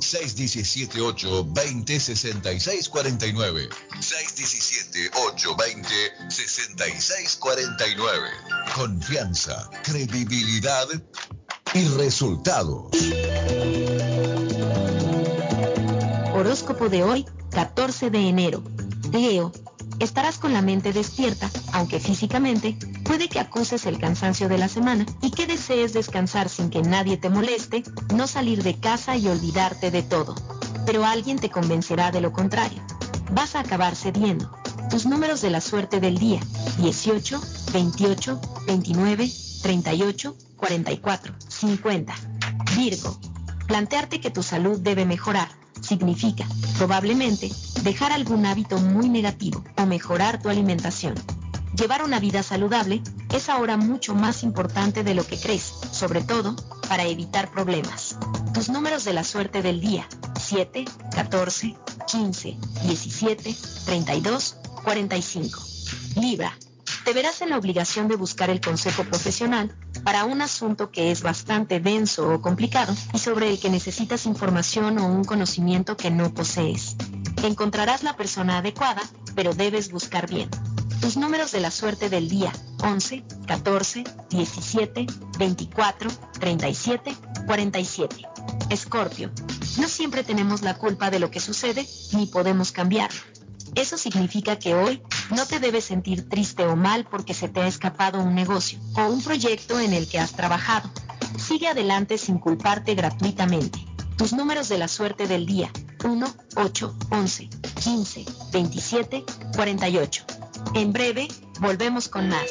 617-820-6649. 617-820-6649. Confianza, credibilidad y resultados. Horóscopo de hoy, 14 de enero. Leo, estarás con la mente despierta, aunque físicamente puede que acuses el cansancio de la semana y que desees descansar sin que nadie te moleste, no salir de casa y olvidarte de todo. Pero alguien te convencerá de lo contrario. Vas a acabar cediendo. Tus números de la suerte del día, 18, 28, 29, 38, 44, 50. Virgo, plantearte que tu salud debe mejorar significa, probablemente, dejar algún hábito muy negativo o mejorar tu alimentación. Llevar una vida saludable es ahora mucho más importante de lo que crees, sobre todo para evitar problemas. Tus números de la suerte del día, 7, 14, 15, 17, 32, 45. Libra, te verás en la obligación de buscar el consejo profesional para un asunto que es bastante denso o complicado y sobre el que necesitas información o un conocimiento que no posees. Encontrarás la persona adecuada, pero debes buscar bien. Tus números de la suerte del día 11, 14, 17, 24, 37, 47. Escorpio, no siempre tenemos la culpa de lo que sucede ni podemos cambiarlo. Eso significa que hoy no te debes sentir triste o mal porque se te ha escapado un negocio o un proyecto en el que has trabajado. Sigue adelante sin culparte gratuitamente. Tus números de la suerte del día 1, 8, 11, 15, 27, 48. En breve, volvemos con más.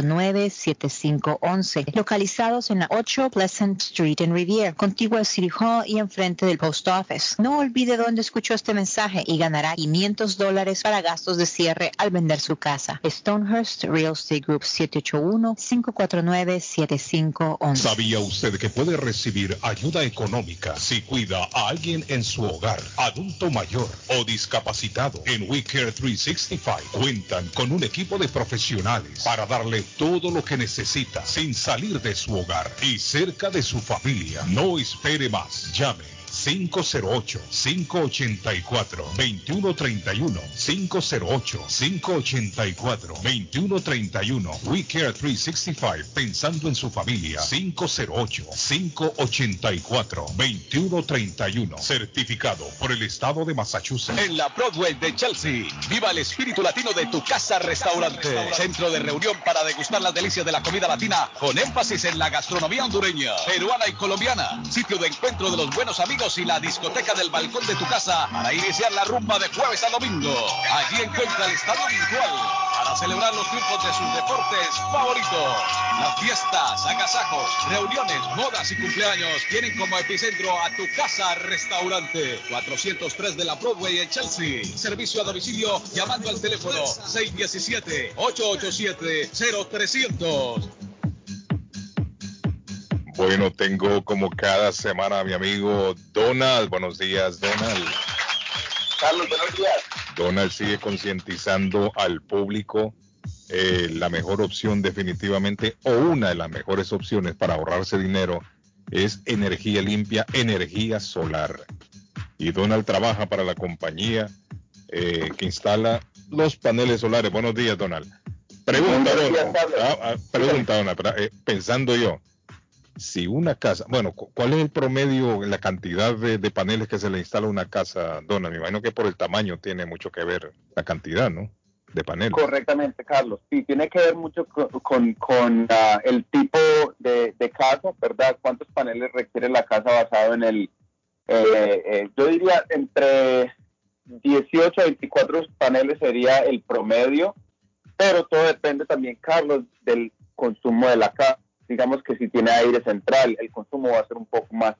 7511 localizados en la 8 Pleasant Street en Riviera, contigua al City Hall y enfrente del Post Office. No olvide dónde escuchó este mensaje y ganará 500 dólares para gastos de cierre al vender su casa. Stonehurst Real Estate Group 781-549-7511. ¿Sabía usted que puede recibir ayuda económica si cuida a alguien en su hogar, adulto mayor o discapacitado? En WeCare 365 cuentan con un equipo de profesionales para darle todo lo que necesita sin salir de su hogar y cerca de su familia. No espere más. Llame 508-584-2131. 508-584-2131. We Care 365. Pensando en su familia. 508-584-2131. Certificado por el Estado de Massachusetts. En la Broadway de Chelsea, viva el espíritu latino de tu casa restaurante. Centro de reunión para degustar las delicias de la comida latina con énfasis en la gastronomía hondureña, peruana y colombiana. Sitio de encuentro de los buenos amigos y la discoteca del balcón de tu casa para iniciar la rumba de jueves a domingo. Allí encuentra el estadio virtual para celebrar los triunfos de sus deportes favoritos. Las fiestas, agasajos, reuniones, bodas y cumpleaños tienen como epicentro a tu casa restaurante 403 de la Broadway en Chelsea. Servicio a domicilio llamando al teléfono 617-887-0300. Bueno, tengo como cada semana a mi amigo Donald. Buenos días, Donald. Carlos, buenos días. Donald sigue concientizando al público eh, la mejor opción definitivamente o una de las mejores opciones para ahorrarse dinero es energía limpia, energía solar. Y Donald trabaja para la compañía eh, que instala los paneles solares. Buenos días, Donald. Pregunta, Donald. Ah, ah, pregunta, Donald. eh, pensando yo, si una casa, bueno, cu- ¿cuál es el promedio, la cantidad de, paneles que se le instala a una casa, Donald? Me imagino que por el tamaño tiene mucho que ver la cantidad, ¿no? De paneles. Correctamente, Carlos. Sí, tiene que ver mucho con, ah, el tipo de, de casa, ¿verdad? ¿Cuántos paneles requiere la casa basado en el, eh, eh, yo diría entre 18 a 24 paneles sería el promedio, pero todo depende también, Carlos, del consumo de la casa. Digamos que si tiene aire central, el consumo va a ser un poco más,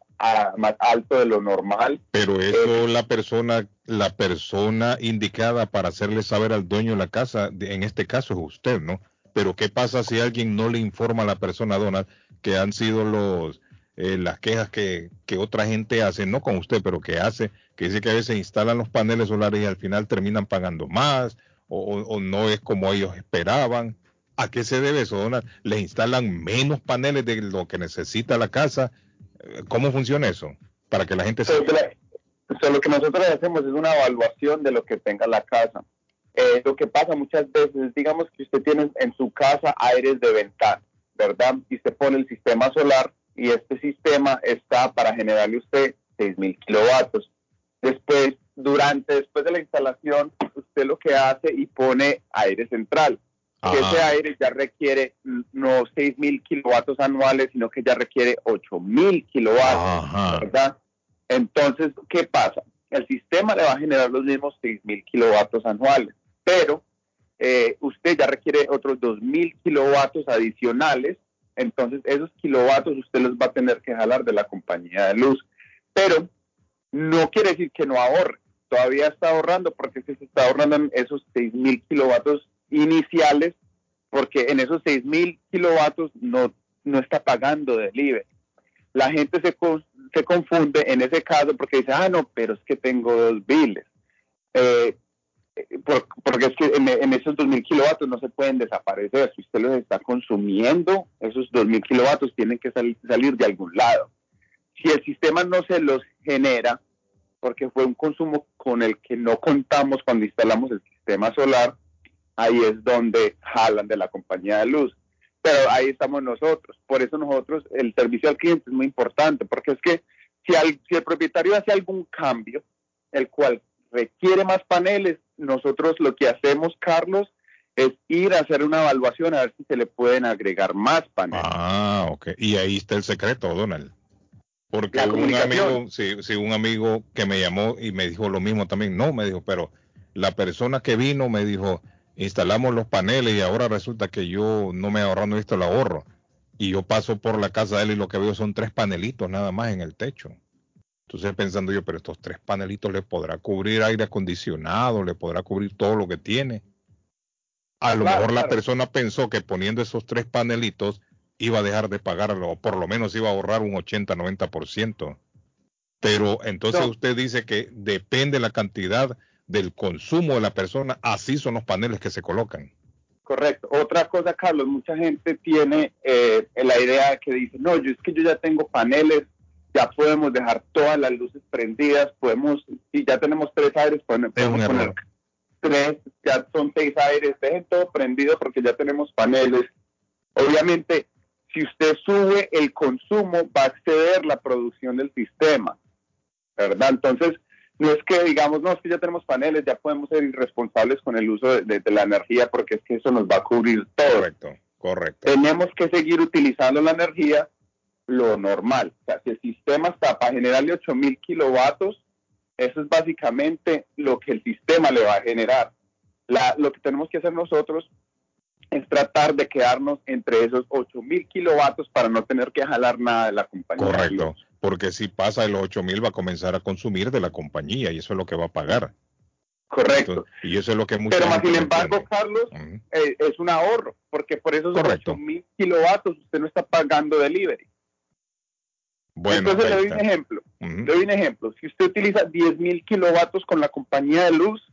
más alto de lo normal. Pero eso la persona, la persona indicada para hacerle saber al dueño de la casa, de- en este caso es usted, ¿no? Pero ¿qué pasa si alguien no le informa a la persona, Donald, que han sido los eh, las quejas que, que otra gente hace, no con usted, pero que hace, que dice que a veces instalan los paneles solares y al final terminan pagando más o no es como ellos esperaban? ¿A qué se debe eso, Donald? ¿Les instalan menos paneles de lo que necesita la casa? Eh, ¿Cómo funciona eso? Para que la gente Pues, sepa. O sea, lo que nosotros hacemos es una evaluación de lo que tenga la casa. Eh, lo que pasa muchas veces, digamos que usted tiene en su casa aires de ventana, ¿verdad? Y usted pone el sistema solar y este sistema está para generarle usted 6.000 kilovatios. Después, durante, después de la instalación, usted lo que hace y pone aire central. Que ese aire ya requiere no 6.000 kilovatios anuales, sino que ya requiere 8.000 kilovatios. ¿verdad? Entonces, ¿qué pasa? el sistema le va a generar los mismos 6.000 kilovatios anuales, pero eh, usted ya requiere otros 2.000 kilovatios adicionales, entonces esos kilovatios usted los va a tener que jalar de la compañía de luz, pero no quiere decir que no ahorre, todavía está ahorrando porque se está ahorrando en esos 6.000 kilovatios iniciales, porque en esos 6.000 kilovatios no, no está pagando delivery. La gente se, se confunde en ese caso porque dice, ah, no, pero es que tengo dos biles. Eh, eh, por- porque es que en, en esos 2.000 kilovatios no se pueden desaparecer. Si usted los está consumiendo, esos 2.000 kilovatios tienen que sal- salir de algún lado. Si el sistema no se los genera, porque fue un consumo con el que no contamos cuando instalamos el sistema solar, ahí es donde jalan de la compañía de luz. Pero ahí estamos nosotros. Por eso nosotros, el servicio al cliente es muy importante, porque es que si, al- si el propietario hace algún cambio, el cual requiere más paneles, nosotros lo que hacemos, Carlos, es ir a hacer una evaluación a ver si se le pueden agregar más paneles. Ah, ok. Y ahí está el secreto, Donald. Porque un amigo, sí, sí, un amigo que me llamó y me dijo lo mismo también. No, me dijo, pero la persona que vino me dijo, instalamos los paneles y ahora resulta que yo no me ahorrando esto el ahorro. Y yo paso por la casa de él y lo que veo son tres panelitos nada más en el techo. Entonces pensando yo, pero estos tres panelitos le podrá cubrir aire acondicionado, le podrá cubrir todo lo que tiene. A lo Claro, mejor la persona pensó que poniendo esos tres panelitos iba a dejar de pagarlo, o por lo menos iba a ahorrar un 80-90%. Pero entonces No. usted dice que depende la cantidad del consumo de la persona, así son los paneles que se colocan. Correcto. Otra cosa, Carlos, mucha gente tiene eh, la idea que dice, no, yo es que yo ya tengo paneles, ya podemos dejar todas las luces prendidas, podemos, si ya tenemos tres aires, podemos, Es un podemos poner tres, ya son seis aires, dejen todo prendido porque ya tenemos paneles. Obviamente, si usted sube el consumo, va a exceder la producción del sistema, ¿verdad? Entonces, no es que digamos, no, es que ya tenemos paneles, ya podemos ser irresponsables con el uso de, de- de la energía porque es que eso nos va a cubrir todo. Correcto, correcto. Tenemos que seguir utilizando la energía lo normal. O sea, si el sistema está para generarle 8000 kilovatios, eso es básicamente lo que el sistema le va a generar. La- lo que tenemos que hacer nosotros es tratar de quedarnos entre esos 8000 kilovatios para no tener que jalar nada de la compañía. Correcto. Porque si pasa de los 8000 va a comenzar a consumir de la compañía y eso es lo que va a pagar. Correcto. Entonces, y eso es lo que mucha Pero más sin embargo, entiende. Carlos, eh, es un ahorro, porque por esos Correcto. 8000 kilovatios usted no está pagando delivery. Bueno, Entonces le doy un ejemplo. Le doy un ejemplo. Si usted utiliza 10.000 kilovatios con la compañía de luz,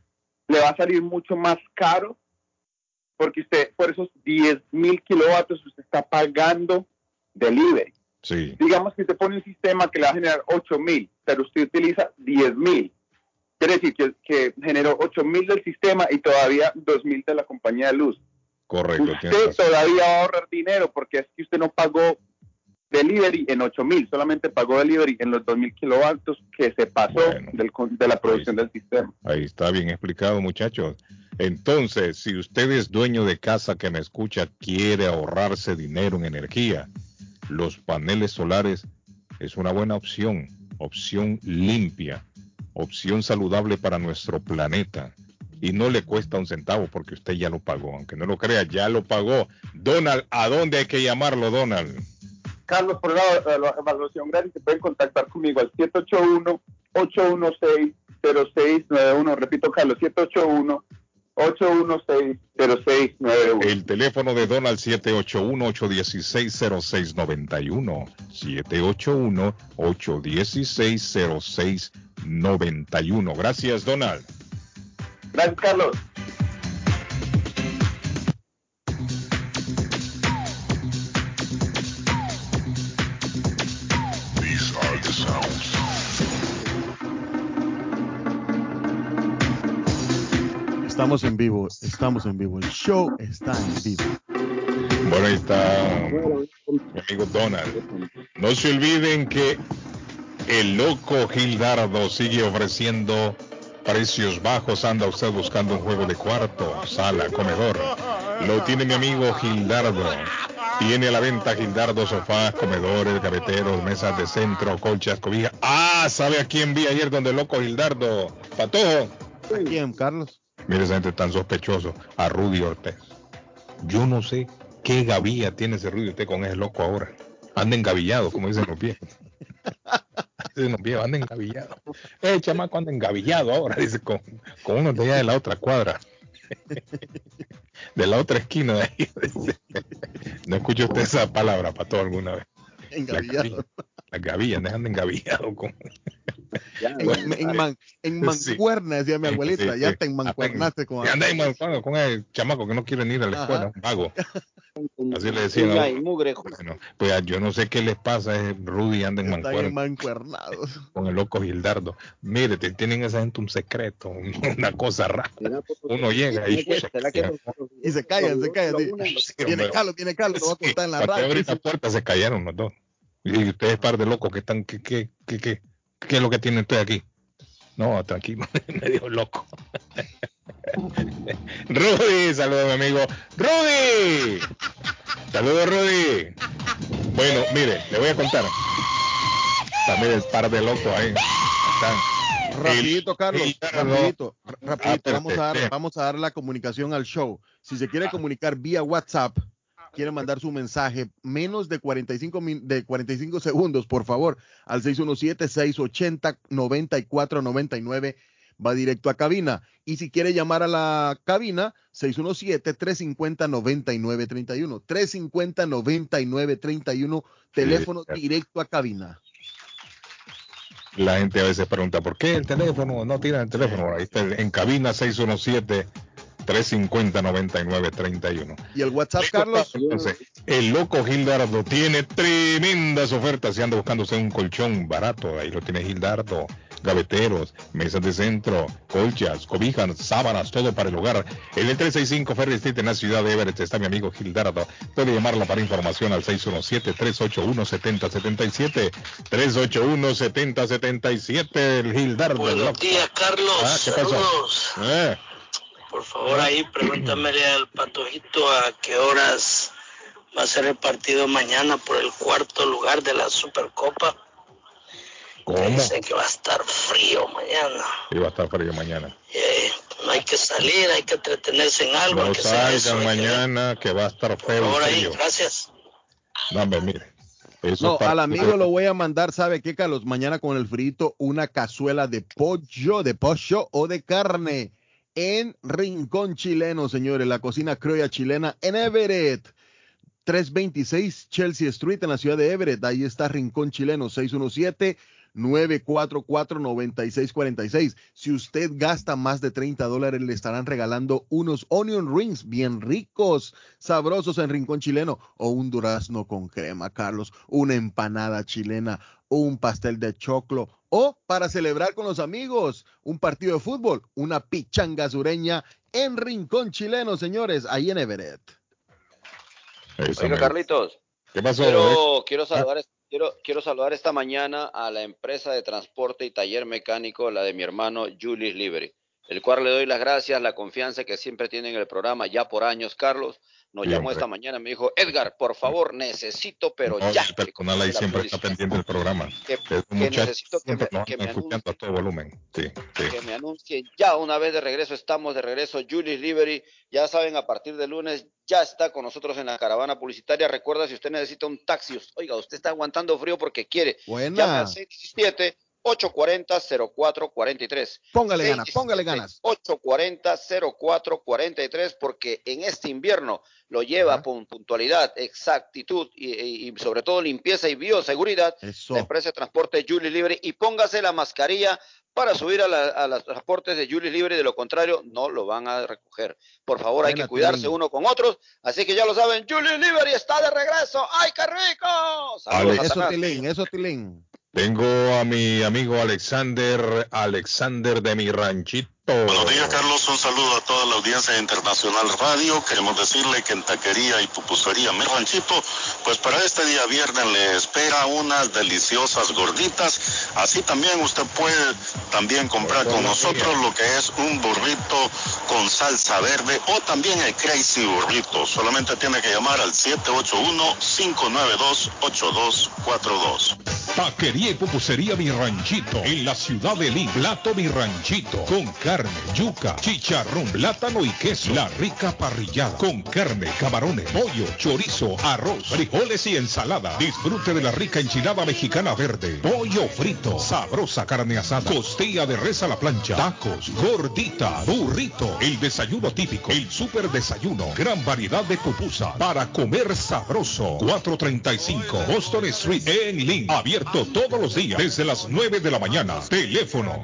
le va a salir mucho más caro porque usted por esos 10.000 kilovatios usted está pagando delivery. Sí. Digamos que usted pone un sistema que le va a generar 8.000, pero usted utiliza 10.000. Quiere decir que, que generó 8.000 del sistema y todavía 2.000 de la compañía de luz. Correcto. Usted todavía va a ahorrar dinero porque es que usted no pagó delivery en 8000, solamente pagó delivery en los 2000 kilovatios que se pasó del de la producción del sistema. Ahí está bien explicado, muchachos. Entonces, si usted es dueño de casa que me escucha, quiere ahorrarse dinero en energía, los paneles solares es una buena opción, opción limpia, opción saludable para nuestro planeta. Y no le cuesta un centavo porque usted ya lo pagó, aunque no lo crea, ya lo pagó. Donald, ¿a dónde hay que llamarlo, Donald? Carlos, por la, la evaluación gratis, se pueden contactar conmigo al 781-816-0691. Repito, Carlos, 781-816-0691. El teléfono de Donald 781-816-0691. 781-816-0691. Gracias, Donald. Gracias, Carlos. Estamos en vivo, estamos en vivo. El show está en vivo. Bueno, ahí está mi amigo Donald. No se olviden que el loco Gildardo sigue ofreciendo precios bajos. Anda usted buscando un juego de cuarto, sala, comedor. Lo tiene mi amigo Gildardo. Tiene a la venta Gildardo, sofás, comedores, gaveteros, mesas de centro, colchas, cobijas. Ah, ¿sabe a quién vi ayer donde loco Gildardo? Patojo. ¿A quién, Carlos? Mire esa gente tan sospechoso. A Rudy Ortez. Yo no sé qué gavilla tiene ese Rudy Ortez con ese loco ahora. Anda engavillado, como dicen los viejos. Dicen los viejos, anda engavillado. El chamaco anda engavillado ahora, dice, con, con uno de allá de la otra cuadra. De la otra esquina de ahí. No escucha usted esa palabra, Pato, alguna vez. Engavillado. Las gavillas, dejan de engavillado. Con... En, en, man- en mancuerna, decía mi abuelita, Sí, ya sí. te enmancuernaste con Y anda en mancuerna con el chamaco que no quiere ni ir a la escuela, un vago. Así le decían. Mugre. Bueno, pues ya yo no sé qué les pasa, es Rudy anda en Están mancuerna mancuernados. con el loco Gildardo. Mire, te- tienen esa gente un secreto, una cosa rara. Uno llega y Y se callan, se callan. hombre. Carlos, viene Carlos, lo va a contar en la radio. la puerta se cayeron los dos. Y ustedes par de locos que están, ¿qué, qué, qué, qué, qué es lo que tienen ustedes aquí? No, tranquilo, medio loco. Rudy, saludos mi amigo. Rudy. Saludos Rudy. Bueno, mire, le voy a contar. También el par de locos ahí. Están. Rapidito, Carlos, rapidito, ra- rapidito, Ah, vamos a dar, vamos a dar la comunicación al show. Si se quiere comunicar vía WhatsApp, quiere mandar su mensaje menos de 45 min- de 45 segundos, por favor, al 617-680-9499 va directo a cabina. Y si quiere llamar a la cabina, 617-350-9931. 350-9931, teléfono Sí. directo a cabina. La gente a veces pregunta, ¿por qué el teléfono? No tiran el teléfono. Ahí está, en cabina 617-350-9931. Y el WhatsApp, Carlos. Entonces, el loco Gildardo tiene tremendas ofertas. Si anda buscando usted un colchón barato, ahí lo tiene Gildardo. Gaveteros, mesas de centro, colchas, cobijas, sábanas, todo para el hogar. En el 365 Ferry Street en la ciudad de Everett está mi amigo Gildardo. Puede llamarlo para información al 617-381-7077. 381-7077. El Gildardo. el Buenos días, Carlos. Ah, ¿qué pasó? Saludos. Eh, Por favor, ahí pregúntamele al patojito a qué horas va a ser el partido mañana por el cuarto lugar de la Supercopa. ¿Cómo? Dice que va a estar frío mañana. Y va a estar frío mañana. Eh, no hay que salir, hay que entretenerse en algo. No que hacer eso, salgan hay que- mañana que va a estar Por feo favor, y ahí, frío. gracias. No, hombre, mire. Eso No, al amigo lo voy a mandar, ¿sabe qué, Carlos? Mañana con el frito, una cazuela de pollo, de pollo o de carne en Rincón Chileno, señores, la cocina criolla chilena en Everett. 326 Chelsea Street en la ciudad de Everett. Ahí está Rincón Chileno, 617-944-9646. Si usted gasta más de 30 dólares, le estarán regalando unos onion rings bien ricos, sabrosos en Rincón Chileno o un durazno con crema, Carlos, una empanada chilena, un pastel de choclo o para celebrar con los amigos, un partido de fútbol, una pichanga sureña en Rincón Chileno, señores, ahí en Everett. Oiga, Carlitos. ¿Qué pasó? Quiero, quiero saludar, quiero, quiero saludar esta mañana a la empresa de transporte y taller mecánico, la de mi hermano Julius Livery, el cual le doy las gracias, la confianza que siempre tiene en el programa ya por años, Carlos. Nos Sí, llamó hombre. esta mañana, me dijo, Edgar, por favor, necesito, pero No, ya. el personal ahí siempre está pendiente del programa. Que- muchachos necesito que me- que me escuchando a todo volumen. Sí, sí. que me anuncien ya una vez de regreso, estamos de regreso, Julius Livery, ya saben, a partir de lunes ya está con nosotros en la caravana publicitaria, recuerda si usted necesita un taxi, oiga, usted está aguantando frío porque quiere, Buena. llame al 617 840-0443. Póngale ganas, póngale ganas. 840-0443 porque en este invierno lo lleva con puntualidad, exactitud y, sobre todo limpieza y bioseguridad. Eso. La empresa de transporte Julius Libre y póngase la mascarilla para subir a, la- a los transportes de Julius Libre, de lo contrario no lo van a recoger. Por favor, hay que cuidarse uno con otros, así que ya lo saben, Julius Libre está de regreso. ¡Ay, qué rico! Saludos, Eso. Tilín, eso, Tilín. Tengo a mi amigo Alexander, Alexander de mi ranchito. Buenos días, Carlos. Un saludo a toda la audiencia de Internacional Radio. Queremos decirle que en Taquería y Pupusería Mi Ranchito, pues para este día viernes le espera unas deliciosas gorditas. Así también usted puede también comprar con nosotros lo que es un burrito con salsa verde o también el Crazy Burrito. Solamente tiene que llamar al 781-592-8242. Taquería y pupusería Mi Ranchito en la ciudad de Lima. Plato Mi Ranchito con carne, yuca, chicharrón, plátano y queso. La rica parrillada con carne, camarones, pollo, chorizo, arroz, frijoles y ensalada. Disfrute de la rica enchilada mexicana verde, pollo frito, sabrosa carne asada, costilla de res a la plancha, tacos, gordita, burrito, el desayuno típico, el super desayuno, gran variedad de pupusa para comer sabroso. 435 Boston Street en Lynn, abierto todos los días desde las 9 de la mañana. Teléfono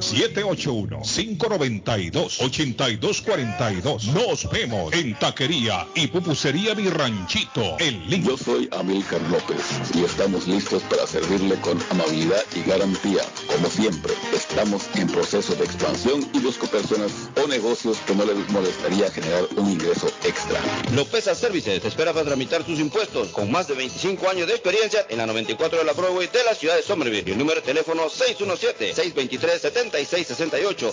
781-592-8242. Nos vemos en Taquería y Pupusería Mi Ranchito en Lynn. Yo soy Amílcar López y estamos listos para servirle con amabilidad y garantía. Como siempre, estamos en proceso de expansión y busco personas o negocios que no les molestaría generar un ingreso extra. Lopeza Services te espera para tramitar sus impuestos con más de 25 años de experiencia en la 94 de la Broadway de la ciudad de Somerville. Y el número de teléfono 617-623-7668.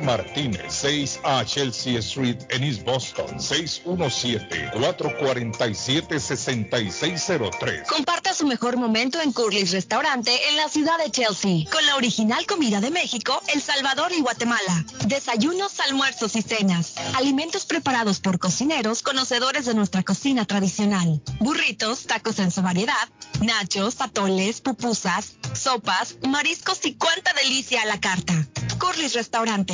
Martínez, 6 a Chelsea Street en East Boston, 617-447-6603. Comparta su mejor momento en Curly's Restaurante en la ciudad de Chelsea, con la original comida de México, El Salvador y Guatemala. Desayunos, almuerzos y cenas. Alimentos preparados por cocineros conocedores de nuestra cocina tradicional. Burritos, tacos en su variedad, nachos, atoles, pupusas, sopas, mariscos y cuánta delicia a la carta. Curly's Restaurante,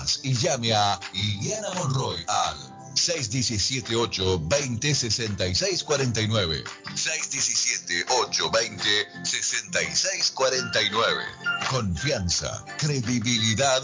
y llame a Liliana Monroy al 617-820-6649. 617-820-6649. Confianza, credibilidad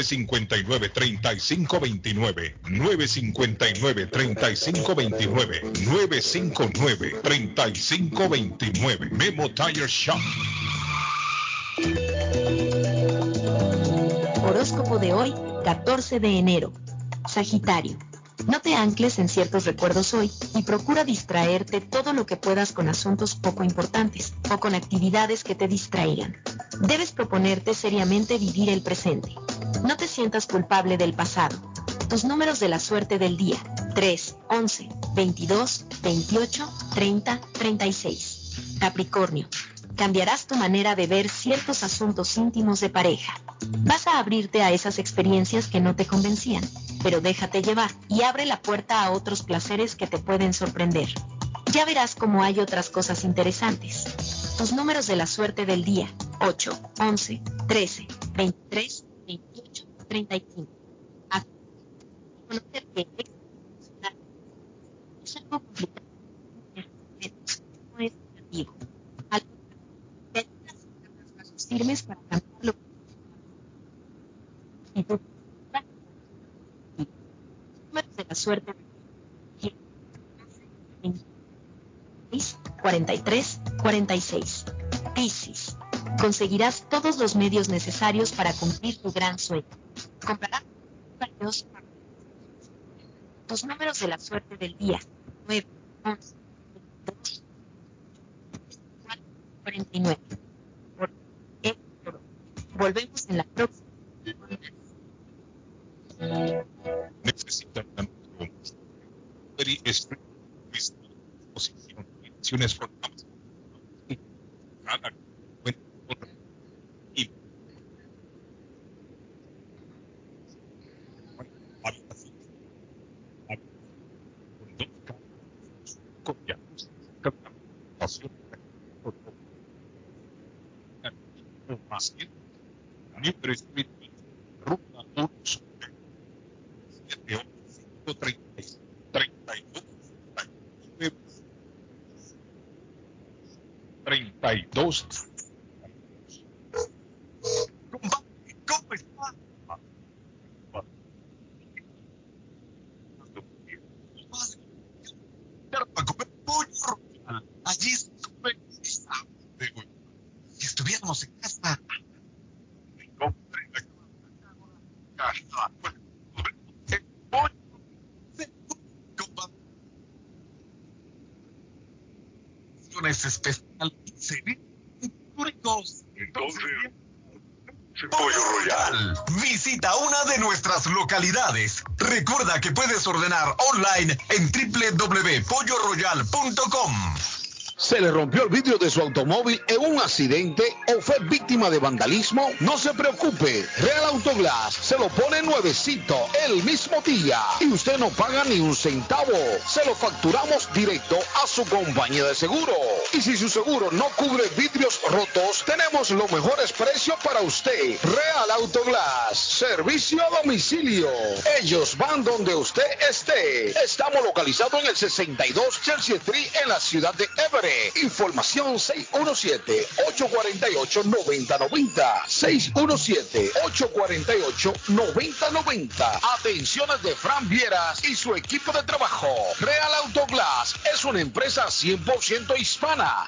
959-3529, 959-3529, 959-3529. Memo Tire Shop. Horóscopo de hoy, 14 de enero. Sagitario. No te ancles en ciertos recuerdos hoy y procura distraerte todo lo que puedas con asuntos poco importantes o con actividades que te distraigan. Debes proponerte seriamente vivir el presente. No te sientas culpable del pasado. Tus números de la suerte del día. 3, 11, 22, 28, 30, 36. Capricornio. Cambiarás tu manera de ver ciertos asuntos íntimos de pareja. Vas a abrirte a esas experiencias que no te convencían, pero déjate llevar y abre la puerta a otros placeres que te pueden sorprender. Ya verás cómo hay otras cosas interesantes. Tus números de la suerte del día. 8, 11, 13, 23, 28, 35. Haz conocer que es algo complicado. No es negativo. Al te ayudas a dar los pasos firmes para cambiarlo. Números de la suerte 43, 46. Piscis. Conseguirás todos los medios necesarios para cumplir tu gran sueño. Comprarás tus números de la suerte del día. 9, 11, 22, 49. Volvemos en la próxima. Necesitan posición, formales. Cada y con más libre espíritu ruta 1 7 8 30 32 32 ¿Cómo está? Para comer pollo. Allí estuve Si estuviéramos en casa. especial históricos. Entonces, Pollo Royal. Visita una de Recuerda que puedes ordenar online en www.polloroyal.com. ¿Se le rompió el vidrio de su automóvil en un accidente o fue víctima de vandalismo? No se preocupe, Real Autoglass se lo pone nuevecito el mismo día y usted no paga ni un centavo. Se lo facturamos directo a su compañía de seguro. Y si su seguro no cubre vidrios rotos, tenemos los mejores precios para usted. Real Autoglass, servicio a domicilio. Ellos van donde usted esté. Estamos localizados en el 62 Chelsea Street en la ciudad de Everett. Información 617-848-9090. 617-848-9090. Atenciones de Fran Vieras y su equipo de trabajo. Real Autoglass es una empresa 100% hispana.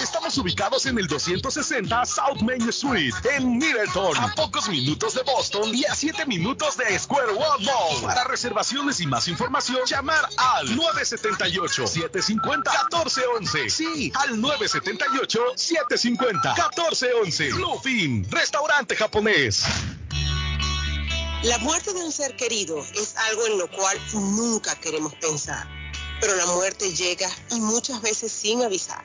Estamos ubicados en el 260 South Main Street, en Middleton, a pocos minutos de Boston y a 7 minutos de Square One Mall. Para reservaciones y más información, llamar al 978-750-1411. Sí, al 978-750-1411. Bluefin, restaurante japonés. La muerte de un ser querido es algo en lo cual nunca queremos pensar, pero la muerte llega y muchas veces sin avisar.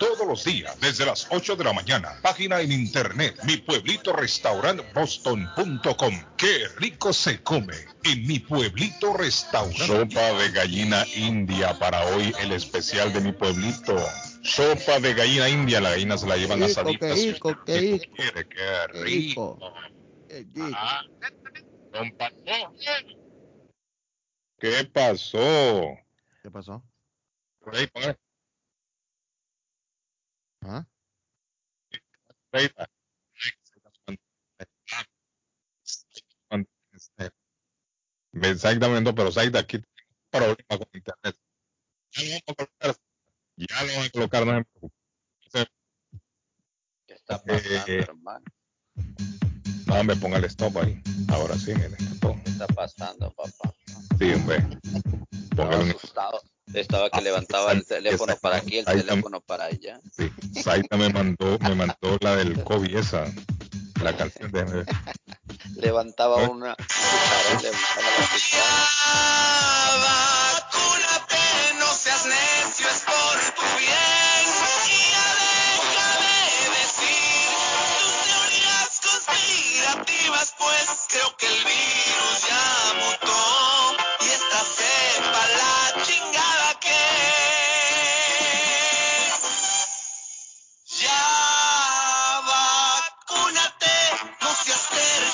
todos los días desde las 8 de la mañana. Página en internet, mi pueblito restaurant boston.com. Qué rico se come en mi pueblito restaurante. Sopa de gallina india para hoy el especial de mi pueblito. Sopa de gallina india, la gallina se la llevan asaditas. rico, qué rico, qué rico. qué rico. Qué rico. Ah. ¿Qué pasó? ¿Qué pasó? Por ahí, por ahí, ¿Ah? ahí. Exactamente, pero Saida, aquí tengo un problema con internet. Ya lo vamos a colocar. Ya lo van a colocar, no se preocupe. ¿Qué está pasando, Eh, hermano? No, me ponga el stop ahí. Ahora sí, mire. stop. ¿Qué está pasando, papá? Sí, hombre. Póngale un asustado. Estaba Ah, que levantaba el teléfono para aquí, el teléfono para allá. Sí, Saida me mandó, me mandó la del COVID esa, la canción de Levantaba una levantaba la cuchara. Vacúnate, no seas necio, es por tu bien. Y ya deja de decir tus teorías conspirativas, pues creo que el virus ya mutó. Y esta sepa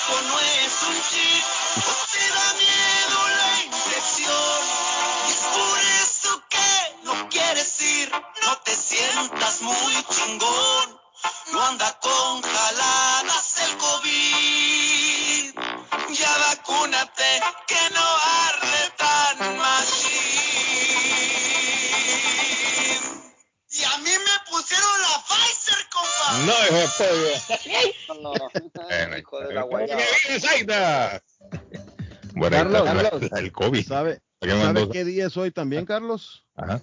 terco, no es un chip. O te da miedo la infección. Y es por eso que no quieres ir, no te sientas muy chingón. No anda con jaladas el COVID. Ya vacúnate, que no arde tan machín. Y a mí me pusieron la Pfizer, compa. No, hijo de pollo. No, hijo de la guayaba. Bueno, Carlos, la- la- el COVID. ¿Sabe, ¿Qué ¿sabe mandó? qué día es hoy también, Carlos? Ajá.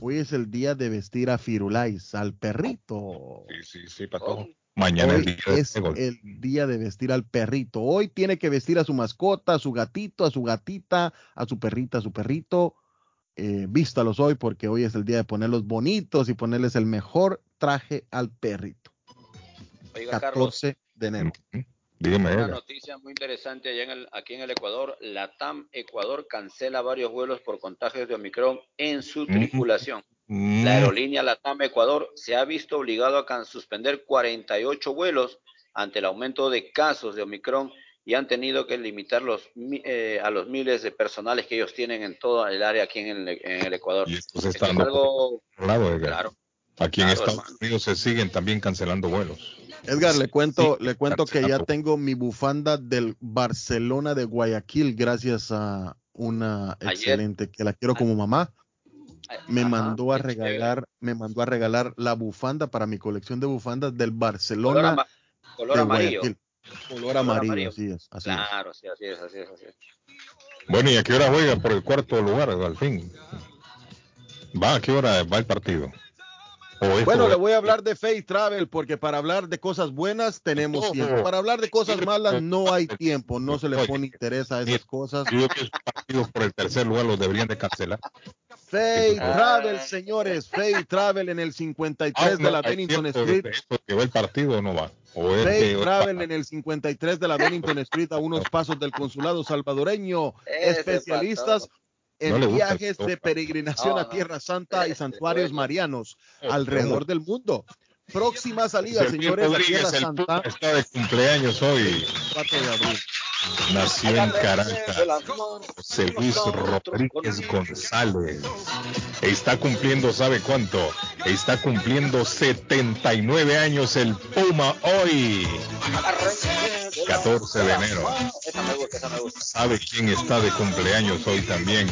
Hoy es el día de vestir a Firulais, al perrito. Sí, sí, sí, para todo. Mañana es Hoy día de es fútbol. el día de vestir al perrito. Hoy tiene que vestir a su mascota, a su gatito, a su gatita, a su perrita, a su perrito. eh, vístalos hoy porque hoy es el día de ponerlos bonitos y ponerles el mejor traje al perrito. Oiga, 14 Carlos, de enero. Dígame, una noticia muy interesante allá en el- aquí en el Ecuador. La TAM Ecuador cancela varios vuelos por contagios de Omicron en su tripulación. La aerolínea Latam Ecuador se ha visto obligado a suspender 48 vuelos ante el aumento de casos de Omicron y han tenido que limitar los, mi- eh, a los miles de personales que ellos tienen en toda el área aquí en el, en el Ecuador. Esto se Esto está es dando algo por otro lado, claro. Aquí en claro, Estados hermano. Unidos se siguen también cancelando vuelos. Edgar, le cuento, le cuento que ya cancelando. tengo mi bufanda del Barcelona de Guayaquil gracias a una Ayer. excelente que la quiero como mamá. Me Ajá, mandó a regalar, me mandó a regalar la bufanda para mi colección de bufandas del Color, Barcelona ama- color de amarillo. Guayaquil. Color amarillo, así es, así es. Claro, sí, así es, así es, así es. Bueno, ¿y a qué hora juega por el cuarto lugar, al fin? ¿Va? ¿A qué hora va el partido? ¿O esto Bueno, le voy a hablar de Faith Travel porque para hablar de cosas buenas tenemos tiempo. Para hablar de cosas malas no hay tiempo, no se le pone interés a esas cosas. Digo que esos partidos por el tercer lugar los deberían de cancelar. Faith Ah. Travel, señores, Faith Travel en el 53 de la Bennington Street. que va el partido o no va. Faith Travel en el 53 de la Bennington Street a unos pasos del consulado salvadoreño. Especialistas en No viajes de peregrinación No, a. Tierra Santa y santuarios marianos Oh, alrededor del mundo. Próxima salida, señores, a Tierra Santa, está de cumpleaños hoy. 4 de abril. Nació en Caracas. José Luis Rodríguez González. Está cumpliendo, ¿sabe cuánto? Está cumpliendo 79 años el Puma hoy. 14 de enero. ¿Sabe quién está de cumpleaños hoy también?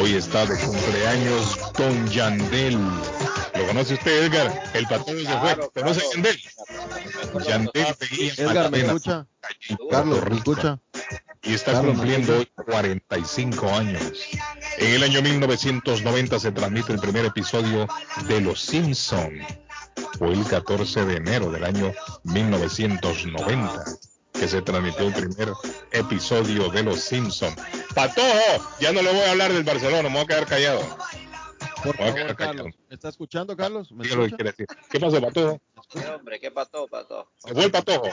Hoy está de cumpleaños Don Yandel. ¿Lo conoce usted, Edgar? El patrón se fue. ¿Conoce a Yandel? Yandel en Edgar, ¿me escucha? Carlos, ¿me escucha? y está Carlos, ¿me cumpliendo hoy 45 años. En el año 1990 se transmite el primer episodio de Los Simpson. Fue el 14 de enero del año 1990 que se transmitió el primer episodio de Los Simpson. Patojo, ya no le voy a hablar del Barcelona, me voy a quedar callado. Por Me voy a favor, quedar callado. Carlos. ¿Me está escuchando, Carlos? ¿Me Diga lo que escucha? decir. ¿Qué pasó, Patojo? ¿Qué hombre? ¿Qué pasó, pasó? ¿Se fue el Patojo?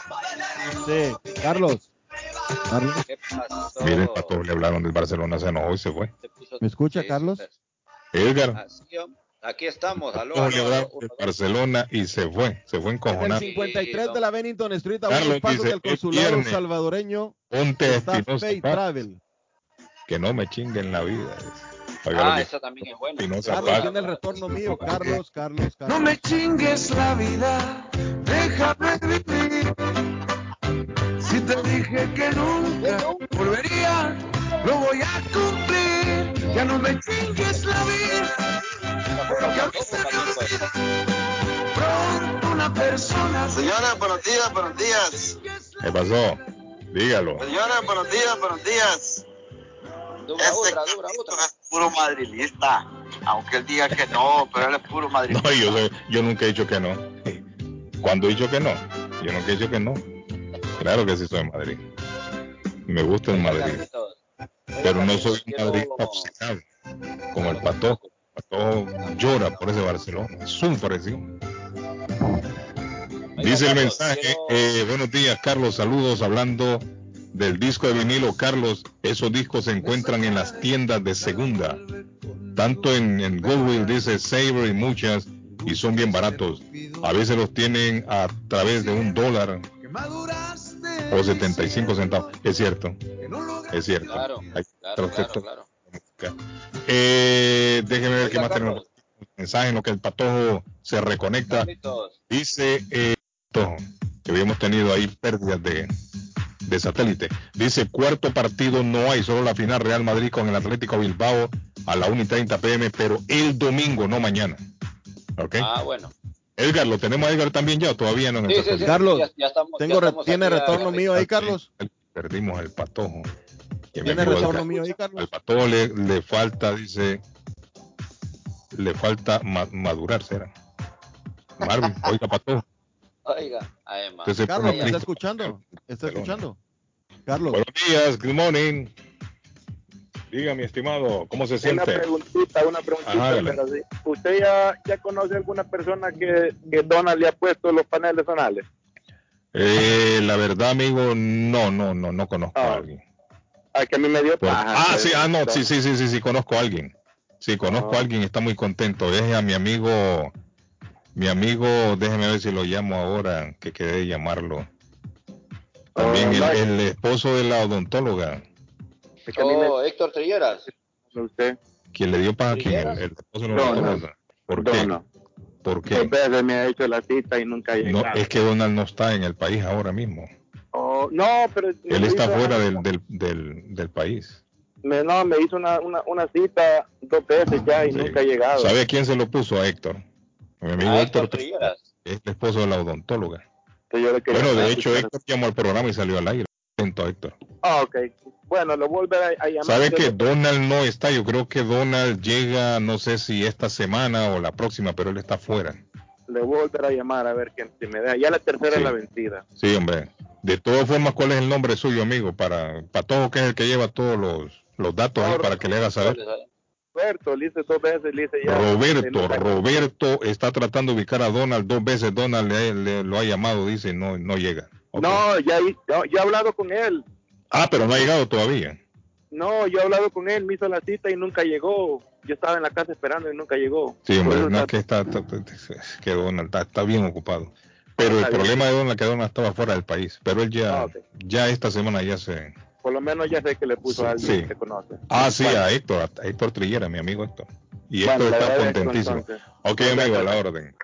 Sí, Carlos. Carlos, ¿Qué pasó? Miren, el Patojo le hablaron del Barcelona, se enojó y se fue. ¿me escucha, Carlos? Edgar. Así, hombre. Aquí estamos, aló, aló, aló. Barcelona y se fue, se fue En el encojonado. 53 de la Bennington Street, a Carlos unos pasos dice, del "Es consulado viernes". salvadoreño, Ponte está Espinosa Travel. que no me chinguen la vida. Ah, esa también es buena. Espinosa Carlos, tiene el retorno mío. Carlos, Carlos, Carlos. No me chingues la vida, déjame vivir. Si te dije que nunca volvería, lo voy a cumplir. Ya no me chingues la vida, porque a mí se me olvida. Pronto una persona. Señores, buenos días, buenos días. ¿Qué pasó? Dígalo. Señores, buenos días, buenos días. Dura, Este dura, dura, es puro madrilista. Aunque él diga que no, pero él es puro madrilista. No, yo, soy- yo nunca he dicho que no. ¿Cuándo he dicho que no? Yo nunca he dicho que no. Claro que sí soy de Madrid. Me gusta el Madrid. Pero no soy un madridista obcecado. Como el Patojo. Patojo llora por ese Barcelona. Sufre, sí. Dice el mensaje, eh, buenos días Carlos, saludos hablando del disco de vinilo Carlos, esos discos se encuentran en las tiendas de segunda, tanto en, en Goodwill dice Saber y muchas, y son bien baratos, a veces los tienen a través de un dólar o 75 centavos, es cierto, es cierto. Claro, claro. Eh, déjeme ver qué más tenemos mensaje en lo que el patojo se reconecta. Dice eh, Patojo, que habíamos tenido ahí pérdidas de, de satélite. Dice cuarto partido no hay, solo la final Real Madrid con el Atlético Bilbao a la 1 y 30 pm, pero el domingo, no mañana. ¿Ok? Ah, bueno. Edgar, ¿lo tenemos a Edgar también ya o todavía no? en el Sí, sí, sí, satélite? Carlos, ya- ya estamos- Tengo ya estamos ¿Tiene retorno mío ahí, Carlos? Perdimos el patojo. Que ¿Tiene Edgar. mío ahí, Carlos? Al patojo le, le falta, dice, le falta ma- madurar, será. Marvin, oiga, patojo. Oiga, además. Se Carlos, pone ¿me está triste. escuchando? ¿Está escuchando? Carlos, Buenos días, good morning. Diga, mi estimado, ¿cómo se Una siente? preguntita, una preguntita. Ajá, dale. pero sí. ¿Usted ya, ya conoce alguna persona que, que Donald le ha puesto los paneles sonales? Eh, la verdad, amigo, no, no, no, no conozco a alguien. Ah, que a mí me dio Por- paja. ah, sí, ah, no, sí, sí, sí, sí, sí, conozco a alguien. Sí, conozco a alguien, está muy contento. Es a mi amigo, mi amigo, déjeme ver si lo llamo ahora, que quedé de llamarlo. También el, el esposo de la odontóloga, Oh, Héctor Trilleras. Usted. quien le dio para quién, el, el esposo de la odontóloga. ¿Por qué? ¿Por qué? Dos veces me ha hecho la cita y nunca ha No, es que Donald no está en el país ahora mismo. No, pero... Él está hizo- fuera del, del, del, del país. Me, no, me hizo una, una, una cita dos veces ya y nunca ha llegado. ¿Sabe a quién se lo puso? A Héctor. A mi amigo Héctor, es el esposo de la odontóloga. Yo Bueno, de hecho, Héctor llamó al programa y salió al aire. Atento, Héctor. Ah, ok. Bueno, lo volveré a, a llamar. ¿Sabe que Donald no está? Yo creo que Donald llega, no sé si esta semana o la próxima, pero él está fuera. Le voy a volver a llamar a ver quién si me da. Ya la tercera es la vencida. Sí, hombre. De todas formas, ¿cuál es el nombre suyo, amigo? Para Patojo, que es el que lleva todos los, los datos ahí para que le haga saber. Roberto, le hice dos veces, le hice ya. Roberto, Roberto está tratando de ubicar a Donald dos veces. Donald le, le- lo ha llamado, dice, no, no llega. No, ya, ya, ya he hablado con él. Ah, pero no ha llegado todavía. No, yo he hablado con él, me hizo la cita y nunca llegó. Yo estaba en la casa esperando y nunca llegó. Sí, hombre, no, es que está, está- está- que Donald está, está bien ocupado. Pero el problema de Donald es que Donald estaba fuera del país. Pero él ya, Ah, ya esta semana ya se... Por lo menos ya sé que le puso a alguien sí. que conoce. Ah, sí, Bueno. a Héctor, a Héctor Trillera, mi amigo Héctor. Y Bueno, Héctor está contentísimo. Ok, amigo, a la orden.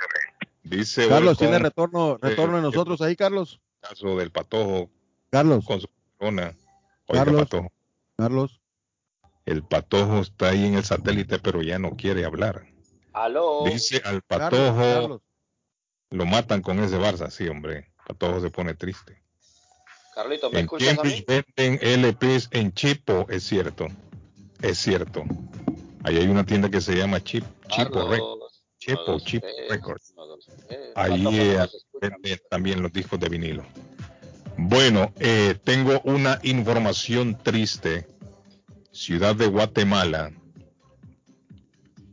Dice Carlos, ¿tiene retorno, retorno eh, de nosotros ahí, Carlos? caso del patojo Carlos. con su corona. Oiga, Carlos. patojo, Carlos. el patojo está ahí en el satélite, pero ya no quiere hablar. Aló. Dice al patojo, Carlos. lo matan con ese Barça, sí, hombre. Patojo se pone triste. Carlito, ¿me En escuchas a Cambridge mí? venden LPs en Chipo, es cierto. Es cierto. Ahí hay una tienda que se llama Chip, Chipo Records. Chipo, Chipo Records. Ahí eh, venden también los discos de vinilo. Bueno, eh, tengo una información triste. Ciudad de Guatemala.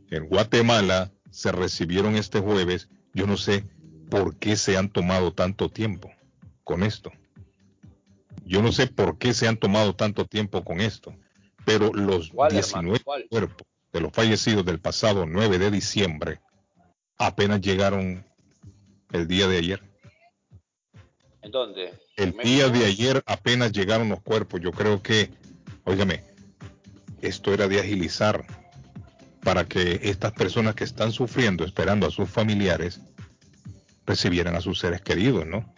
En Guatemala se recibieron este jueves. Yo no sé por qué se han tomado tanto tiempo con esto. Yo no sé por qué se han tomado tanto tiempo con esto, pero los ¿Cuál, 19 hermano? ¿Cuál? cuerpos de los fallecidos del pasado 9 de diciembre apenas llegaron el día de ayer. ¿En dónde? El día de ayer apenas llegaron los cuerpos. Yo creo que, óigame, esto era de agilizar para que estas personas que están sufriendo, esperando a sus familiares, recibieran a sus seres queridos, ¿no?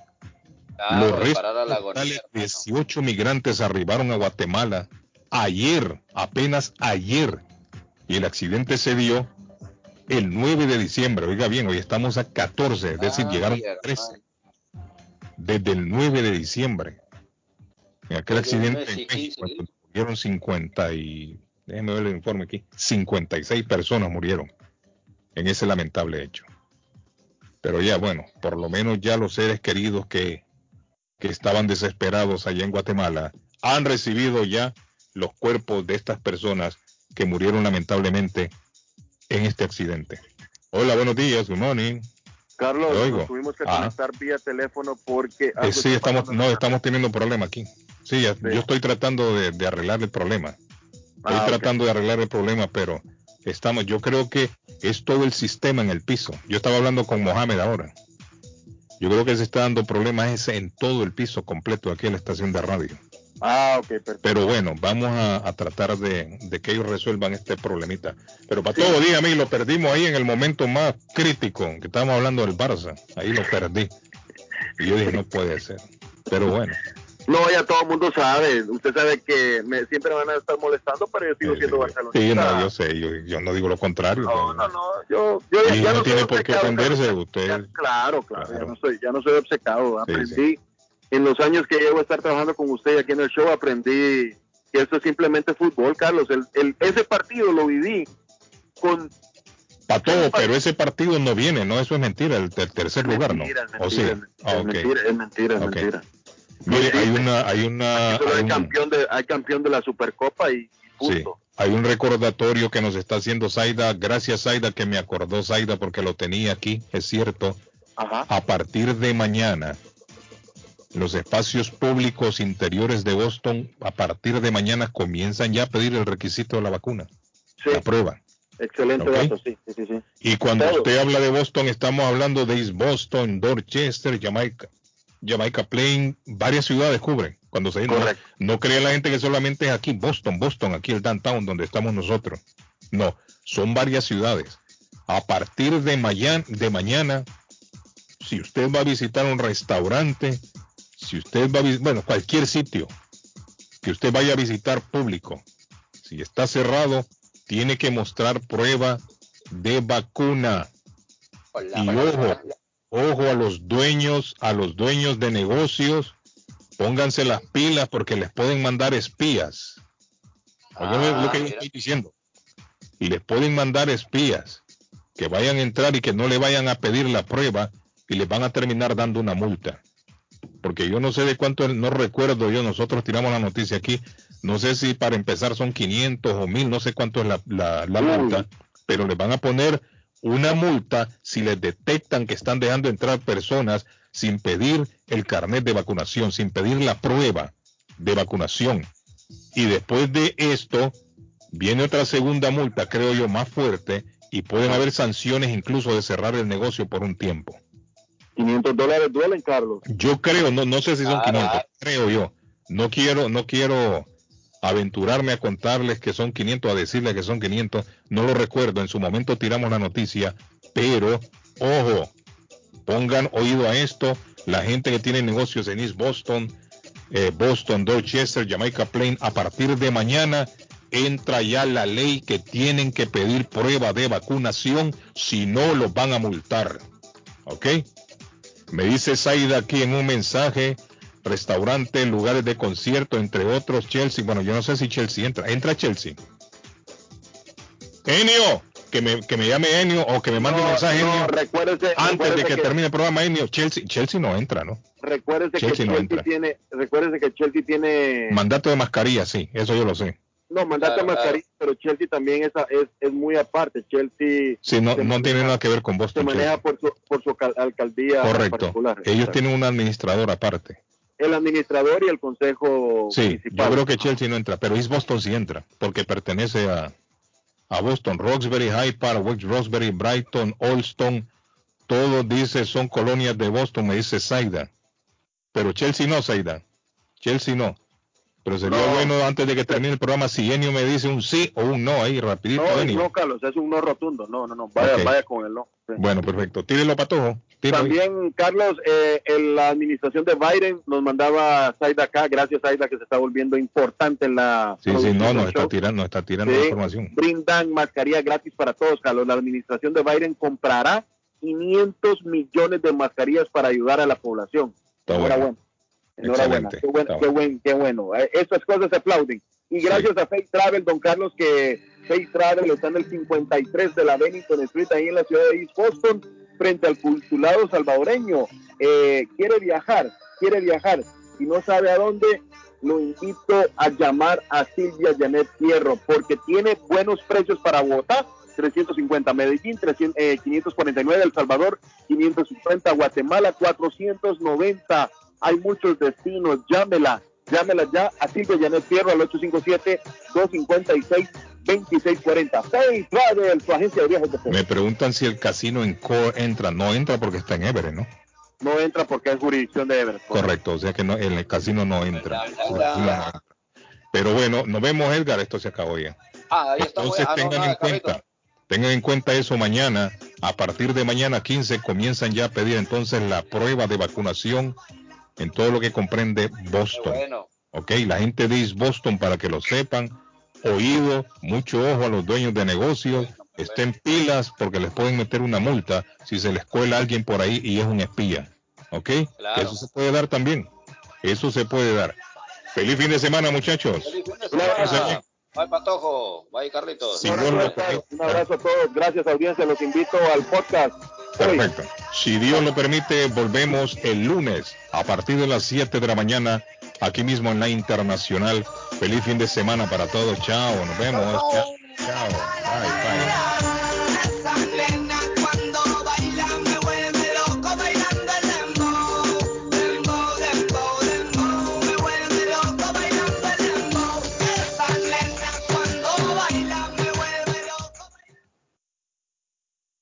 Claro, Los restos a la agonía, totales, 18 migrantes arribaron a Guatemala ayer, apenas ayer, y el accidente se dio el 9 de diciembre. Oiga bien, hoy estamos a 14, es decir, Ay, llegaron hermano. 13 desde el 9 de diciembre. En aquel accidente en y 15 México, murieron 50 y déjeme ver el informe aquí, 56 personas murieron en ese lamentable hecho. Pero ya bueno, por lo menos ya los seres queridos que, que estaban desesperados allá en Guatemala han recibido ya los cuerpos de estas personas que murieron lamentablemente en este accidente. Hola, buenos días, good morning. Carlos, nos tuvimos que Ah. conectar vía teléfono porque... Eh, sí, estamos, no, estamos teniendo problema aquí. Sí, yo estoy tratando de, de arreglar el problema. Estoy Ah, tratando de arreglar el problema, pero estamos, yo creo que es todo el sistema en el piso. Yo estaba hablando con Mohamed ahora. Yo creo que se está dando problemas ese en todo el piso completo aquí en la estación de radio. Ah, ok, perfecto. Pero bueno, vamos a, a tratar de, de que ellos resuelvan este problemita. Pero para todo, dígame, lo perdimos ahí en el momento más crítico, que estábamos hablando del Barça. Ahí lo perdí. Y yo dije, no puede ser. Pero bueno, No, ya todo el mundo sabe. Usted sabe que me, siempre me van a estar molestando, pero yo sigo siendo barcelonista. sí, no, yo sé, yo, yo no digo lo contrario. No, no, no. Yo, yo ya, y ya no no tiene por qué ofenderse usted. Claro, claro, Ya, no soy, ya no soy obcecado. Sí, Aprendí, en los años que llevo a estar trabajando con usted aquí en el show, aprendí que esto es simplemente fútbol, Carlos. El, el, ese partido lo viví con... Para todo, pero ese partido no viene, ¿no? Eso es mentira, el ter- tercer lugar, ¿no? Mentira, ¿O sí? mentira, Ah, es mentira, es mentira, es Ok. mentira. Mire, hay una, hay una, Solo hay hay un- campeón de, hay campeón de la Supercopa y sí, Hay un recordatorio que nos está haciendo Zaida. Gracias, Zaida, que me acordó Zaida porque lo tenía aquí, es cierto. A partir de mañana, los espacios públicos interiores de Boston, a partir de mañana comienzan ya a pedir el requisito de la vacuna. La prueba. Excelente dato, sí, sí, sí, sí. Y cuando usted habla de Boston, estamos hablando de East Boston, Dorchester, Jamaica, Jamaica Plain, varias ciudades cubren. Cuando se no, no cree la gente que solamente es aquí Boston, Boston, aquí el downtown donde estamos nosotros. No, son varias ciudades. A partir de mañana, de mañana, si usted va a visitar un restaurante, si usted va a bueno, cualquier sitio que usted vaya a visitar público, si está cerrado, tiene que mostrar prueba de vacuna. Y ojo, ojo a los dueños, a los dueños de negocios, pónganse las pilas porque les pueden mandar espías. Oigan lo que yo estoy diciendo. Y les pueden mandar espías que vayan a entrar y que no le vayan a pedir la prueba y les van a terminar dando una multa. Porque yo no sé de cuánto, no recuerdo yo, nosotros tiramos la noticia aquí, no sé si para empezar son 500 o 1000, no sé cuánto es la, la- la multa, pero les van a poner una multa si les detectan que están dejando entrar personas sin pedir el carnet de vacunación, sin pedir la prueba de vacunación. Y después de esto, viene otra segunda multa, creo yo, más fuerte, y pueden haber sanciones incluso de cerrar el negocio por un tiempo. 500 dólares duelen, Carlos. Yo creo, no, no sé si son 500, creo yo. No quiero, no quiero aventurarme a contarles que son 500, a decirles que son 500. No lo recuerdo, en su momento tiramos la noticia, pero ojo, pongan oído a esto. La gente que tiene negocios en East Boston, eh, Boston, Dorchester, Jamaica Plain, a partir de mañana entra ya la ley que tienen que pedir prueba de vacunación, si no los van a multar. ¿Ok? Me dice Saida aquí en un mensaje, restaurante, lugares de concierto, entre otros, Chelsea. Bueno, yo no sé si Chelsea entra. ¿Entra Chelsea? Enio, que me, que me llame Enio o que me mande un mensaje no, Enio. recuérdese- Antes de que, que- termine el programa Enio, Chelsea, Chelsea no entra, ¿no? Recuérdese Chelsea que no Chelsea entra. tiene, recuérdese que Chelsea tiene Mandato de mascarilla, sí, eso yo lo sé. No mandato Claro, mascarilla, pero Chelsea también es, es, es muy aparte. Chelsea Sí, no, se no tiene nada que ver con se Boston. maneja por su, por su cal- alcaldía Correcto. particular. Ellos tienen un administrador aparte. el administrador y el consejo Sí, yo creo que Chelsea no entra, pero East Boston sí entra, porque pertenece a, a Boston. Roxbury, Hyde Park, West Roxbury, Brighton, Olston, todos dice son colonias de Boston, me dice Saida. Pero Chelsea no, Saida. Chelsea no. Pero sería bueno antes de que termine el programa si Enio me dice un sí o un no ahí rapidito, No, no, Carlos, es un no rotundo. No, no, no. Vaya, vaya con el no. Sí. Bueno, perfecto. Tírelo, Patojo. Tírelo. También, Carlos, eh, en la administración de Biden nos mandaba Saida acá, gracias Saida que se está volviendo importante en la Sí, sí, no, nos está tirando, nos está tirando Sí, la información. Brindan mascarilla gratis para todos, Carlos. La administración de Biden comprará 500 millones de mascarillas para ayudar a la población. Está Enhorabuena. Enhorabuena. Qué bueno, qué buen, qué bueno. Eh, Estas cosas se aplauden. Y gracias a Face Travel, don Carlos, que Face Travel está en el 53 de la Bennington Street, ahí en la ciudad de East Boston, frente al consulado salvadoreño. Eh, quiere viajar, quiere viajar y no sabe a dónde, lo invito a llamar a Silvia Janet Fierro, porque tiene buenos precios para Bogotá. 350 Medellín, 300, eh, 549 El Salvador, 550 Guatemala, 490 hay muchos destinos, llámela, llámela ya a Silvia Janet Fierro al 857-256-2640. Face Travel, su agencia de viajes de Me preguntan si el casino en Core entra. No entra porque está en Everett, ¿no? No entra porque es jurisdicción de Everett. Correcto, o sea que no, el casino no entra. Pero bueno, nos vemos, Edgar. Esto se acabó ya. Ah, ahí está. Entonces ah, no, tengan nada, en cuenta, tengan en cuenta eso mañana. A partir de mañana 15 comienzan ya a pedir entonces la prueba de vacunación en todo lo que comprende Boston. Bueno, Ok, la gente de East Boston para que lo sepan. Oído, mucho ojo a los dueños de negocios. Estén pilas porque les pueden meter una multa si se les cuela alguien por ahí y es un espía. ¿Ok? Claro. Eso se puede dar también. Eso se puede dar. Feliz fin de semana, muchachos. Bye, Patojo. Bye, Carlitos. Un abrazo a todos, gracias audiencia, los invito al podcast. Perfecto. Si Dios lo permite, volvemos el lunes a partir de las 7 de la mañana, aquí mismo en la Internacional, Feliz fin de semana para todos. Chao, nos vemos. Chao. Chao. Bye, bye.